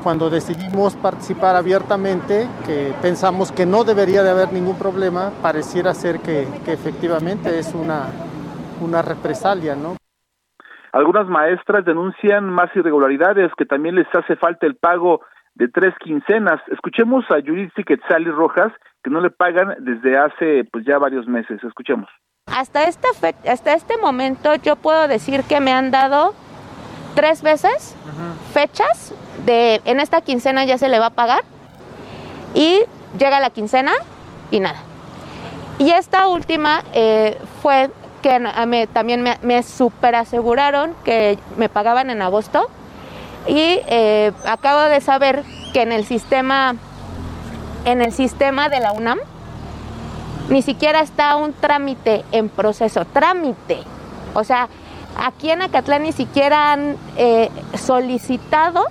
cuando decidimos participar abiertamente, que pensamos que no debería de haber ningún problema, pareciera ser que, que efectivamente es una, una represalia, ¿no? Algunas maestras denuncian más irregularidades, que también les hace falta el pago de tres quincenas. Escuchemos a Judith Quetzali Rojas, que no le pagan desde hace pues ya varios meses. Escuchemos. Hasta este, fe- hasta este momento yo puedo decir que me han dado tres veces fechas de en esta quincena ya se le va a pagar y llega la quincena y nada. Y esta última eh, fue que también me, me super aseguraron que me pagaban en agosto y eh, acabo de saber que en el sistema en el sistema de la UNAM ni siquiera está un trámite en proceso, trámite. O sea, aquí en Acatlán ni siquiera han eh, solicitado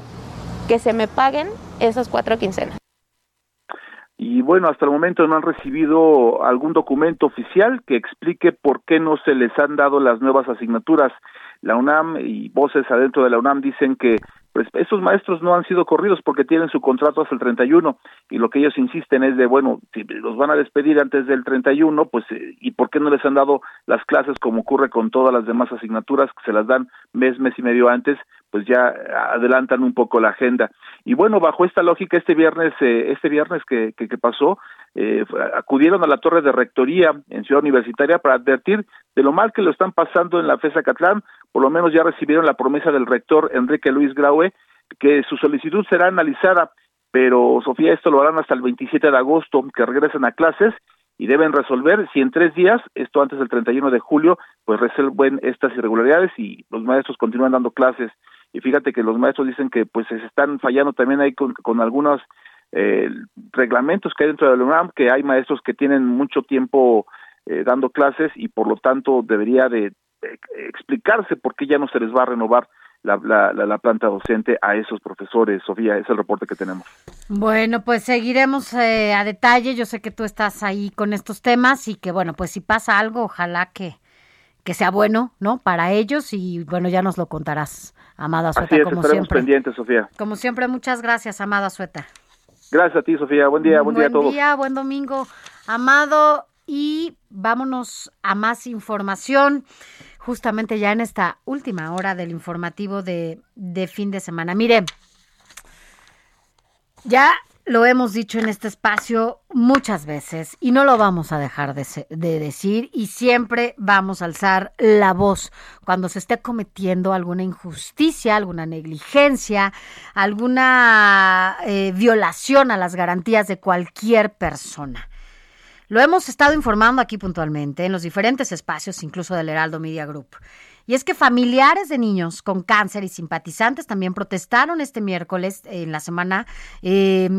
que se me paguen esas cuatro quincenas. Y bueno, hasta el momento no han recibido algún documento oficial que explique por qué no se les han dado las nuevas asignaturas. La UNAM y voces adentro de la UNAM dicen que pues estos maestros no han sido corridos porque tienen su contrato hasta el 31 y lo que ellos insisten es de bueno, si los van a despedir antes del 31, pues eh, y por qué no les han dado las clases como ocurre con todas las demás asignaturas que se las dan mes mes y medio antes, pues ya adelantan un poco la agenda. Y bueno, bajo esta lógica este viernes eh, este viernes que que, que pasó eh, acudieron a la torre de rectoría en Ciudad Universitaria para advertir de lo mal que lo están pasando en la FESA Catlán, por lo menos ya recibieron la promesa del rector Enrique Luis Graue que su solicitud será analizada, pero Sofía, esto lo harán hasta el 27 de agosto, que regresen a clases y deben resolver si en tres días, esto antes del 31 de julio, pues resuelven estas irregularidades y los maestros continúan dando clases. Y fíjate que los maestros dicen que pues se están fallando también ahí con, algunos eh, reglamentos que hay dentro de la UNAM, que hay maestros que tienen mucho tiempo eh, dando clases y por lo tanto debería de eh, explicarse por qué ya no se les va a renovar la planta docente a esos profesores. Sofía, es el reporte que tenemos. Bueno, pues seguiremos eh, a detalle. Yo sé que tú estás ahí con estos temas y que, bueno, pues si pasa algo, ojalá que, que sea bueno, ¿no? Para ellos y, bueno, ya nos lo contarás, Amada Sueta, Así es, como estaremos siempre. pendientes, Sofía. Como siempre, muchas gracias, Amada Sueta. Gracias a ti, Sofía. Buen día, buen, día a todos. Buen día, buen domingo, Amado. Y vámonos a más información, justamente ya en esta última hora del informativo de, de fin de semana. Mire, ya lo hemos dicho en este espacio muchas veces y no lo vamos a dejar de, de decir y siempre vamos a alzar la voz cuando se esté cometiendo alguna injusticia, alguna negligencia, alguna eh, violación a las garantías de cualquier persona. Lo hemos estado informando aquí puntualmente en los diferentes espacios, incluso del Heraldo Media Group. Y es que familiares de niños con cáncer y simpatizantes también protestaron este miércoles en la semana eh,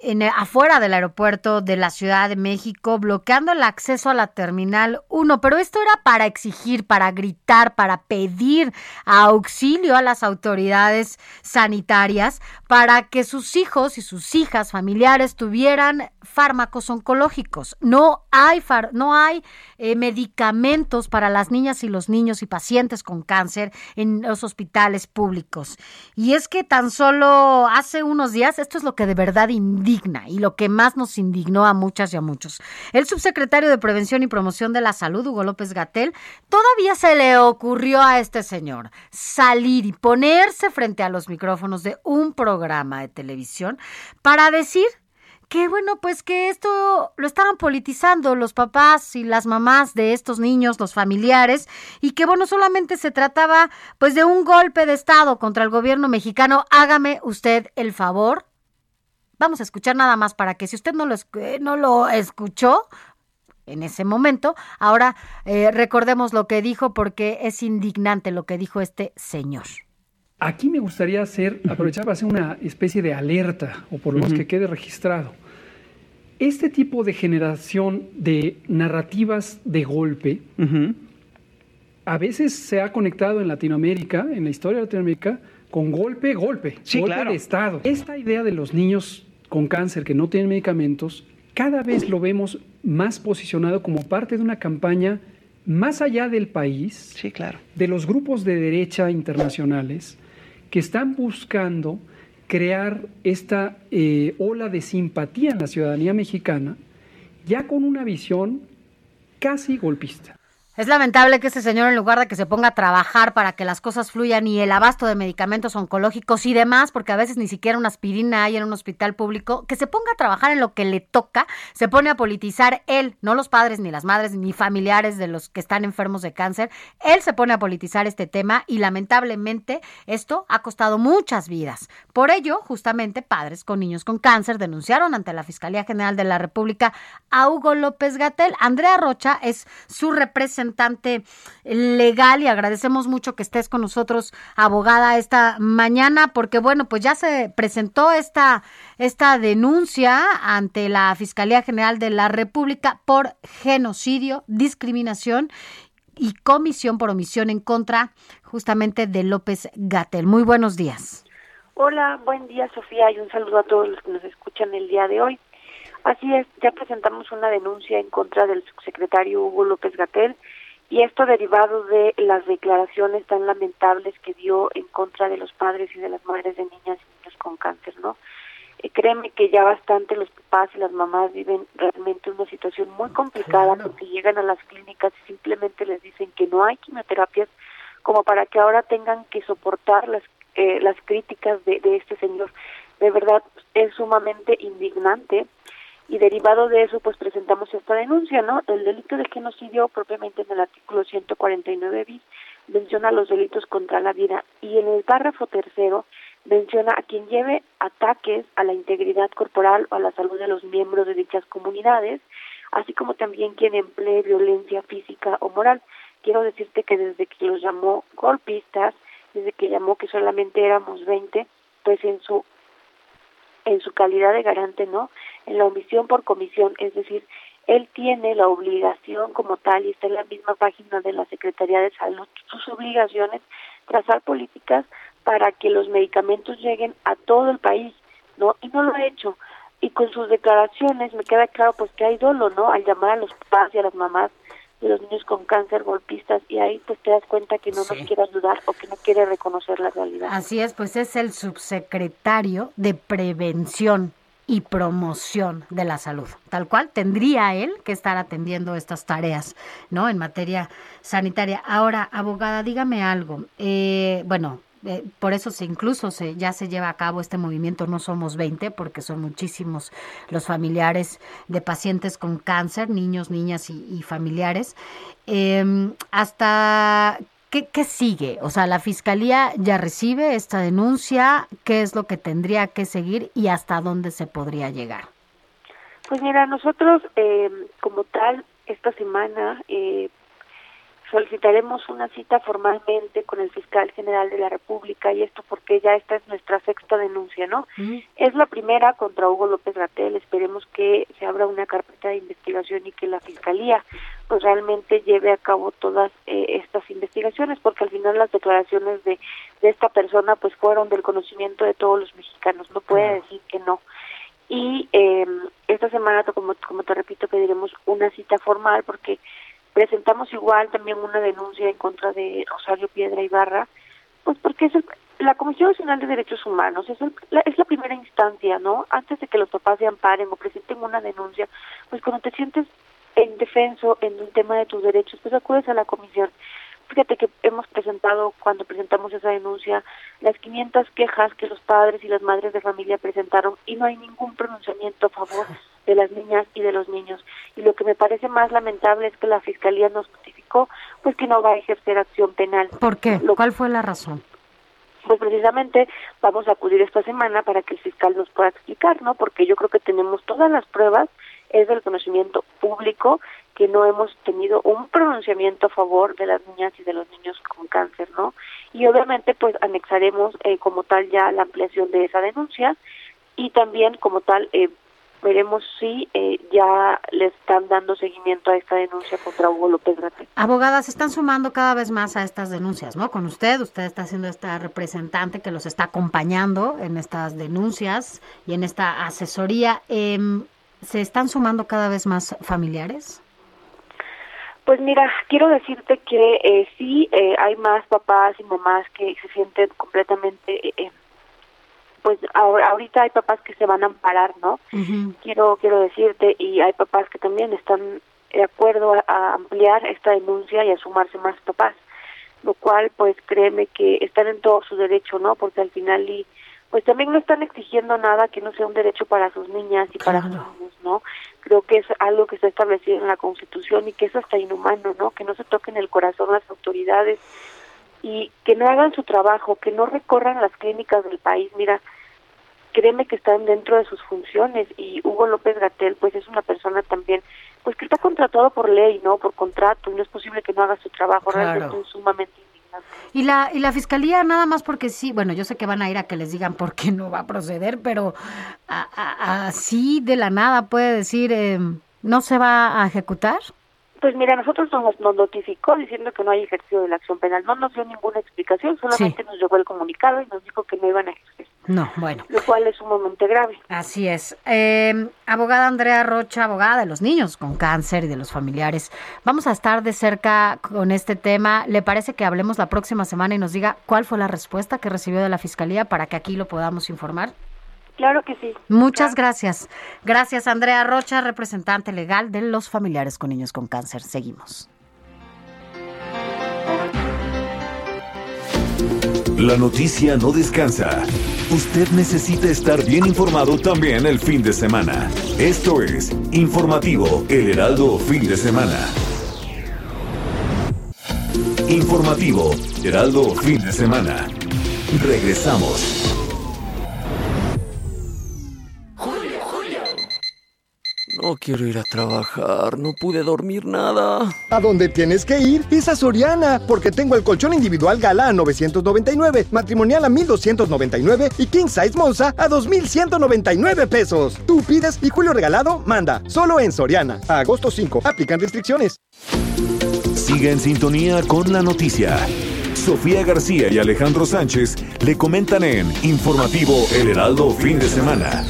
en, afuera del aeropuerto de la Ciudad de México, bloqueando el acceso a la Terminal 1. Pero esto era para exigir, para gritar, para pedir auxilio a las autoridades sanitarias para que sus hijos y sus hijas familiares tuvieran fármacos oncológicos. No hay, far- no hay eh, medicamentos para las niñas y los niños y pacientes con cáncer en los hospitales públicos. Y es que tan solo hace unos días, esto es lo que de verdad y lo que más nos indignó a muchas y a muchos. El subsecretario de Prevención y Promoción de la Salud, Hugo López Gatel, todavía se le ocurrió a este señor salir y ponerse frente a los micrófonos de un programa de televisión para decir que bueno, pues que esto lo estaban politizando los papás y las mamás de estos niños, los familiares, y que bueno, solamente se trataba pues de un golpe de Estado contra el gobierno mexicano. Hágame usted el favor. Vamos a escuchar nada más para que si usted no lo, esc- eh, no lo escuchó en ese momento, ahora eh, recordemos lo que dijo porque es indignante lo que dijo este señor. Aquí me gustaría hacer, aprovechar para hacer una especie de alerta, o por lo menos que quede registrado. Este tipo de generación de narrativas de golpe a veces se ha conectado en Latinoamérica, en la historia de Latinoamérica, con golpe, golpe, Sí, golpe claro. de Estado. Esta idea de los niños con cáncer que no tienen medicamentos, cada vez lo vemos más posicionado como parte de una campaña más allá del país, sí, claro. de los grupos de derecha internacionales que están buscando crear esta eh, ola de simpatía en la ciudadanía mexicana, ya con una visión casi golpista. Es lamentable que este señor, en lugar de que se ponga a trabajar para que las cosas fluyan y el abasto de medicamentos oncológicos y demás, porque a veces ni siquiera una aspirina hay en un hospital público, que se ponga a trabajar en lo que le toca, se pone a politizar él, no los padres, ni las madres, ni familiares de los que están enfermos de cáncer. Él se pone a politizar este tema y lamentablemente esto ha costado muchas vidas. Por ello, justamente, padres con niños con cáncer denunciaron ante la Fiscalía General de la República a Hugo López Gatel. Andrea Rocha es su representante legal y agradecemos mucho que estés con nosotros, abogada, esta mañana, porque bueno, pues ya se presentó esta, esta denuncia ante la Fiscalía General de la República por genocidio, discriminación y comisión por omisión en contra justamente de López Gatel. Muy buenos días. Hola, buen día Sofía y un saludo a todos los que nos escuchan el día de hoy. Así es, ya presentamos una denuncia en contra del subsecretario Hugo López Gatel y esto derivado de las declaraciones tan lamentables que dio en contra de los padres y de las madres de niñas y niños con cáncer, ¿no? Eh, créeme que ya bastante los papás y las mamás viven realmente una situación muy complicada porque llegan a las clínicas y simplemente les dicen que no hay quimioterapias como para que ahora tengan que soportar las eh, las críticas de, de este señor. De verdad es sumamente indignante y derivado de eso pues presentamos esta denuncia, ¿no? El delito de genocidio propiamente en el artículo 149 bis menciona los delitos contra la vida y en el párrafo tercero menciona a quien lleve ataques a la integridad corporal o a la salud de los miembros de dichas comunidades, así como también quien emplee violencia física o moral. Quiero decirte que desde que los llamó golpistas, desde que llamó que solamente éramos 20, pues en su en su calidad de garante, ¿no? En la omisión por comisión, es decir, él tiene la obligación como tal, y está en la misma página de la Secretaría de Salud, sus obligaciones, trazar políticas para que los medicamentos lleguen a todo el país, ¿no? Y no lo ha hecho. Y con sus declaraciones me queda claro pues que hay dolo, ¿no? Al llamar a los papás y a las mamás de los niños con cáncer golpistas y ahí pues te das cuenta que no Sí. nos quiere ayudar o que no quiere reconocer la realidad. Así es, pues es el subsecretario de Prevención y Promoción de la Salud. Tal cual, tendría él que estar atendiendo estas tareas, ¿no? En materia sanitaria. Ahora, abogada, dígame algo. Eh, bueno, eh, por eso se incluso se, ya se lleva a cabo este movimiento No Somos 20, porque son muchísimos los familiares de pacientes con cáncer, niños, niñas y, y familiares. Eh, hasta ¿Qué, ¿Qué sigue? O sea, la fiscalía ya recibe esta denuncia, ¿qué es lo que tendría que seguir y hasta dónde se podría llegar? Pues mira, nosotros eh, como tal, esta semana eh, solicitaremos una cita formalmente con el fiscal general de la República y esto porque ya esta es nuestra sexta denuncia, ¿no? Es la primera contra Hugo López Gatel, esperemos que se abra una carpeta de investigación y que la fiscalía pues realmente lleve a cabo todas eh, estas investigaciones porque al final las declaraciones de, de esta persona pues fueron del conocimiento de todos los mexicanos, no puede decir que no. y eh, esta semana, como, como te repito, pediremos una cita formal porque presentamos igual también una denuncia en contra de Rosario Piedra Ibarra, pues porque es la Comisión Nacional de Derechos Humanos es, el- la, es la primera instancia, ¿no? Antes de que los papás se amparen o presenten una denuncia, pues cuando te sientes indefenso en un tema de tus derechos, pues acudes a la comisión. Fíjate que hemos presentado, cuando presentamos esa denuncia, las 500 quejas que los padres y las madres de familia presentaron y no hay ningún pronunciamiento a favor de las niñas y de los niños. Y lo que me parece más lamentable es que la Fiscalía nos notificó pues que no va a ejercer acción penal. ¿Por qué? ¿Cuál fue la razón? Pues precisamente vamos a acudir esta semana para que el fiscal nos pueda explicar, ¿no? Porque yo creo que tenemos todas las pruebas, es del conocimiento público que no hemos tenido un pronunciamiento a favor de las niñas y de los niños con cáncer, ¿no? Y obviamente pues anexaremos eh, como tal ya la ampliación de esa denuncia y también como tal eh, veremos si eh, ya le están dando seguimiento a esta denuncia contra Hugo López Gatel. Abogadas se están sumando cada vez más a estas denuncias, ¿no? Con usted, usted está siendo esta representante que los está acompañando en estas denuncias y en esta asesoría. Em, ¿Se están sumando cada vez más familiares? Pues mira, quiero decirte que eh, sí eh, hay más papás y mamás que se sienten completamente, eh, eh, pues ahora, ahorita hay papás que se van a amparar, ¿no? Quiero quiero decirte y hay papás que también están de acuerdo a, a ampliar esta denuncia y a sumarse más papás, lo cual pues créeme que están en todo su derecho, ¿no? Porque al final y pues también no están exigiendo nada que no sea un derecho para sus niñas y para sus niños, ¿no? Creo que es algo que está establecido en la Constitución y que es hasta inhumano, ¿no? Que no se toquen el corazón las autoridades y que no hagan su trabajo, que no recorran las clínicas del país. Mira, créeme que están dentro de sus funciones y Hugo López Gatel pues es una persona también pues que está contratado por ley, ¿no? Por contrato y no es posible que no haga su trabajo. Claro. Realmente es sumamente indignante. Y la, y la fiscalía nada más porque sí, bueno, yo sé que van a ir a que les digan por qué no va a proceder, pero así de la nada puede decir, em, ¿no se va a ejecutar? Pues mira, nosotros nos, nos notificó diciendo que no hay ejercicio de la acción penal. No nos dio ninguna explicación, solamente nos llegó el comunicado y nos dijo que no iban a ejercer, No, bueno. lo cual es sumamente grave. Así es. Eh, abogada Andrea Rocha, abogada de los niños con cáncer y de los familiares. Vamos a estar de cerca con este tema. ¿Le parece que hablemos la próxima semana y nos diga cuál fue la respuesta que recibió de la Fiscalía para que aquí lo podamos informar? Claro que sí. Muchas gracias. Gracias, Andrea Rocha, representante legal de los familiares con niños con cáncer. Seguimos. La noticia no descansa. Usted necesita estar bien informado también el fin de semana. Esto es Informativo El Heraldo Fin de Semana. Informativo Heraldo Fin de Semana. Regresamos. No quiero ir a trabajar, no pude dormir nada. A donde tienes que ir es a Soriana, porque tengo el colchón individual Gala a 999, matrimonial a 1299 y King Size Monza a 2199 pesos. Tú pides y Julio Regalado manda, solo en Soriana. A agosto 5, aplican restricciones. Siga en sintonía con la noticia. Sofía García y Alejandro Sánchez le comentan en Informativo El Heraldo Fin de Semana.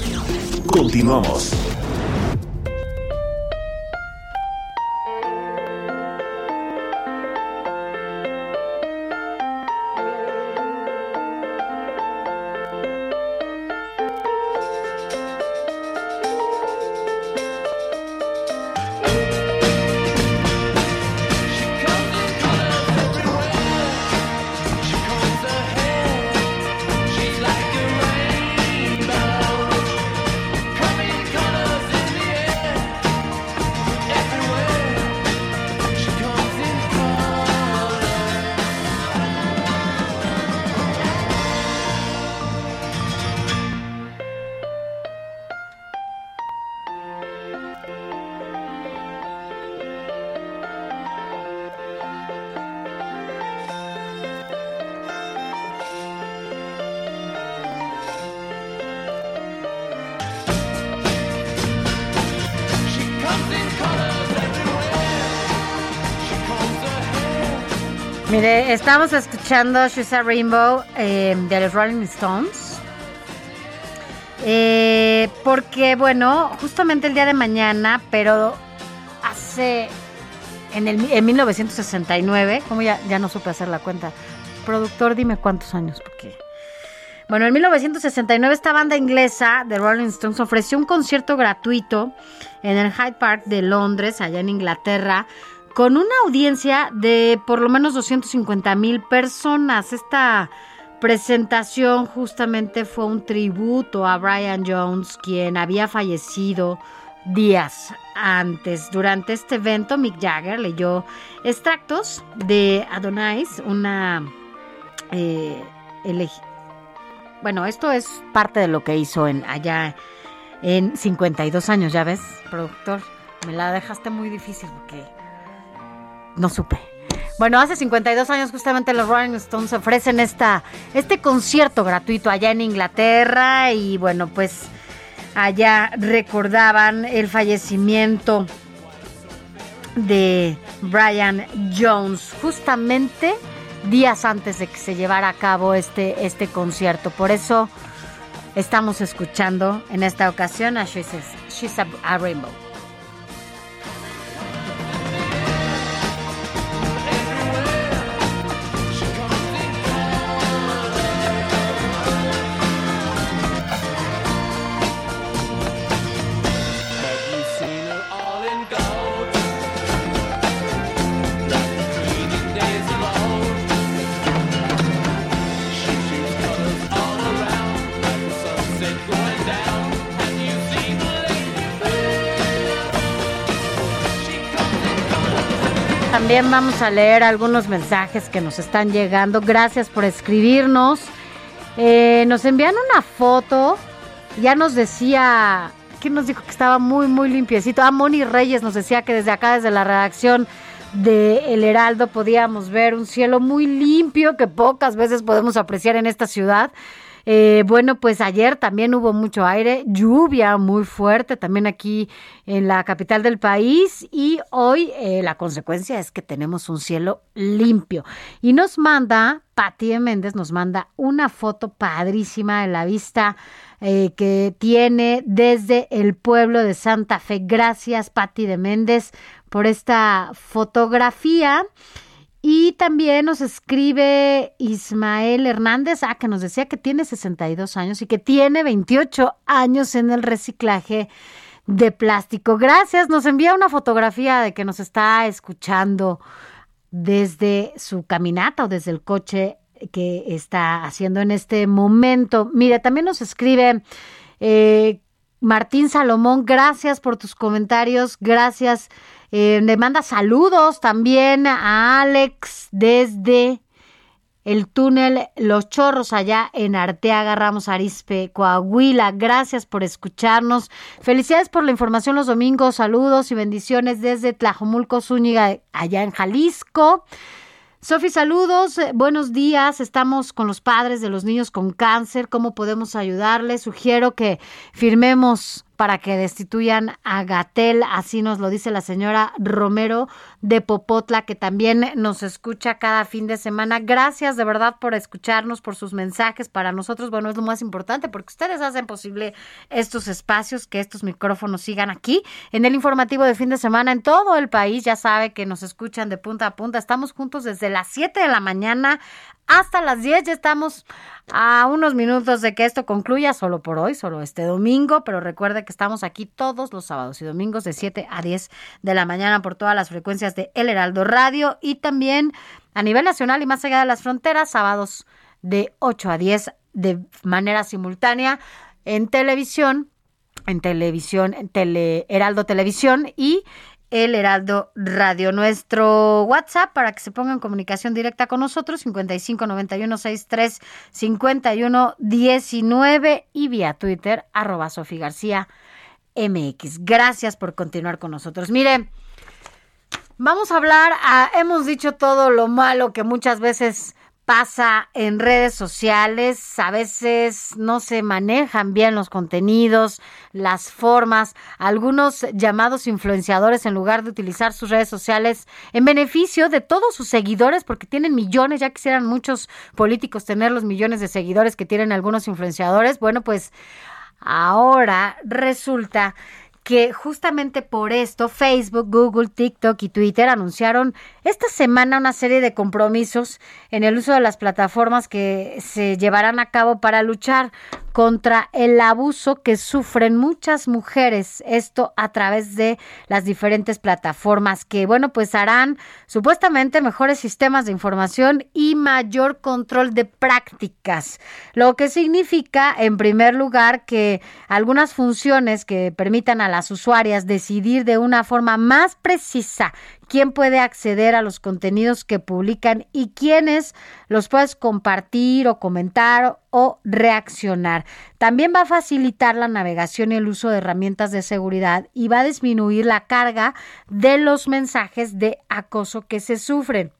Continuamos. Estamos escuchando She's a Rainbow eh, de los Rolling Stones. Eh, porque, bueno, justamente el día de mañana, pero hace. En, el, en 1969, como ya, no supe hacer la cuenta. Productor, dime cuántos años, porque. Bueno, en 1969 esta banda inglesa de Rolling Stones ofreció un concierto gratuito en el Hyde Park de Londres, allá en Inglaterra, con una audiencia de por lo menos 250 mil personas. Esta presentación justamente fue un tributo a Brian Jones, quien había fallecido días antes. Durante este evento, Mick Jagger leyó extractos de Adonais, una... eh, bueno, esto es parte de lo que hizo en allá en 52 años, ya ves, productor. Me la dejaste muy difícil porque no supe. Bueno, hace 52 años justamente los Rolling Stones ofrecen esta, este concierto gratuito allá en Inglaterra y bueno, pues allá recordaban el fallecimiento de Brian Jones justamente días antes de que se llevara a cabo este, este concierto. Por eso estamos escuchando en esta ocasión a She's a, She's a- a Rainbow. También vamos a leer algunos mensajes que nos están llegando. Gracias por escribirnos. Eh, nos envían una foto. Ya nos decía, ¿quién nos dijo que estaba muy, muy limpiecito? Ah, Moni Reyes nos decía que desde acá, desde la redacción de El Heraldo, podíamos ver un cielo muy limpio que pocas veces podemos apreciar en esta ciudad. Eh, bueno, pues ayer también hubo mucho aire, lluvia muy fuerte también aquí en la capital del país y hoy eh, la consecuencia es que tenemos un cielo limpio. Y nos manda, Pati de Méndez nos manda una foto padrísima de la vista eh, que tiene desde el pueblo de Santa Fe. Gracias, Pati de Méndez, por esta fotografía. Y también nos escribe Ismael Hernández, ah, que nos decía que tiene 62 años y que tiene 28 años en el reciclaje de plástico. Gracias, nos envía una fotografía de que nos está escuchando desde su caminata o desde el coche que está haciendo en este momento. Mire, también nos escribe eh, Martín Salomón, gracias por tus comentarios, gracias. Eh, le manda saludos también a Alex desde el túnel Los Chorros allá en Arteaga, Ramos Arispe, Coahuila. Gracias por escucharnos. Felicidades por la información los domingos. Saludos y bendiciones desde Tlajomulco, Zúñiga, allá en Jalisco. Sofi, saludos, buenos días. Estamos con los padres de los niños con cáncer. ¿Cómo podemos ayudarles? Sugiero que firmemos para que destituyan a Gatel, así nos lo dice la señora Romero de Popotla, que también nos escucha cada fin de semana. Gracias de verdad por escucharnos, por sus mensajes. Para nosotros, bueno, es lo más importante porque ustedes hacen posible estos espacios, que estos micrófonos sigan aquí en el informativo de fin de semana en todo el país. Ya sabe que nos escuchan de punta a punta. Estamos juntos desde las 7 de la mañana hasta las 10. Ya estamos a unos minutos de que esto concluya, solo por hoy, solo este domingo, pero recuerde que estamos aquí todos los sábados y domingos de 7 a 10 de la mañana por todas las frecuencias de El Heraldo Radio y también a nivel nacional y más allá de las fronteras, sábados de 8 a 10 de manera simultánea en televisión, en televisión, en tele, Heraldo Televisión y el Heraldo Radio. Nuestro WhatsApp para que se ponga en comunicación directa con nosotros, 55 91 63 51 19 y vía Twitter, arroba Sofi García MX. Gracias por continuar con nosotros. Mire, vamos a hablar, a- hemos dicho todo lo malo que muchas veces pasa en redes sociales, a veces no se manejan bien los contenidos, las formas, algunos llamados influenciadores en lugar de utilizar sus redes sociales en beneficio de todos sus seguidores, porque tienen millones, ya quisieran muchos políticos tener los millones de seguidores que tienen algunos influenciadores, bueno, pues Ahora resulta que justamente por esto Facebook, Google, TikTok y Twitter anunciaron esta semana una serie de compromisos en el uso de las plataformas que se llevarán a cabo para luchar contra el abuso que sufren muchas mujeres, esto a través de las diferentes plataformas que, bueno, pues harán supuestamente mejores sistemas de información y mayor control de prácticas, lo que significa, en primer lugar, que algunas funciones que permitan a las usuarias decidir de una forma más precisa quién puede acceder a los contenidos que publican y quiénes los puedes compartir o comentar o reaccionar. También va a facilitar la navegación y el uso de herramientas de seguridad y va a disminuir la carga de los mensajes de acoso que se sufren.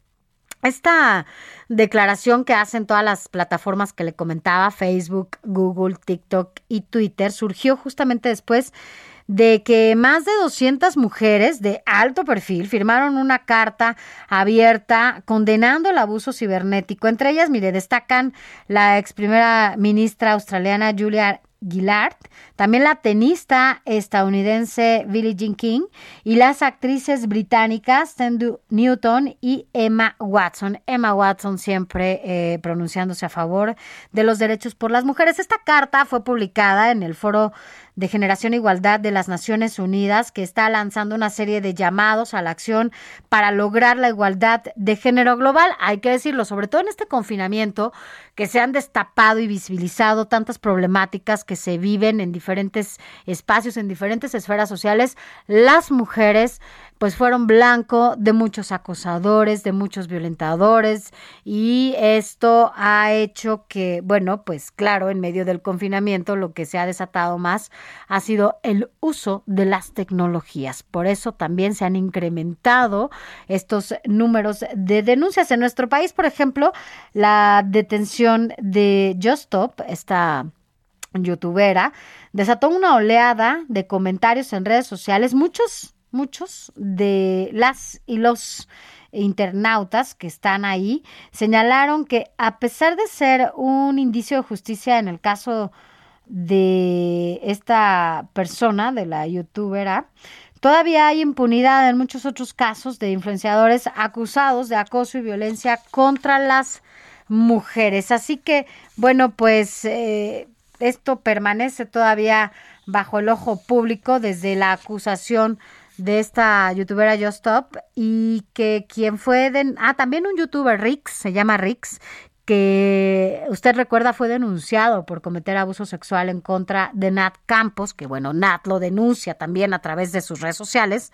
Esta declaración que hacen todas las plataformas que le comentaba, Facebook, Google, TikTok y Twitter, surgió justamente después de que más de 200 mujeres de alto perfil firmaron una carta abierta condenando el abuso cibernético. Entre ellas, mire, destacan la ex primera ministra australiana Julia Gillard, también la tenista estadounidense Billie Jean King y las actrices británicas Tendu Newton y Emma Watson. Emma Watson siempre eh, pronunciándose a favor de los derechos por las mujeres. Esta carta fue publicada en el foro de Generación e Igualdad de las Naciones Unidas, que está lanzando una serie de llamados a la acción para lograr la igualdad de género global. Hay que decirlo, sobre todo en este confinamiento, que se han destapado y visibilizado tantas problemáticas que se viven en diferentes espacios, en diferentes esferas sociales, las mujeres pues fueron blanco de muchos acosadores, de muchos violentadores y esto ha hecho que, bueno, pues claro, en medio del confinamiento lo que se ha desatado más ha sido el uso de las tecnologías. Por eso también se han incrementado estos números de denuncias en nuestro país. Por ejemplo, la detención de Just Stop, esta youtubera, desató una oleada de comentarios en redes sociales, muchos muchos de las y los internautas que están ahí señalaron que a pesar de ser un indicio de justicia en el caso de esta persona, de la youtubera, todavía hay impunidad en muchos otros casos de influenciadores acusados de acoso y violencia contra las mujeres. Así que, bueno, pues eh, esto permanece todavía bajo el ojo público desde la acusación de esta youtubera Just Stop y que quien fue de, ah también un youtuber Rix se llama Rix que usted recuerda fue denunciado por cometer abuso sexual en contra de Nat Campos, que bueno, Nat lo denuncia también a través de sus redes sociales,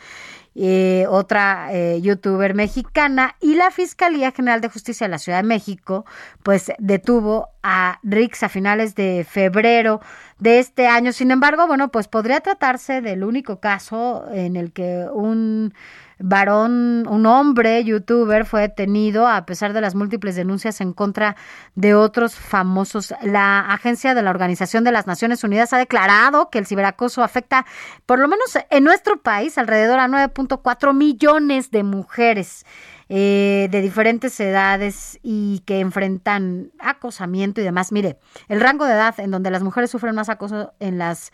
eh, otra eh, youtuber mexicana, y la Fiscalía General de Justicia de la Ciudad de México, pues detuvo a Rix a finales de febrero de este año. Sin embargo, bueno, pues podría tratarse del único caso en el que un varón, un hombre youtuber fue detenido a pesar de las múltiples denuncias en contra de otros famosos. La agencia de la Organización de las Naciones Unidas ha declarado que el ciberacoso afecta, por lo menos en nuestro país, alrededor a 9.4 millones de mujeres. Eh, de diferentes edades y que enfrentan acosamiento y demás. Mire, el rango de edad en donde las mujeres sufren más acoso en las,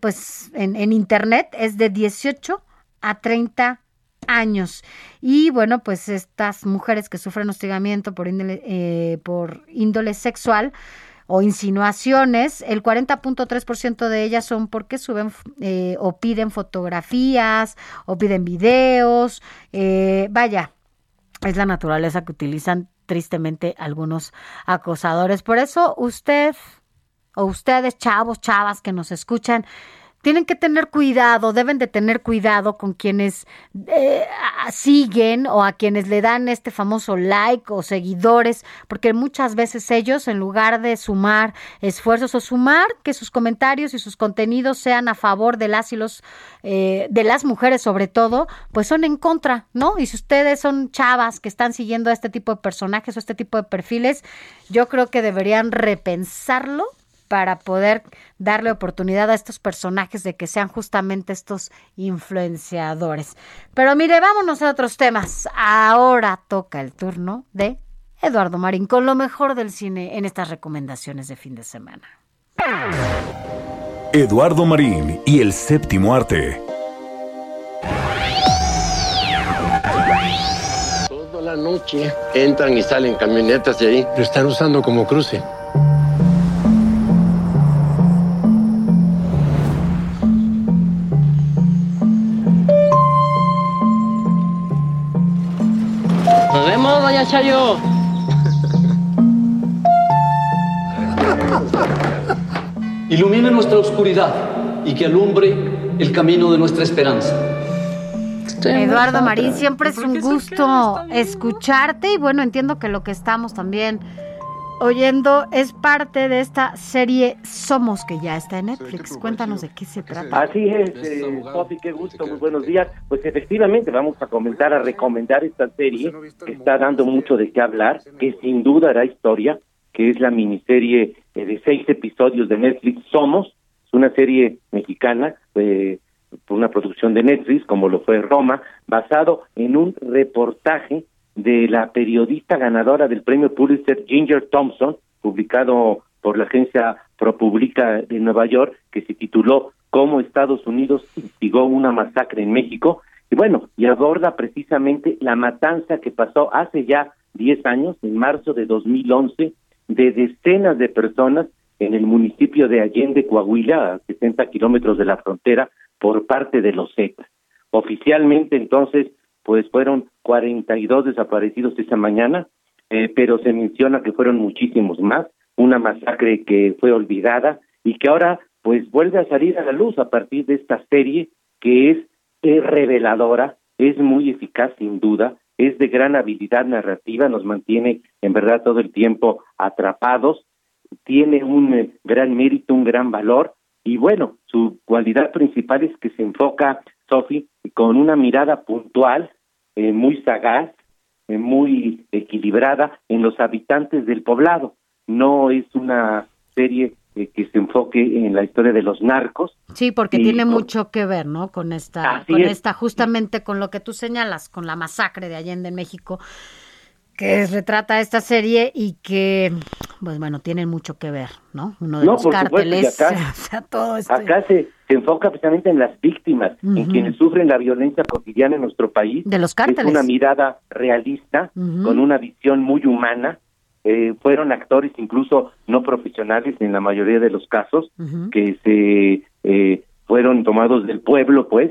pues, en, en internet es de 18 a 30 años. Y bueno, pues estas mujeres que sufren hostigamiento por índole, eh, por índole sexual o insinuaciones, el 40.3% de ellas son porque suben eh, o piden fotografías o piden videos. Eh, vaya, es la naturaleza que utilizan tristemente algunos acosadores. Por eso usted o ustedes, chavos, chavas que nos escuchan, tienen que tener cuidado, deben de tener cuidado con quienes eh, siguen o a quienes le dan este famoso like o seguidores, porque muchas veces ellos, en lugar de sumar esfuerzos o sumar que sus comentarios y sus contenidos sean a favor de las y los, eh, de las mujeres sobre todo, pues son en contra, ¿no? Y si ustedes son chavas que están siguiendo a este tipo de personajes o este tipo de perfiles, yo creo que deberían repensarlo para poder darle oportunidad a estos personajes de que sean justamente estos influenciadores. Pero mire, vámonos a otros temas. Ahora toca el turno de Eduardo Marín con lo mejor del cine en estas recomendaciones de fin de semana. Eduardo Marín y el séptimo arte. Toda la noche entran y salen camionetas de ahí. Lo están usando como cruce. Chayo. Ilumine nuestra oscuridad y que alumbre el camino de nuestra esperanza. Eduardo Marín, siempre es un gusto escucharte y bueno, entiendo que lo que estamos también oyendo es parte de esta serie Somos que ya está en Netflix. Cuéntanos de qué se trata. Así es, eh, Sofi, qué gusto, muy buenos días. Pues efectivamente vamos a comentar, a recomendar esta serie. que está dando mucho de qué hablar, que sin duda hará historia, que es la miniserie eh, de seis episodios de Netflix Somos, es una serie mexicana, eh, una producción de Netflix, como lo fue Roma, basado en un reportaje de la periodista ganadora del premio Pulitzer, Ginger Thompson, publicado por la agencia ProPublica de Nueva York, que se tituló Cómo Estados Unidos instigó una masacre en México. Y bueno, y aborda precisamente la matanza que pasó hace ya 10 años, en marzo de 2011, de decenas de personas en el municipio de Allende, Coahuila, a 60 kilómetros de la frontera, por parte de los Zetas. Oficialmente, entonces, pues fueron 42 desaparecidos esa mañana, eh, pero se menciona que fueron muchísimos más, una masacre que fue olvidada y que ahora pues vuelve a salir a la luz a partir de esta serie que es, reveladora, es muy eficaz sin duda, es de gran habilidad narrativa, nos mantiene en verdad todo el tiempo atrapados, tiene un eh, gran mérito, un gran valor y bueno, su cualidad principal es que se enfoca, Sofi, con una mirada puntual, eh, muy sagaz, eh, muy equilibrada en los habitantes del poblado. No es una serie eh, que se enfoque en la historia de los narcos. Sí, porque Y tiene con- mucho que ver, ¿no? Con esta, Así con es. esta, justamente con lo que tú señalas, con la masacre de Allende en México, que es- retrata esta serie y que, pues bueno, tienen mucho que ver, ¿no? Uno de No, los por supuesto, cárteles, [laughs] acá- o sea, todo este... Acá se, se enfoca precisamente en las víctimas, en quienes sufren la violencia cotidiana en nuestro país. De los Es cárteles. una mirada realista, con una visión muy humana. Eh, fueron actores incluso no profesionales en la mayoría de los casos, que se eh, fueron tomados del pueblo, pues,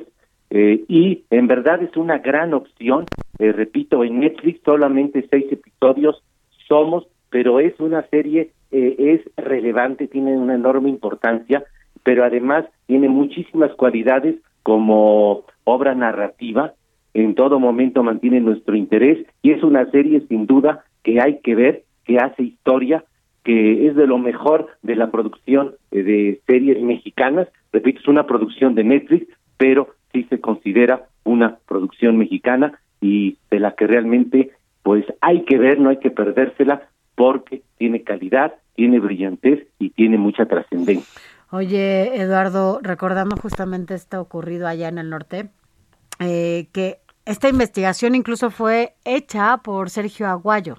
eh, y en verdad es una gran opción. Eh, repito, en Netflix solamente seis episodios somos, pero es una serie, eh, es relevante, tiene una enorme importancia, pero además tiene muchísimas cualidades como obra narrativa, en todo momento mantiene nuestro interés y es una serie sin duda que hay que ver, que hace historia, que es de lo mejor de la producción eh, de series mexicanas. Repito, es una producción de Netflix, pero sí se considera una producción mexicana y de la que realmente pues hay que ver, no hay que perdérsela porque tiene calidad, tiene brillantez y tiene mucha trascendencia. Oye, Eduardo, recordando justamente esto ocurrido allá en el norte, eh, que esta investigación incluso fue hecha por Sergio Aguayo.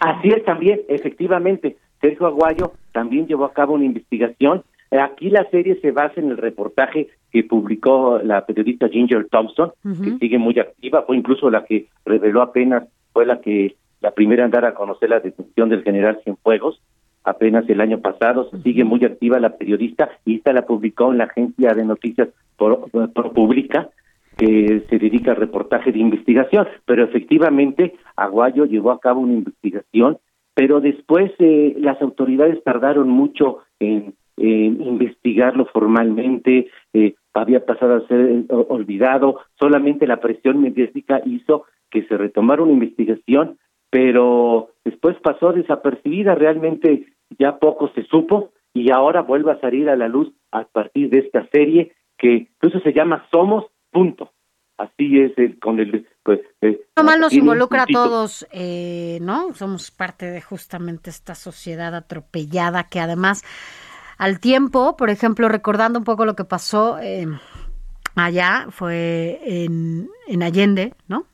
Así es también, efectivamente. Sergio Aguayo también llevó a cabo una investigación. Aquí la serie se basa en el reportaje que publicó la periodista Ginger Thompson, que sigue muy activa, fue incluso la que reveló apenas, fue la que la primera en dar a conocer la detención del general Cienfuegos, apenas el año pasado, sigue muy activa la periodista y esta la publicó en la agencia de noticias Pro- ProPublica, que se dedica al reportaje de investigación, pero efectivamente Aguayo llevó a cabo una investigación, pero después eh, las autoridades tardaron mucho en, en investigarlo formalmente, eh, había pasado a ser eh, olvidado, solamente la presión mediática hizo que se retomara una investigación, pero después pasó desapercibida, realmente ya poco se supo y ahora vuelve a salir a la luz a partir de esta serie que incluso se llama Somos, punto. Así es, el, con el... Pues, eh, mal nos involucra a todos, eh, ¿no? Somos parte de justamente esta sociedad atropellada que además al tiempo, por ejemplo, recordando un poco lo que pasó eh, allá, fue en, en Allende, ¿no?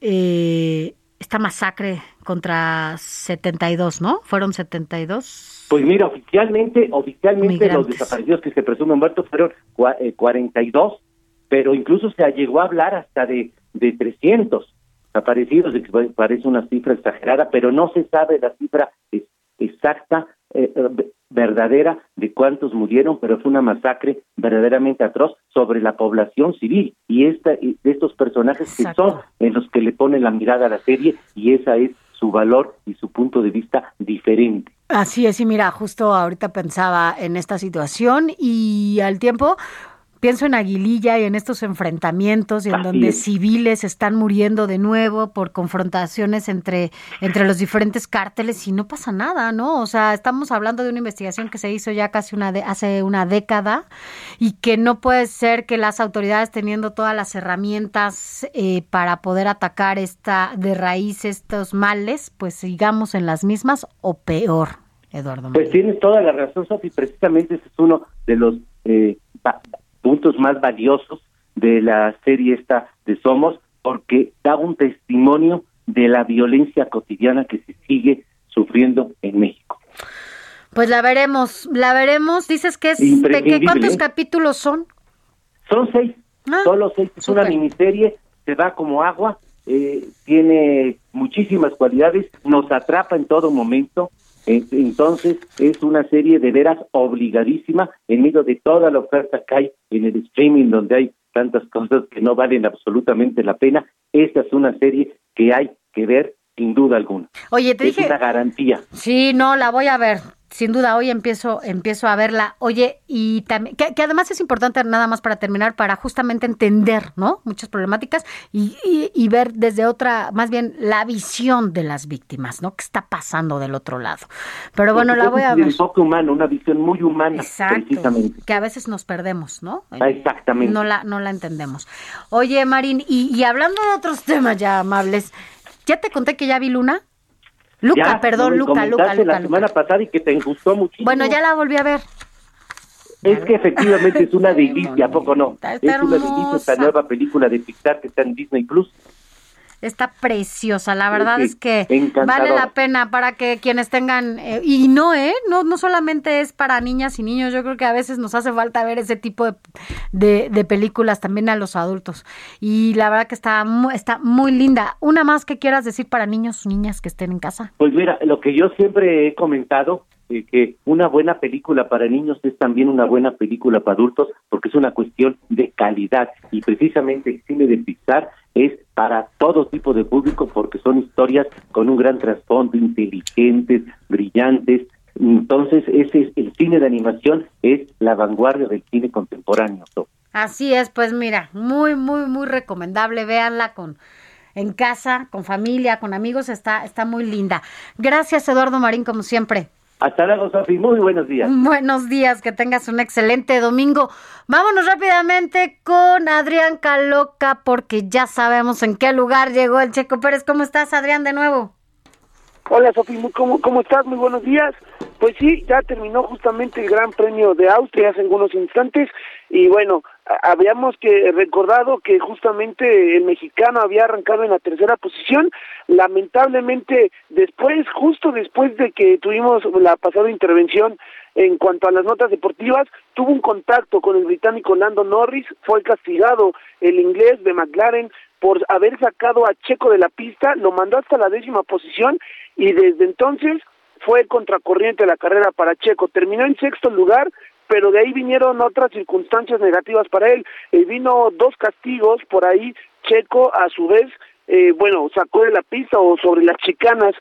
Eh, esta masacre contra 72, ¿no? Fueron 72. Pues mira, oficialmente, oficialmente los desaparecidos que se presumen muertos fueron cua- eh, 42, pero incluso se llegó a hablar hasta de, de 300 desaparecidos, parece una cifra exagerada, pero no se sabe la cifra exacta, eh, eh, verdadera, de cuántos murieron, pero fue una masacre verdaderamente atroz sobre la población civil y esta y de estos personajes que son en los que le ponen la mirada a la serie y esa es su valor y su punto de vista diferente. Así es, y mira, justo ahorita pensaba en esta situación y al tiempo pienso en Aguililla y en estos enfrentamientos y en Así donde es. civiles están muriendo de nuevo por confrontaciones entre, entre los diferentes cárteles y no pasa nada, ¿no? O sea, estamos hablando de una investigación que se hizo ya casi una de, hace una década y que no puede ser que las autoridades teniendo todas las herramientas eh, para poder atacar esta de raíz estos males, pues sigamos en las mismas o peor, Eduardo. Pues tienes toda la razón, Sofi. Precisamente ese es uno de los eh, puntos más valiosos de la serie esta de Somos, porque da un testimonio de la violencia cotidiana que se sigue sufriendo en México. Pues la veremos, la veremos. Dices que es de Imprescindible, cuántos capítulos son. Son seis, Ah, solo seis. Es una miniserie, se va como agua, eh, tiene muchísimas cualidades, nos atrapa en todo momento. Entonces es una serie de veras obligadísima en medio de toda la oferta que hay en el streaming donde hay tantas cosas que no valen absolutamente la pena. Esta es una serie que hay que ver sin duda alguna. Oye, te es dije, una garantía. sí, no, la voy a ver. Sin duda, hoy empiezo, empiezo a verla. Oye, y también, que, que además es importante nada más para terminar, para justamente entender, ¿no? Muchas problemáticas y, y, y ver desde otra, más bien la visión de las víctimas, ¿no? ¿Qué está pasando del otro lado? Pero bueno, la voy a Un ver. enfoque humano, una visión muy humana, Exacto. precisamente. Que a veces nos perdemos, ¿no? Ah, Exactamente. No la, no la entendemos. Oye, Marín, y, y hablando de otros [laughs] temas ya amables, ¿ya te conté que ya vi Luna? Luca, Ya, perdón, Luca, Luca, Luca, la Luca. semana pasada y que te gustó muchísimo. Bueno, ya la volví a ver. Es que efectivamente es una delicia, ¿a poco no? Está Es una delicia esta nueva película de Pixar que está en Disney Plus. Está preciosa, la verdad Sí, es que vale la pena para que quienes tengan, eh, y no, ¿eh? No, no solamente es para niñas y niños, yo creo que a veces nos hace falta ver ese tipo de, de, de películas también a los adultos. Y la verdad que está muy, está muy linda. Una más que quieras decir para niños o niñas que estén en casa. Pues mira, lo que yo siempre he comentado, eh, que una buena película para niños es también una buena película para adultos, porque es una cuestión de calidad. Y precisamente el cine de Pixar es para todo tipo de público, porque son historias con un gran trasfondo, inteligentes, brillantes. Entonces, ese es el cine de animación, es la vanguardia del cine contemporáneo. Así es, pues mira, muy, muy, muy recomendable. Véanla con en casa, con familia, con amigos, está, está muy linda. Gracias, Eduardo Marín, como siempre. Hasta luego, Sofi. Muy buenos días. Buenos días, que tengas un excelente domingo. Vámonos rápidamente con Adrián Caloca, porque ya sabemos en qué lugar llegó el Checo Pérez. ¿Cómo estás, Adrián, de nuevo? Hola Sofi, ¿cómo, ¿cómo estás? Muy buenos días. Pues sí, ya terminó justamente el Gran Premio de Austria hace algunos instantes y bueno, habíamos que recordado que justamente el mexicano había arrancado en la tercera posición. Lamentablemente, después, justo después de que tuvimos la pasada intervención en cuanto a las notas deportivas, tuvo un contacto con el británico Lando Norris, fue castigado el inglés de McLaren por haber sacado a Checo de la pista, lo mandó hasta la décima posición y desde entonces fue contracorriente la carrera para Checo. Terminó en sexto lugar, pero de ahí vinieron otras circunstancias negativas para él. Eh, vino dos castigos por ahí. Checo, a su vez, eh, bueno, sacó de la pista o sobre las chicanas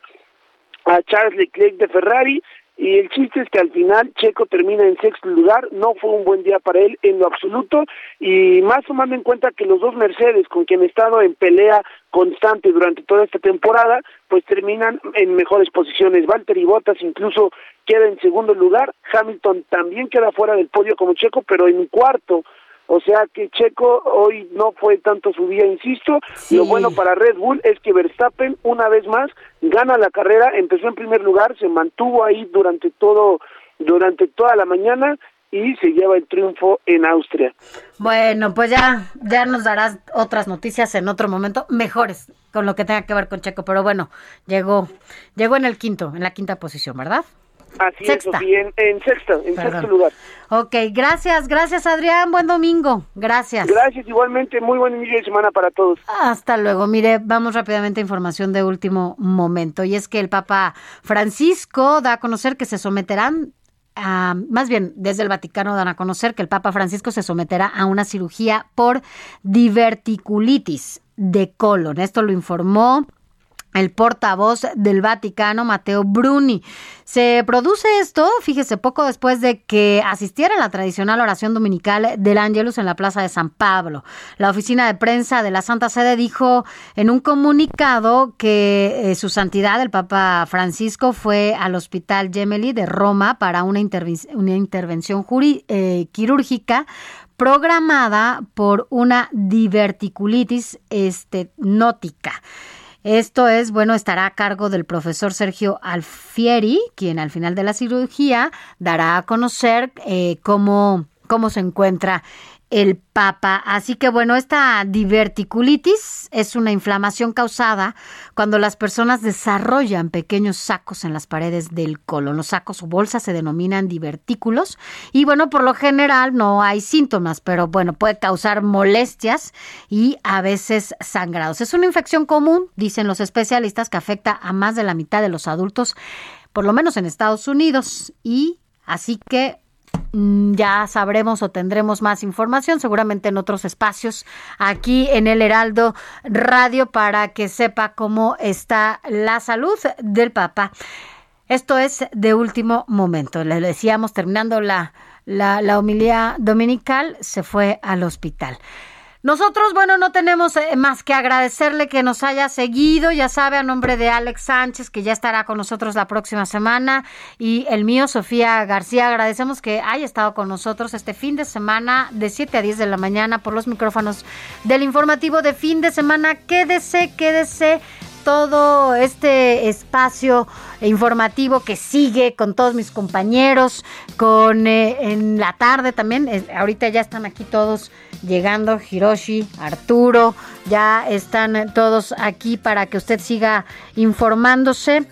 a Charles Leclerc de Ferrari y el chiste es que al final Checo termina en sexto lugar, no fue un buen día para él en lo absoluto y más tomando en cuenta que los dos Mercedes con quien ha estado en pelea constante durante toda esta temporada, pues terminan en mejores posiciones. Valtteri Bottas incluso queda en segundo lugar, Hamilton también queda fuera del podio como Checo, pero en cuarto. O sea que Checo hoy no fue tanto su día, insisto. Lo bueno para Red Bull es que Verstappen una vez más gana la carrera, empezó en primer lugar, se mantuvo ahí durante todo durante toda la mañana y se lleva el triunfo en Austria. Bueno, pues ya, ya nos darás otras noticias en otro momento, mejores con lo que tenga que ver con Checo, pero bueno, llegó, llegó en el quinto, en la quinta posición, ¿verdad? Así Sexta. es, Sofía, en, en sexta, en Perdón. sexto lugar. Ok, gracias, gracias Adrián, buen domingo, gracias. Gracias, igualmente, muy buen inicio de semana para todos. Hasta luego. Mire, vamos rápidamente a información de último momento. Y es que el Papa Francisco da a conocer que se someterán a, más bien, desde el Vaticano dan a conocer que el Papa Francisco se someterá a una cirugía por diverticulitis de colon. Esto lo informó el portavoz del Vaticano, Mateo Bruni. Se produce esto, fíjese, poco después de que asistiera a la tradicional oración dominical del Ángelus en la Plaza de San Pablo. La oficina de prensa de la Santa Sede dijo en un comunicado que eh, su santidad, el Papa Francisco, fue al Hospital Gemelli de Roma para una, interven- una intervención eh, quirúrgica programada por una diverticulitis estenótica. Esto es, bueno, estará a cargo del profesor Sergio Alfieri, quien al final de la cirugía dará a conocer eh, cómo, cómo se encuentra el Papa. Así que bueno, esta diverticulitis es una inflamación causada cuando las personas desarrollan pequeños sacos en las paredes del colon. Los sacos o bolsas se denominan divertículos y bueno, por lo general no hay síntomas, pero bueno, puede causar molestias y a veces sangrados. Es una infección común, dicen los especialistas, que afecta a más de la mitad de los adultos, por lo menos en Estados Unidos y así que ya sabremos o tendremos más información, seguramente en otros espacios aquí en el Heraldo Radio para que sepa cómo está la salud del Papa. Esto es de último momento. Le decíamos, terminando la, la, la homilía dominical, se fue al hospital. Nosotros, bueno, no tenemos eh, más que agradecerle que nos haya seguido, ya sabe, a nombre de Alex Sánchez, que ya estará con nosotros la próxima semana, y el mío, Sofía García, agradecemos que haya estado con nosotros este fin de semana de 7 a 10 de la mañana por los micrófonos del informativo de fin de semana. Quédese, quédese todo este espacio informativo que sigue con todos mis compañeros, con eh, en la tarde también, eh, ahorita ya están aquí todos llegando, Hiroshi, Arturo, ya están eh, todos aquí para que usted siga informándose.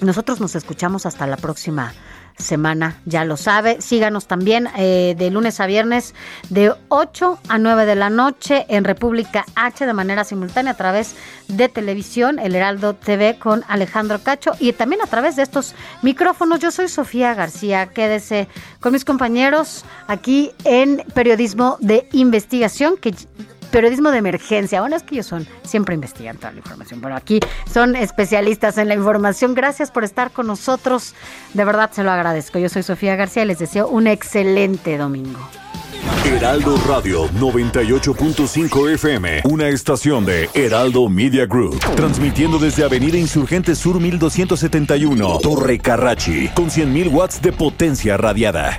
Nosotros nos escuchamos hasta la próxima semana, ya lo sabe. Síganos también eh, de lunes a viernes de 8 a 9 de la noche en República H de manera simultánea a través de televisión, el Heraldo TV con Alejandro Cacho y también a través de estos micrófonos. Yo soy Sofía García, quédese con mis compañeros aquí en Periodismo de Investigación que periodismo de emergencia. Bueno, es que ellos son, siempre investigan toda la información, pero aquí son especialistas en la información. Gracias por estar con nosotros. De verdad se lo agradezco. Yo soy Sofía García y les deseo un excelente domingo. Heraldo Radio 98.5 FM, una estación de Heraldo Media Group, transmitiendo desde Avenida Insurgente Sur 1271, Torre Carrachi, con 100.000 watts de potencia radiada.